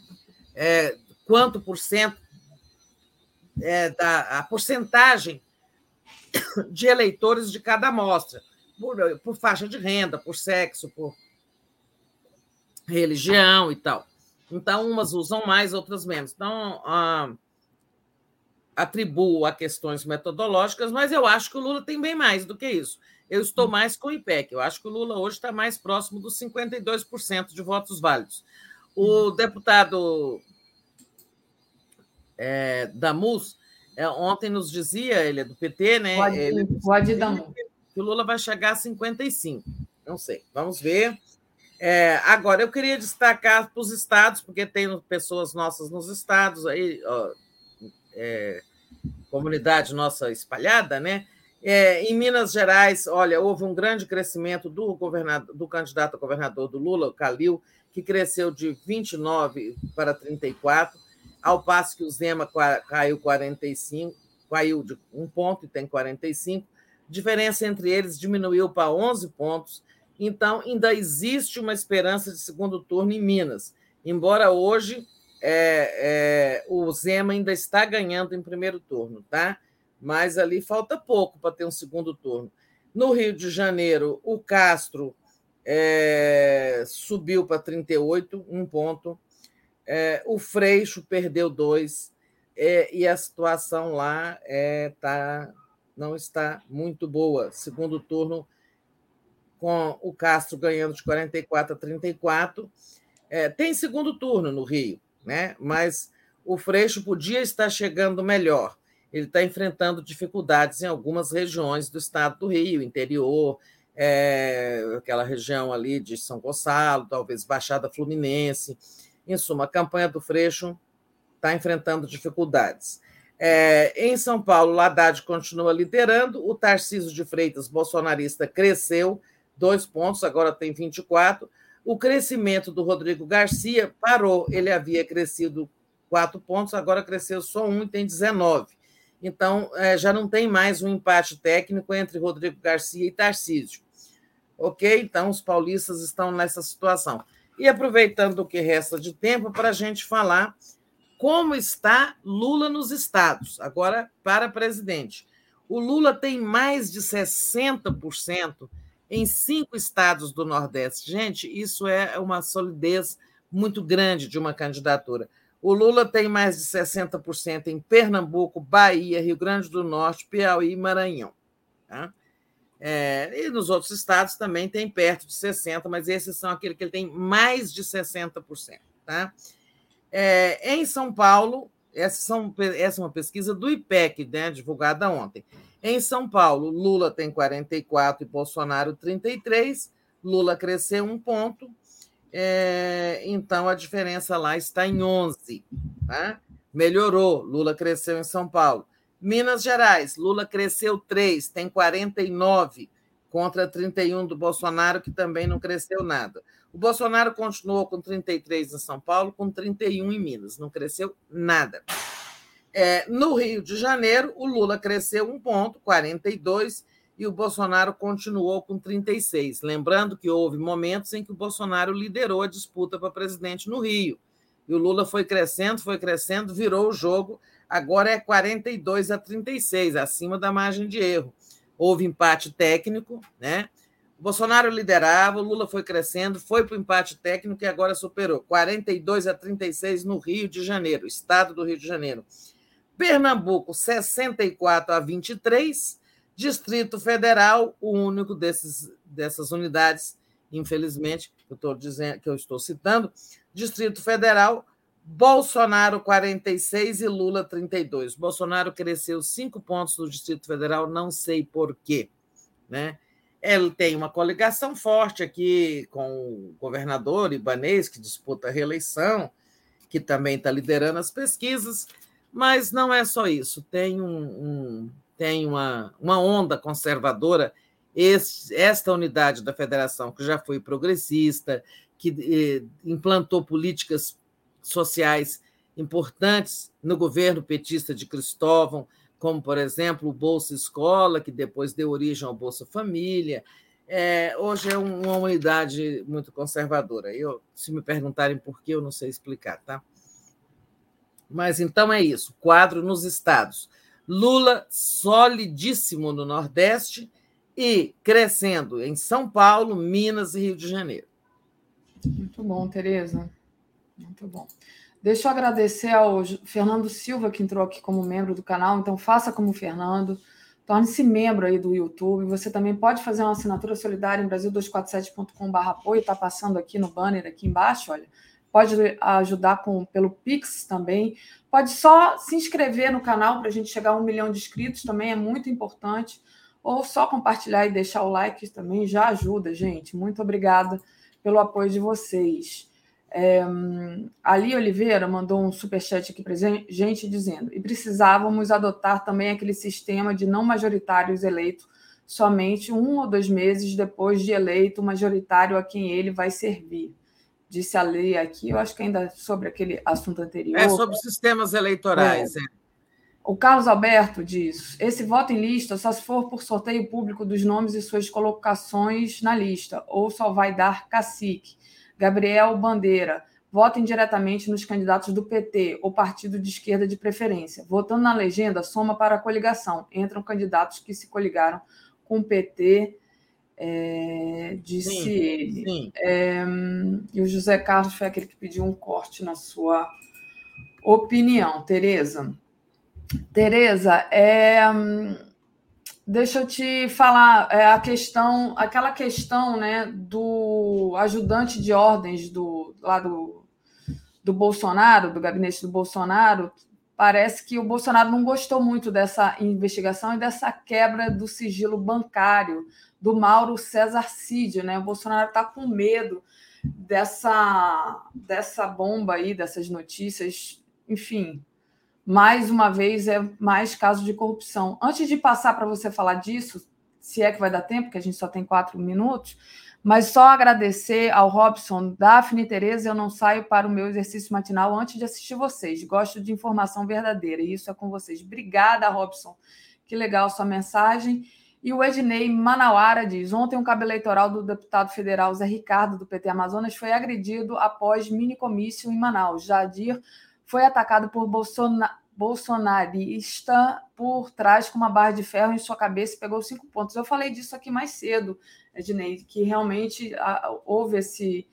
É, quanto por cento é, da a porcentagem de eleitores de cada amostra, por, por faixa de renda, por sexo, por religião e tal. Então, umas usam mais, outras menos. Então, ah, atribuo a questões metodológicas, mas eu acho que o Lula tem bem mais do que isso. Eu estou hum. mais com o IPEC. Eu acho que o Lula hoje está mais próximo dos 52% de votos válidos. O hum. deputado é, Damus é, ontem nos dizia, ele é do PT, né? Pode, ele, pode dar. Que o Lula vai chegar a 55. Não sei, vamos ver. É, agora, eu queria destacar para os estados, porque tem pessoas nossas nos estados, aí, ó, é, comunidade nossa espalhada, né? É, em Minas Gerais, olha, houve um grande crescimento do, governador, do candidato a governador do Lula, o Calil, que cresceu de 29 para 34 ao passo que o Zema caiu 45, caiu de um ponto e tem 45, diferença entre eles diminuiu para 11 pontos, então ainda existe uma esperança de segundo turno em Minas, embora hoje é, é, o Zema ainda está ganhando em primeiro turno, tá? Mas ali falta pouco para ter um segundo turno. No Rio de Janeiro, o Castro é, subiu para 38, um ponto. É, o Freixo perdeu dois é, e a situação lá é, tá, não está muito boa. Segundo turno, com o Castro ganhando de 44 a 34. É, tem segundo turno no Rio, né? mas o Freixo podia estar chegando melhor. Ele está enfrentando dificuldades em algumas regiões do estado do Rio, interior, é, aquela região ali de São Gonçalo, talvez Baixada Fluminense. Em suma, a campanha do Freixo está enfrentando dificuldades. É, em São Paulo, o Haddad continua liderando, o Tarcísio de Freitas, bolsonarista, cresceu dois pontos, agora tem 24. O crescimento do Rodrigo Garcia parou, ele havia crescido quatro pontos, agora cresceu só um e tem 19. Então, é, já não tem mais um empate técnico entre Rodrigo Garcia e Tarcísio. Ok? Então, os paulistas estão nessa situação. E aproveitando o que resta de tempo para a gente falar como está Lula nos estados, agora para presidente. O Lula tem mais de 60% em cinco estados do Nordeste. Gente, isso é uma solidez muito grande de uma candidatura. O Lula tem mais de 60% em Pernambuco, Bahia, Rio Grande do Norte, Piauí e Maranhão. Tá? É, e nos outros estados também tem perto de 60%, mas esses são aqueles que ele tem mais de 60%. Tá? É, em São Paulo, essa, são, essa é uma pesquisa do IPEC, né, divulgada ontem. Em São Paulo, Lula tem 44 e Bolsonaro 33. Lula cresceu um ponto, é, então a diferença lá está em 11. Tá? Melhorou, Lula cresceu em São Paulo. Minas Gerais, Lula cresceu 3, tem 49 contra 31 do Bolsonaro, que também não cresceu nada. O Bolsonaro continuou com 33 em São Paulo, com 31 em Minas, não cresceu nada. É, no Rio de Janeiro, o Lula cresceu um ponto, 42, e o Bolsonaro continuou com 36. Lembrando que houve momentos em que o Bolsonaro liderou a disputa para presidente no Rio. E o Lula foi crescendo, foi crescendo, virou o jogo agora é 42 a 36, acima da margem de erro. Houve empate técnico, né? O Bolsonaro liderava, o Lula foi crescendo, foi para o empate técnico e agora superou. 42 a 36 no Rio de Janeiro, estado do Rio de Janeiro. Pernambuco, 64 a 23. Distrito Federal, o único desses, dessas unidades, infelizmente, eu estou dizendo, que eu estou citando, Distrito Federal, Bolsonaro 46 e Lula 32. Bolsonaro cresceu cinco pontos no Distrito Federal, não sei por quê. Né? Ele tem uma coligação forte aqui com o governador Ibanês, que disputa a reeleição, que também está liderando as pesquisas, mas não é só isso. Tem um, um, tem uma, uma onda conservadora, esta unidade da federação, que já foi progressista, que eh, implantou políticas sociais importantes no governo petista de Cristóvão, como, por exemplo, o Bolsa Escola, que depois deu origem ao Bolsa Família. É, hoje é uma unidade muito conservadora. Eu, se me perguntarem por que, eu não sei explicar, tá? Mas então é isso: quadro nos estados. Lula solidíssimo no Nordeste e crescendo em São Paulo, Minas e Rio de Janeiro. Muito bom, Tereza. Muito bom. Deixa eu agradecer ao Fernando Silva, que entrou aqui como membro do canal. Então, faça como o Fernando. Torne-se membro aí do YouTube. Você também pode fazer uma assinatura solidária em brasil247.com.br apoio. Está passando aqui no banner aqui embaixo, olha. Pode ajudar com, pelo Pix também. Pode só se inscrever no canal para a gente chegar a um milhão de inscritos também, é muito importante. Ou só compartilhar e deixar o like também já ajuda, gente. Muito obrigada pelo apoio de vocês. É, Ali Oliveira mandou um superchat aqui para gente dizendo: e precisávamos adotar também aquele sistema de não majoritários eleitos somente um ou dois meses depois de eleito o majoritário a quem ele vai servir. Disse a lei aqui, eu acho que ainda sobre aquele assunto anterior. É sobre sistemas eleitorais. É. É. O Carlos Alberto diz: esse voto em lista só se for por sorteio público dos nomes e suas colocações na lista, ou só vai dar cacique. Gabriel Bandeira, votem diretamente nos candidatos do PT ou partido de esquerda de preferência. Votando na legenda, soma para a coligação. Entram candidatos que se coligaram com o PT, é, disse sim, ele. Sim. É, e o José Carlos foi aquele que pediu um corte na sua opinião, Tereza. Tereza, é, Deixa eu te falar é, a questão, aquela questão, né, do ajudante de ordens do lá do, do Bolsonaro, do gabinete do Bolsonaro. Parece que o Bolsonaro não gostou muito dessa investigação e dessa quebra do sigilo bancário do Mauro César Cid, né? O Bolsonaro está com medo dessa dessa bomba aí, dessas notícias, enfim, mais uma vez é mais caso de corrupção. Antes de passar para você falar disso, se é que vai dar tempo, que a gente só tem quatro minutos, mas só agradecer ao Robson, Daphne e Tereza, eu não saio para o meu exercício matinal antes de assistir vocês. Gosto de informação verdadeira, e isso é com vocês. Obrigada, Robson. Que legal sua mensagem. E o Ednei Manauara diz: ontem um cabo eleitoral do deputado federal Zé Ricardo, do PT Amazonas, foi agredido após mini comício em Manaus. Jadir foi atacado por Bolsona bolsonarista por trás com uma barra de ferro em sua cabeça e pegou cinco pontos. Eu falei disso aqui mais cedo, Ednei, que realmente houve esse.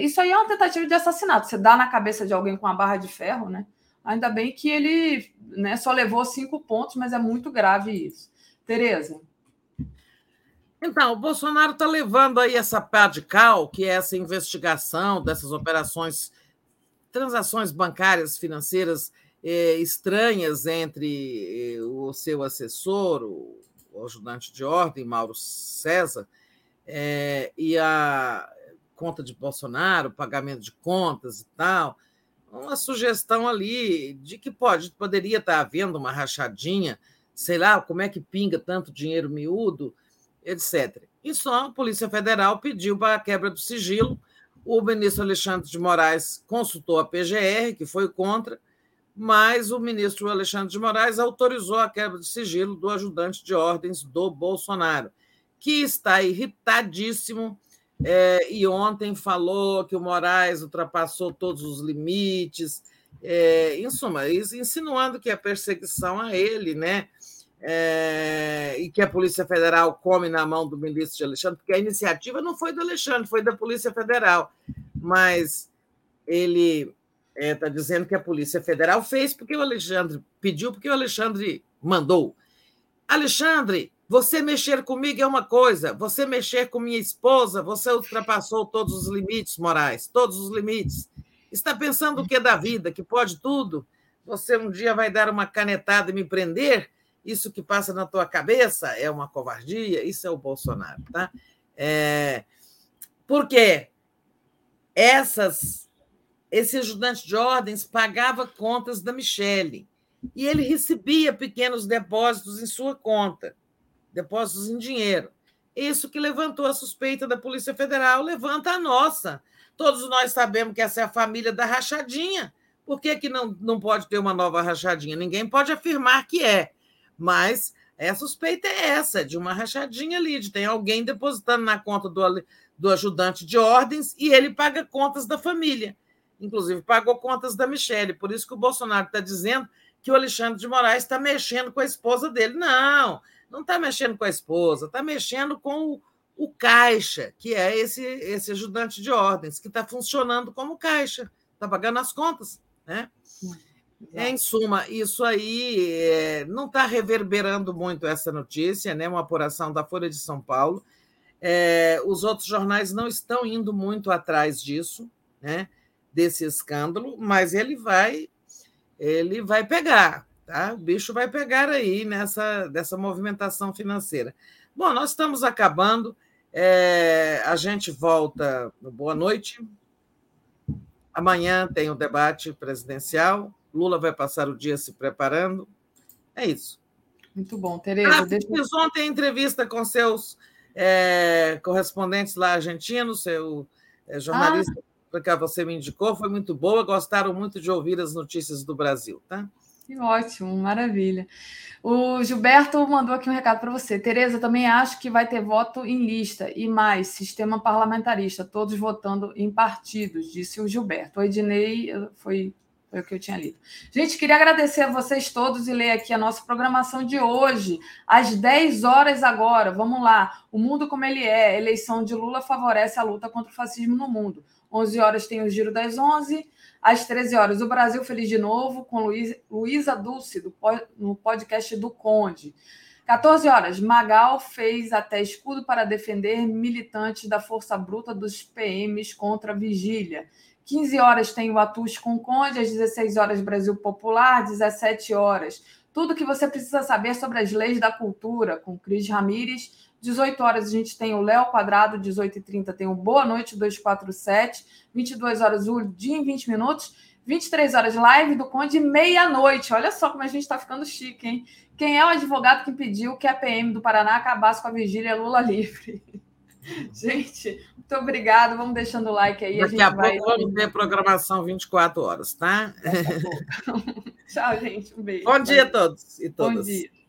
Isso aí é uma tentativa de assassinato. Você dá na cabeça de alguém com uma barra de ferro, né? Ainda bem que ele né, só levou cinco pontos, mas é muito grave isso. Tereza. Então, o Bolsonaro está levando aí essa pá de cal, que é essa investigação dessas operações transações bancárias financeiras é, estranhas entre eh, o seu assessor, o, ajudante de ordem, Mauro César, é, e a conta de Bolsonaro, pagamento de contas e tal, uma sugestão ali de que pode, poderia estar havendo uma rachadinha, sei lá, como é que pinga tanto dinheiro miúdo, etc. E só a Polícia Federal pediu para a quebra do sigilo, o ministro Alexandre de Moraes consultou a PGR, que foi contra, mas o ministro Alexandre de Moraes autorizou a quebra de sigilo do ajudante de ordens do Bolsonaro, que está irritadíssimo é, e ontem falou que o Moraes ultrapassou todos os limites, é, em suma, insinuando que a perseguição a ele, né? É, e que a Polícia Federal come na mão do ministro de Alexandre, porque a iniciativa não foi do Alexandre, foi da Polícia Federal. Mas ele está é, tá dizendo que a Polícia Federal fez porque o Alexandre pediu, porque o Alexandre mandou. Alexandre, você mexer comigo é uma coisa, você mexer com minha esposa, você ultrapassou todos os limites morais, todos os limites. Está pensando o que é da vida, que pode tudo? Você um dia vai dar uma canetada e me prender? Isso que passa na tua cabeça é uma covardia, isso é o Bolsonaro, tá? É, porque essas, esse ajudante de ordens pagava contas da Michele. e ele recebia pequenos depósitos em sua conta, depósitos em dinheiro. Isso que levantou a suspeita da Polícia Federal, levanta a nossa. Todos nós sabemos que essa é a família da rachadinha. Por que, que não, não pode ter uma nova rachadinha? Ninguém pode afirmar que é, mas a suspeita é essa, de uma rachadinha ali, de tem alguém depositando na conta do, do ajudante de ordens e ele paga contas da família. Inclusive, pagou contas da Michelle. Por isso que o Bolsonaro está dizendo que o Alexandre de Moraes está mexendo com a esposa dele. Não, não está mexendo com a esposa, está mexendo com o, o, caixa, que é esse, esse ajudante de ordens, que está funcionando como caixa, está pagando as contas. Né? É, em suma, isso aí é, não está reverberando muito essa notícia, né? uma apuração da Folha de São Paulo. É, os outros jornais não estão indo muito atrás disso, né? desse escândalo, mas ele vai ele vai pegar, tá? O bicho vai pegar aí nessa dessa movimentação financeira. Bom, nós estamos acabando. É, a gente volta. Boa noite. Amanhã tem o debate presidencial. Lula vai passar o dia se preparando. É isso. Muito bom, Tereza. Ah, deixa... Fiz ontem entrevista com seus é, correspondentes lá argentinos, seu é, jornalista ah porque você me indicou, foi muito boa, gostaram muito de ouvir as notícias do Brasil, tá? Que ótimo, maravilha. O Gilberto mandou aqui um recado para você. Tereza, também acho que vai ter voto em lista e mais sistema parlamentarista, todos votando em partidos, disse o Gilberto. O Ednei foi, foi o que eu tinha lido. Gente, queria agradecer a vocês todos e ler aqui a nossa programação de hoje, às 10 horas agora. Vamos lá. O mundo como ele é. Eleição de Lula favorece a luta contra o fascismo no mundo. 11 horas tem o Giro das 11. Às 13 horas, o Brasil Feliz de Novo, com Luísa Dulce, do, no podcast do Conde. 14 horas, Magal fez até escudo para defender militantes da força bruta dos PMs contra a vigília. 15 horas tem o Atus com Conde, às 16 horas, Brasil Popular, 17 horas. Tudo que você precisa saber sobre as leis da cultura, com Cris Ramires. 18 horas a gente tem o Léo Quadrado, 18h30 tem o Boa Noite 247, 22 horas o Dia em 20 Minutos, 23 horas live do Conde, meia-noite. Olha só como a gente está ficando chique, hein? Quem é o advogado que pediu que a PM do Paraná acabasse com a vigília Lula livre? Gente, muito obrigado. Vamos deixando o like aí. Daqui a, a pouco vai... vamos ter programação 24 horas, tá? Tchau, gente. Um beijo. Bom dia a todos e todas. Bom dia.